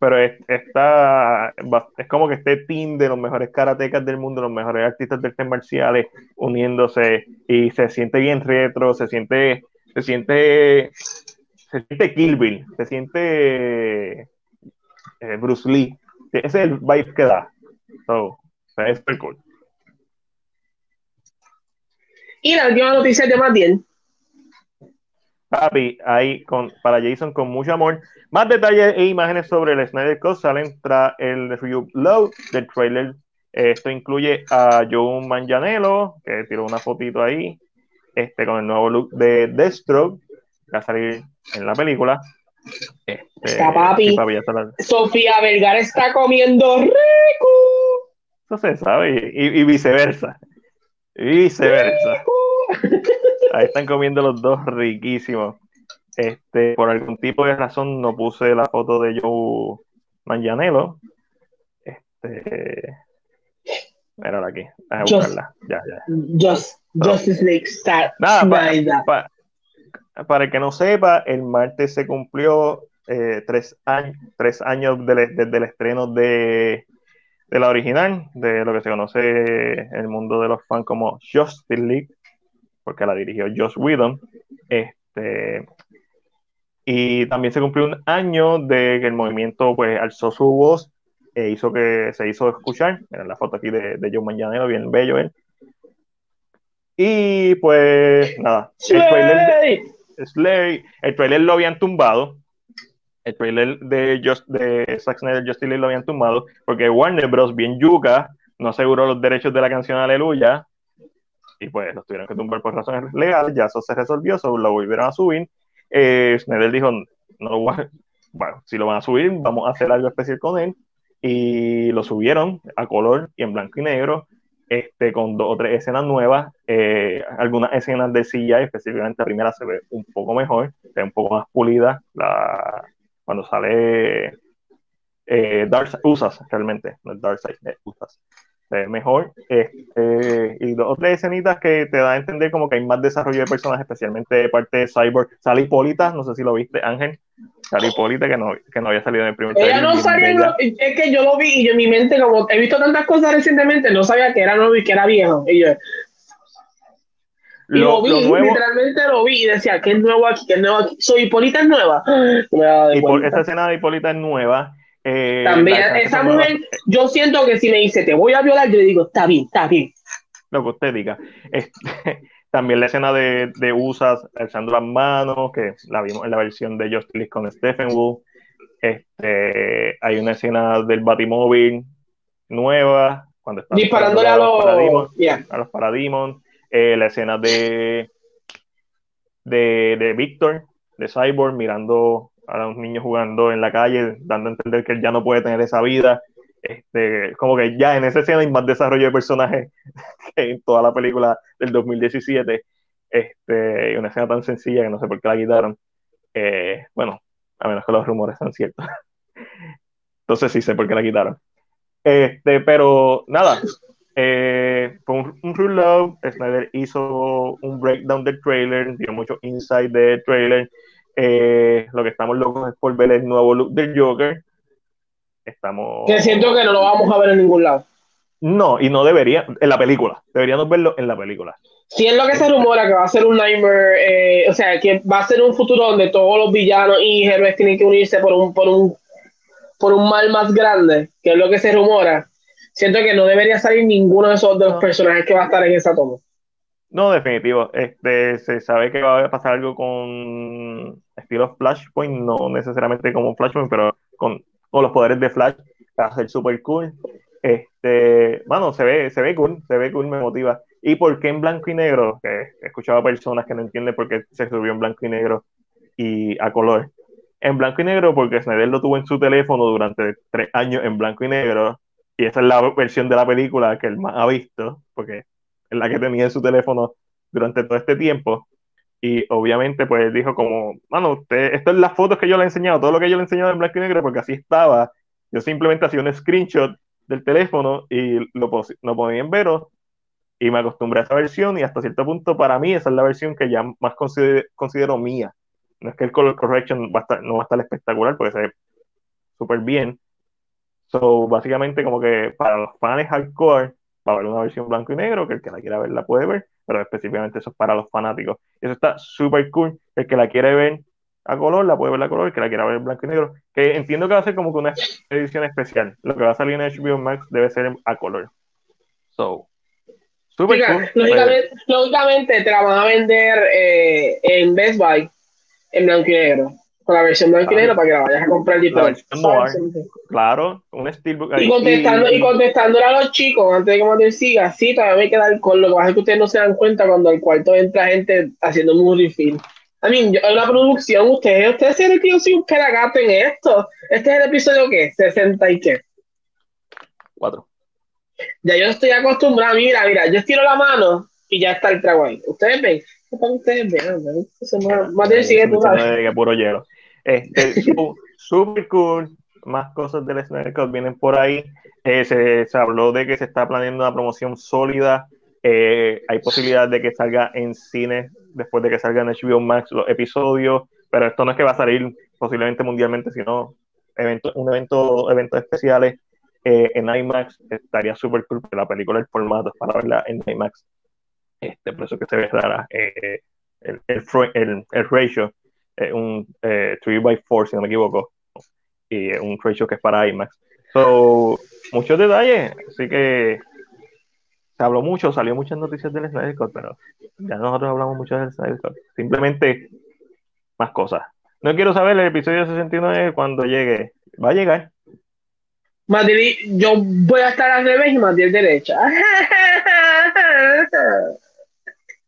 pero es, está, es como que este team de los mejores karatecas del mundo, los mejores artistas de artes marciales uniéndose y se siente bien retro, se siente, se siente, se siente Kill Bill, se siente eh, Bruce Lee. Ese es el vibe que da. So, es super cool. Y la última noticia de Matiel Papi, ahí con, para Jason con mucho amor. Más detalles e imágenes sobre el Snyder Cut salen tras el review low del trailer. Esto incluye a Joe Manganiello, que tiró una fotito ahí, este, con el nuevo look de Deathstroke, va a salir en la película. Este, está papi. Sofía Vergara está comiendo rico. Eso se sabe, y, viceversa. Y viceversa. Ahí están comiendo los dos riquísimos. Este, por algún tipo de razón no puse la foto de Joe Manganiello. Este, Mírala aquí. buscarla. Ya, ya. Just, Justice League Nada, para, el que no sepa, el martes se cumplió eh, tres, años, tres años desde el estreno de, de la original, de lo que se conoce en el mundo de los fans como Justice League porque la dirigió Josh Whedon. Este, y también se cumplió un año de que el movimiento pues alzó su voz e hizo que se hizo escuchar. Miren la foto aquí de, de Joe Manganiello, bien bello él. Y pues nada, el trailer, Slay, el trailer lo habían tumbado. El trailer de, Just, de Zack Snyder Justice lo habían tumbado porque Warner Bros. bien yuca no aseguró los derechos de la canción Aleluya y pues los tuvieron que tumbar por razones legales. Ya eso se resolvió, eso lo volvieron a subir. Eh, dijo: no, bueno, si lo van a subir, vamos a hacer algo especial con él. Y lo subieron a color y en blanco y negro, este, con dos o tres escenas nuevas. Eh, algunas escenas de silla, específicamente la primera, se ve un poco mejor, se un poco más pulida. La, cuando sale eh, Dark Usas, realmente, no es Dark Side, Usas mejor. Este, y dos o tres escenitas que te da a entender como que hay más desarrollo de personajes, especialmente de parte de Cyborg. Sale Hipólita, no sé si lo viste, Ángel. Sale Hipólita que no, que no había salido en el primer Ella no sabía, es que yo lo vi y en mi mente, como he visto tantas cosas recientemente, no sabía que era nuevo y que era viejo. Y yo, lo, vi, literalmente lo vi y decía, ¿qué es nuevo aquí? ¿Qué es nuevo aquí? ¿Soy Hipólita es nueva? esta escena de Hipólita es nueva. Eh, También esa mujer, yo siento que si me dice te voy a violar, yo le digo, está bien, está bien. Lo que usted diga. Este, también la escena de, de Usas alzando las manos, que la vimos en la versión de Justice con Stephen Wu. Este, hay una escena del Batimóvil nueva, cuando está disparándole a los, Parademons. A los Parademons. Eh, la escena de, de, de Victor, de Cyborg, mirando a los niños jugando en la calle, dando a entender que él ya no puede tener esa vida. Este, como que ya en esa escena hay más desarrollo de personajes que en toda la película del 2017. Este, una escena tan sencilla que no sé por qué la quitaron. Eh, bueno, a menos que los rumores sean ciertos. Entonces sí sé por qué la quitaron. Este, pero nada, eh, fue un, un true love. Snyder hizo un breakdown del trailer, dio mucho insight del trailer. Eh, lo que estamos locos es por ver el nuevo look del Joker. Estamos. Que siento que no lo vamos a ver en ningún lado. No, y no debería, en la película. Deberíamos verlo en la película. Si es lo que se rumora que va a ser un Nightmare, eh, o sea, que va a ser un futuro donde todos los villanos y héroes tienen que unirse por un, por un, por un mal más grande, que es lo que se rumora. Siento que no debería salir ninguno de esos dos personajes que va a estar en esa toma. No, definitivo. Este, se sabe que va a pasar algo con estilo Flashpoint, no necesariamente como Flashpoint, pero con, los poderes de Flash, ser super cool. Este, bueno, se ve, se ve cool, se ve cool, me motiva. ¿Y por qué en blanco y negro? Que he escuchado a personas que no entienden por qué se subió en blanco y negro y a color. En blanco y negro porque Snyder lo tuvo en su teléfono durante tres años en blanco y negro y esa es la versión de la película que él más ha visto, porque en la que tenía en su teléfono durante todo este tiempo. Y obviamente, pues dijo como, mano, usted, esto es las fotos que yo le he enseñado, todo lo que yo le he enseñado en blanco y negro, porque así estaba. Yo simplemente hacía un screenshot del teléfono y lo, lo ponía en Vero y me acostumbré a esa versión y hasta cierto punto para mí esa es la versión que ya más considero, mía. No es que el color correction va a estar, no va a estar espectacular porque se ve súper bien. So, básicamente como que para los fans hardcore va a haber una versión blanco y negro, que el que la quiera ver la puede ver, pero específicamente eso es para los fanáticos. Eso está súper cool. El que la quiere ver a color, la puede ver a color, el que la quiera ver en blanco y negro, que entiendo que va a ser como que una edición especial. Lo que va a salir en HBO Max debe ser a color. So, super cool. Lógicamente, te la van a vender eh, en Best Buy en blanco y negro la versión blanco y negro para que la vayas a comprar Claro, un steelbook. Y contestando, y, contestándole a los chicos antes de que te siga, sí, todavía me queda alcohol. Lo que pasa es que ustedes no se dan cuenta cuando al cuarto entra gente haciendo un refill. A mí, en la producción, ustedes, ustedes se que yo soy un pelagato en esto. Este es el episodio ¿qué? 60 y qué. Cuatro. Ya yo estoy acostumbrado, mira, mira, yo estiro la mano y ya está el trago ahí. Ustedes ven, ustedes ven, más, más sigue tú puro hielo. Este, super cool. Más cosas del Snyder vienen por ahí. Eh, se, habló de que se está planeando una promoción sólida. Eh, hay posibilidad de que salga en cine después de que salga en HBO Max los episodios. Pero esto no es que va a salir posiblemente mundialmente, sino evento, un evento, eventos especiales eh, en IMAX. Estaría súper cool porque la película, el formato para verla en IMAX. Este, por eso que se ve rara el, el, el, el ratio un 3x4, si no me equivoco, y un ratio que es para IMAX. So, muchos detalles, así que se habló mucho, salió muchas noticias del Snyder Cut, pero ya nosotros hablamos mucho del Snyder Cut. Simplemente más cosas. No quiero saber el episodio 69 cuando llegue. Va a llegar. Madrid, yo voy a estar al revés y Madrid derecha.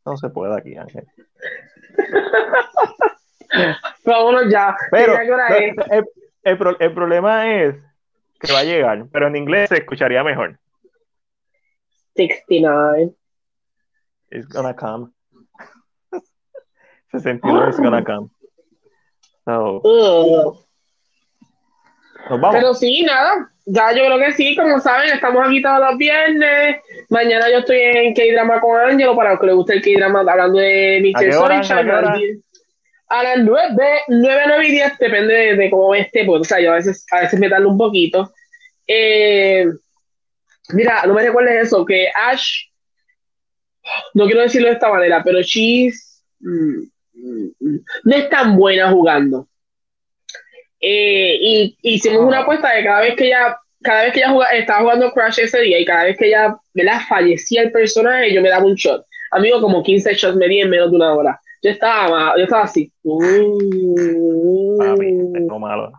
No se puede aquí, Ángel. Vámonos ya. Pero el, el, el, problema es que va a llegar, pero en inglés se escucharía mejor. 69. It's gonna come. 69 is gonna come. So, Pero sí, nada. Ya yo creo que sí, como saben, estamos aquí todos los viernes. Mañana yo estoy en K-Drama con Angelo para los que les guste el K-Drama hablando de Mr. Sunshine. A las 9, 9, 9 y 10, depende de, cómo esté, pues, o sea, yo a veces, a veces me tardo un poquito. Eh, mira, no me recuerdes eso, que Ash, no quiero decirlo de esta manera, pero she's, mm, mm, mm, no es tan buena jugando. Eh, y hicimos una apuesta de cada vez que ella, cada vez que ella estaba jugando Crash ese día y cada vez que ella fallecía el personaje, yo me daba un shot. Amigo, como 15 shots me di en menos de una hora. Yo estaba, yo estaba así. Uh, malo.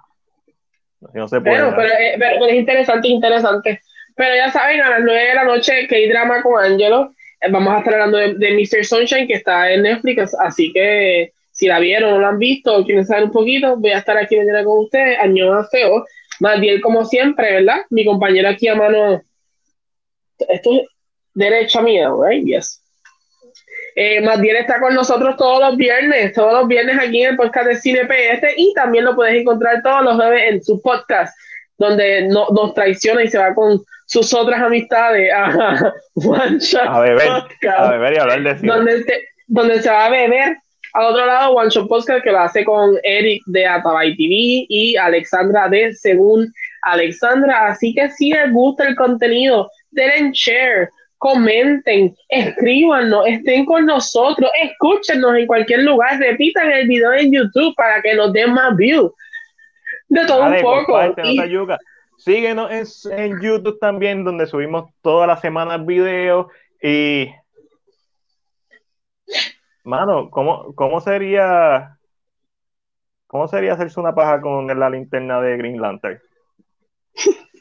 No se puede, pero, eh, pero, pero, es interesante, interesante. Pero ya saben, a las 9 de la noche, que hay drama con Angelo. Eh, vamos a estar hablando de, de Mr. Sunshine, que está en Netflix. Así que si la vieron o no la han visto o quieren saber un poquito, voy a estar aquí mañana con ustedes. Año feo. Más bien, como siempre, ¿verdad? Mi compañera aquí a mano. Esto es derecha mía, right? Yes. Eh, más bien está con nosotros todos los viernes, todos los viernes aquí en el podcast de Cine PS y también lo puedes encontrar todos los jueves en su podcast, donde no, nos traiciona y se va con sus otras amistades a One Shot a beber, A beber y hablar de cine. Donde, donde se va a beber al otro lado, One Shot Podcast que lo hace con Eric de Atabay TV y Alexandra de Según Alexandra. Así que si les gusta el contenido, denle share, comenten, escríbanos, estén con nosotros, escúchenos en cualquier lugar, repitan el video en YouTube para que nos den más views. De todo un poco. Síguenos en, en YouTube también, donde subimos todas las semanas videos y Mano, ¿cómo, cómo sería cómo sería hacerse una paja con la linterna de Green Lantern?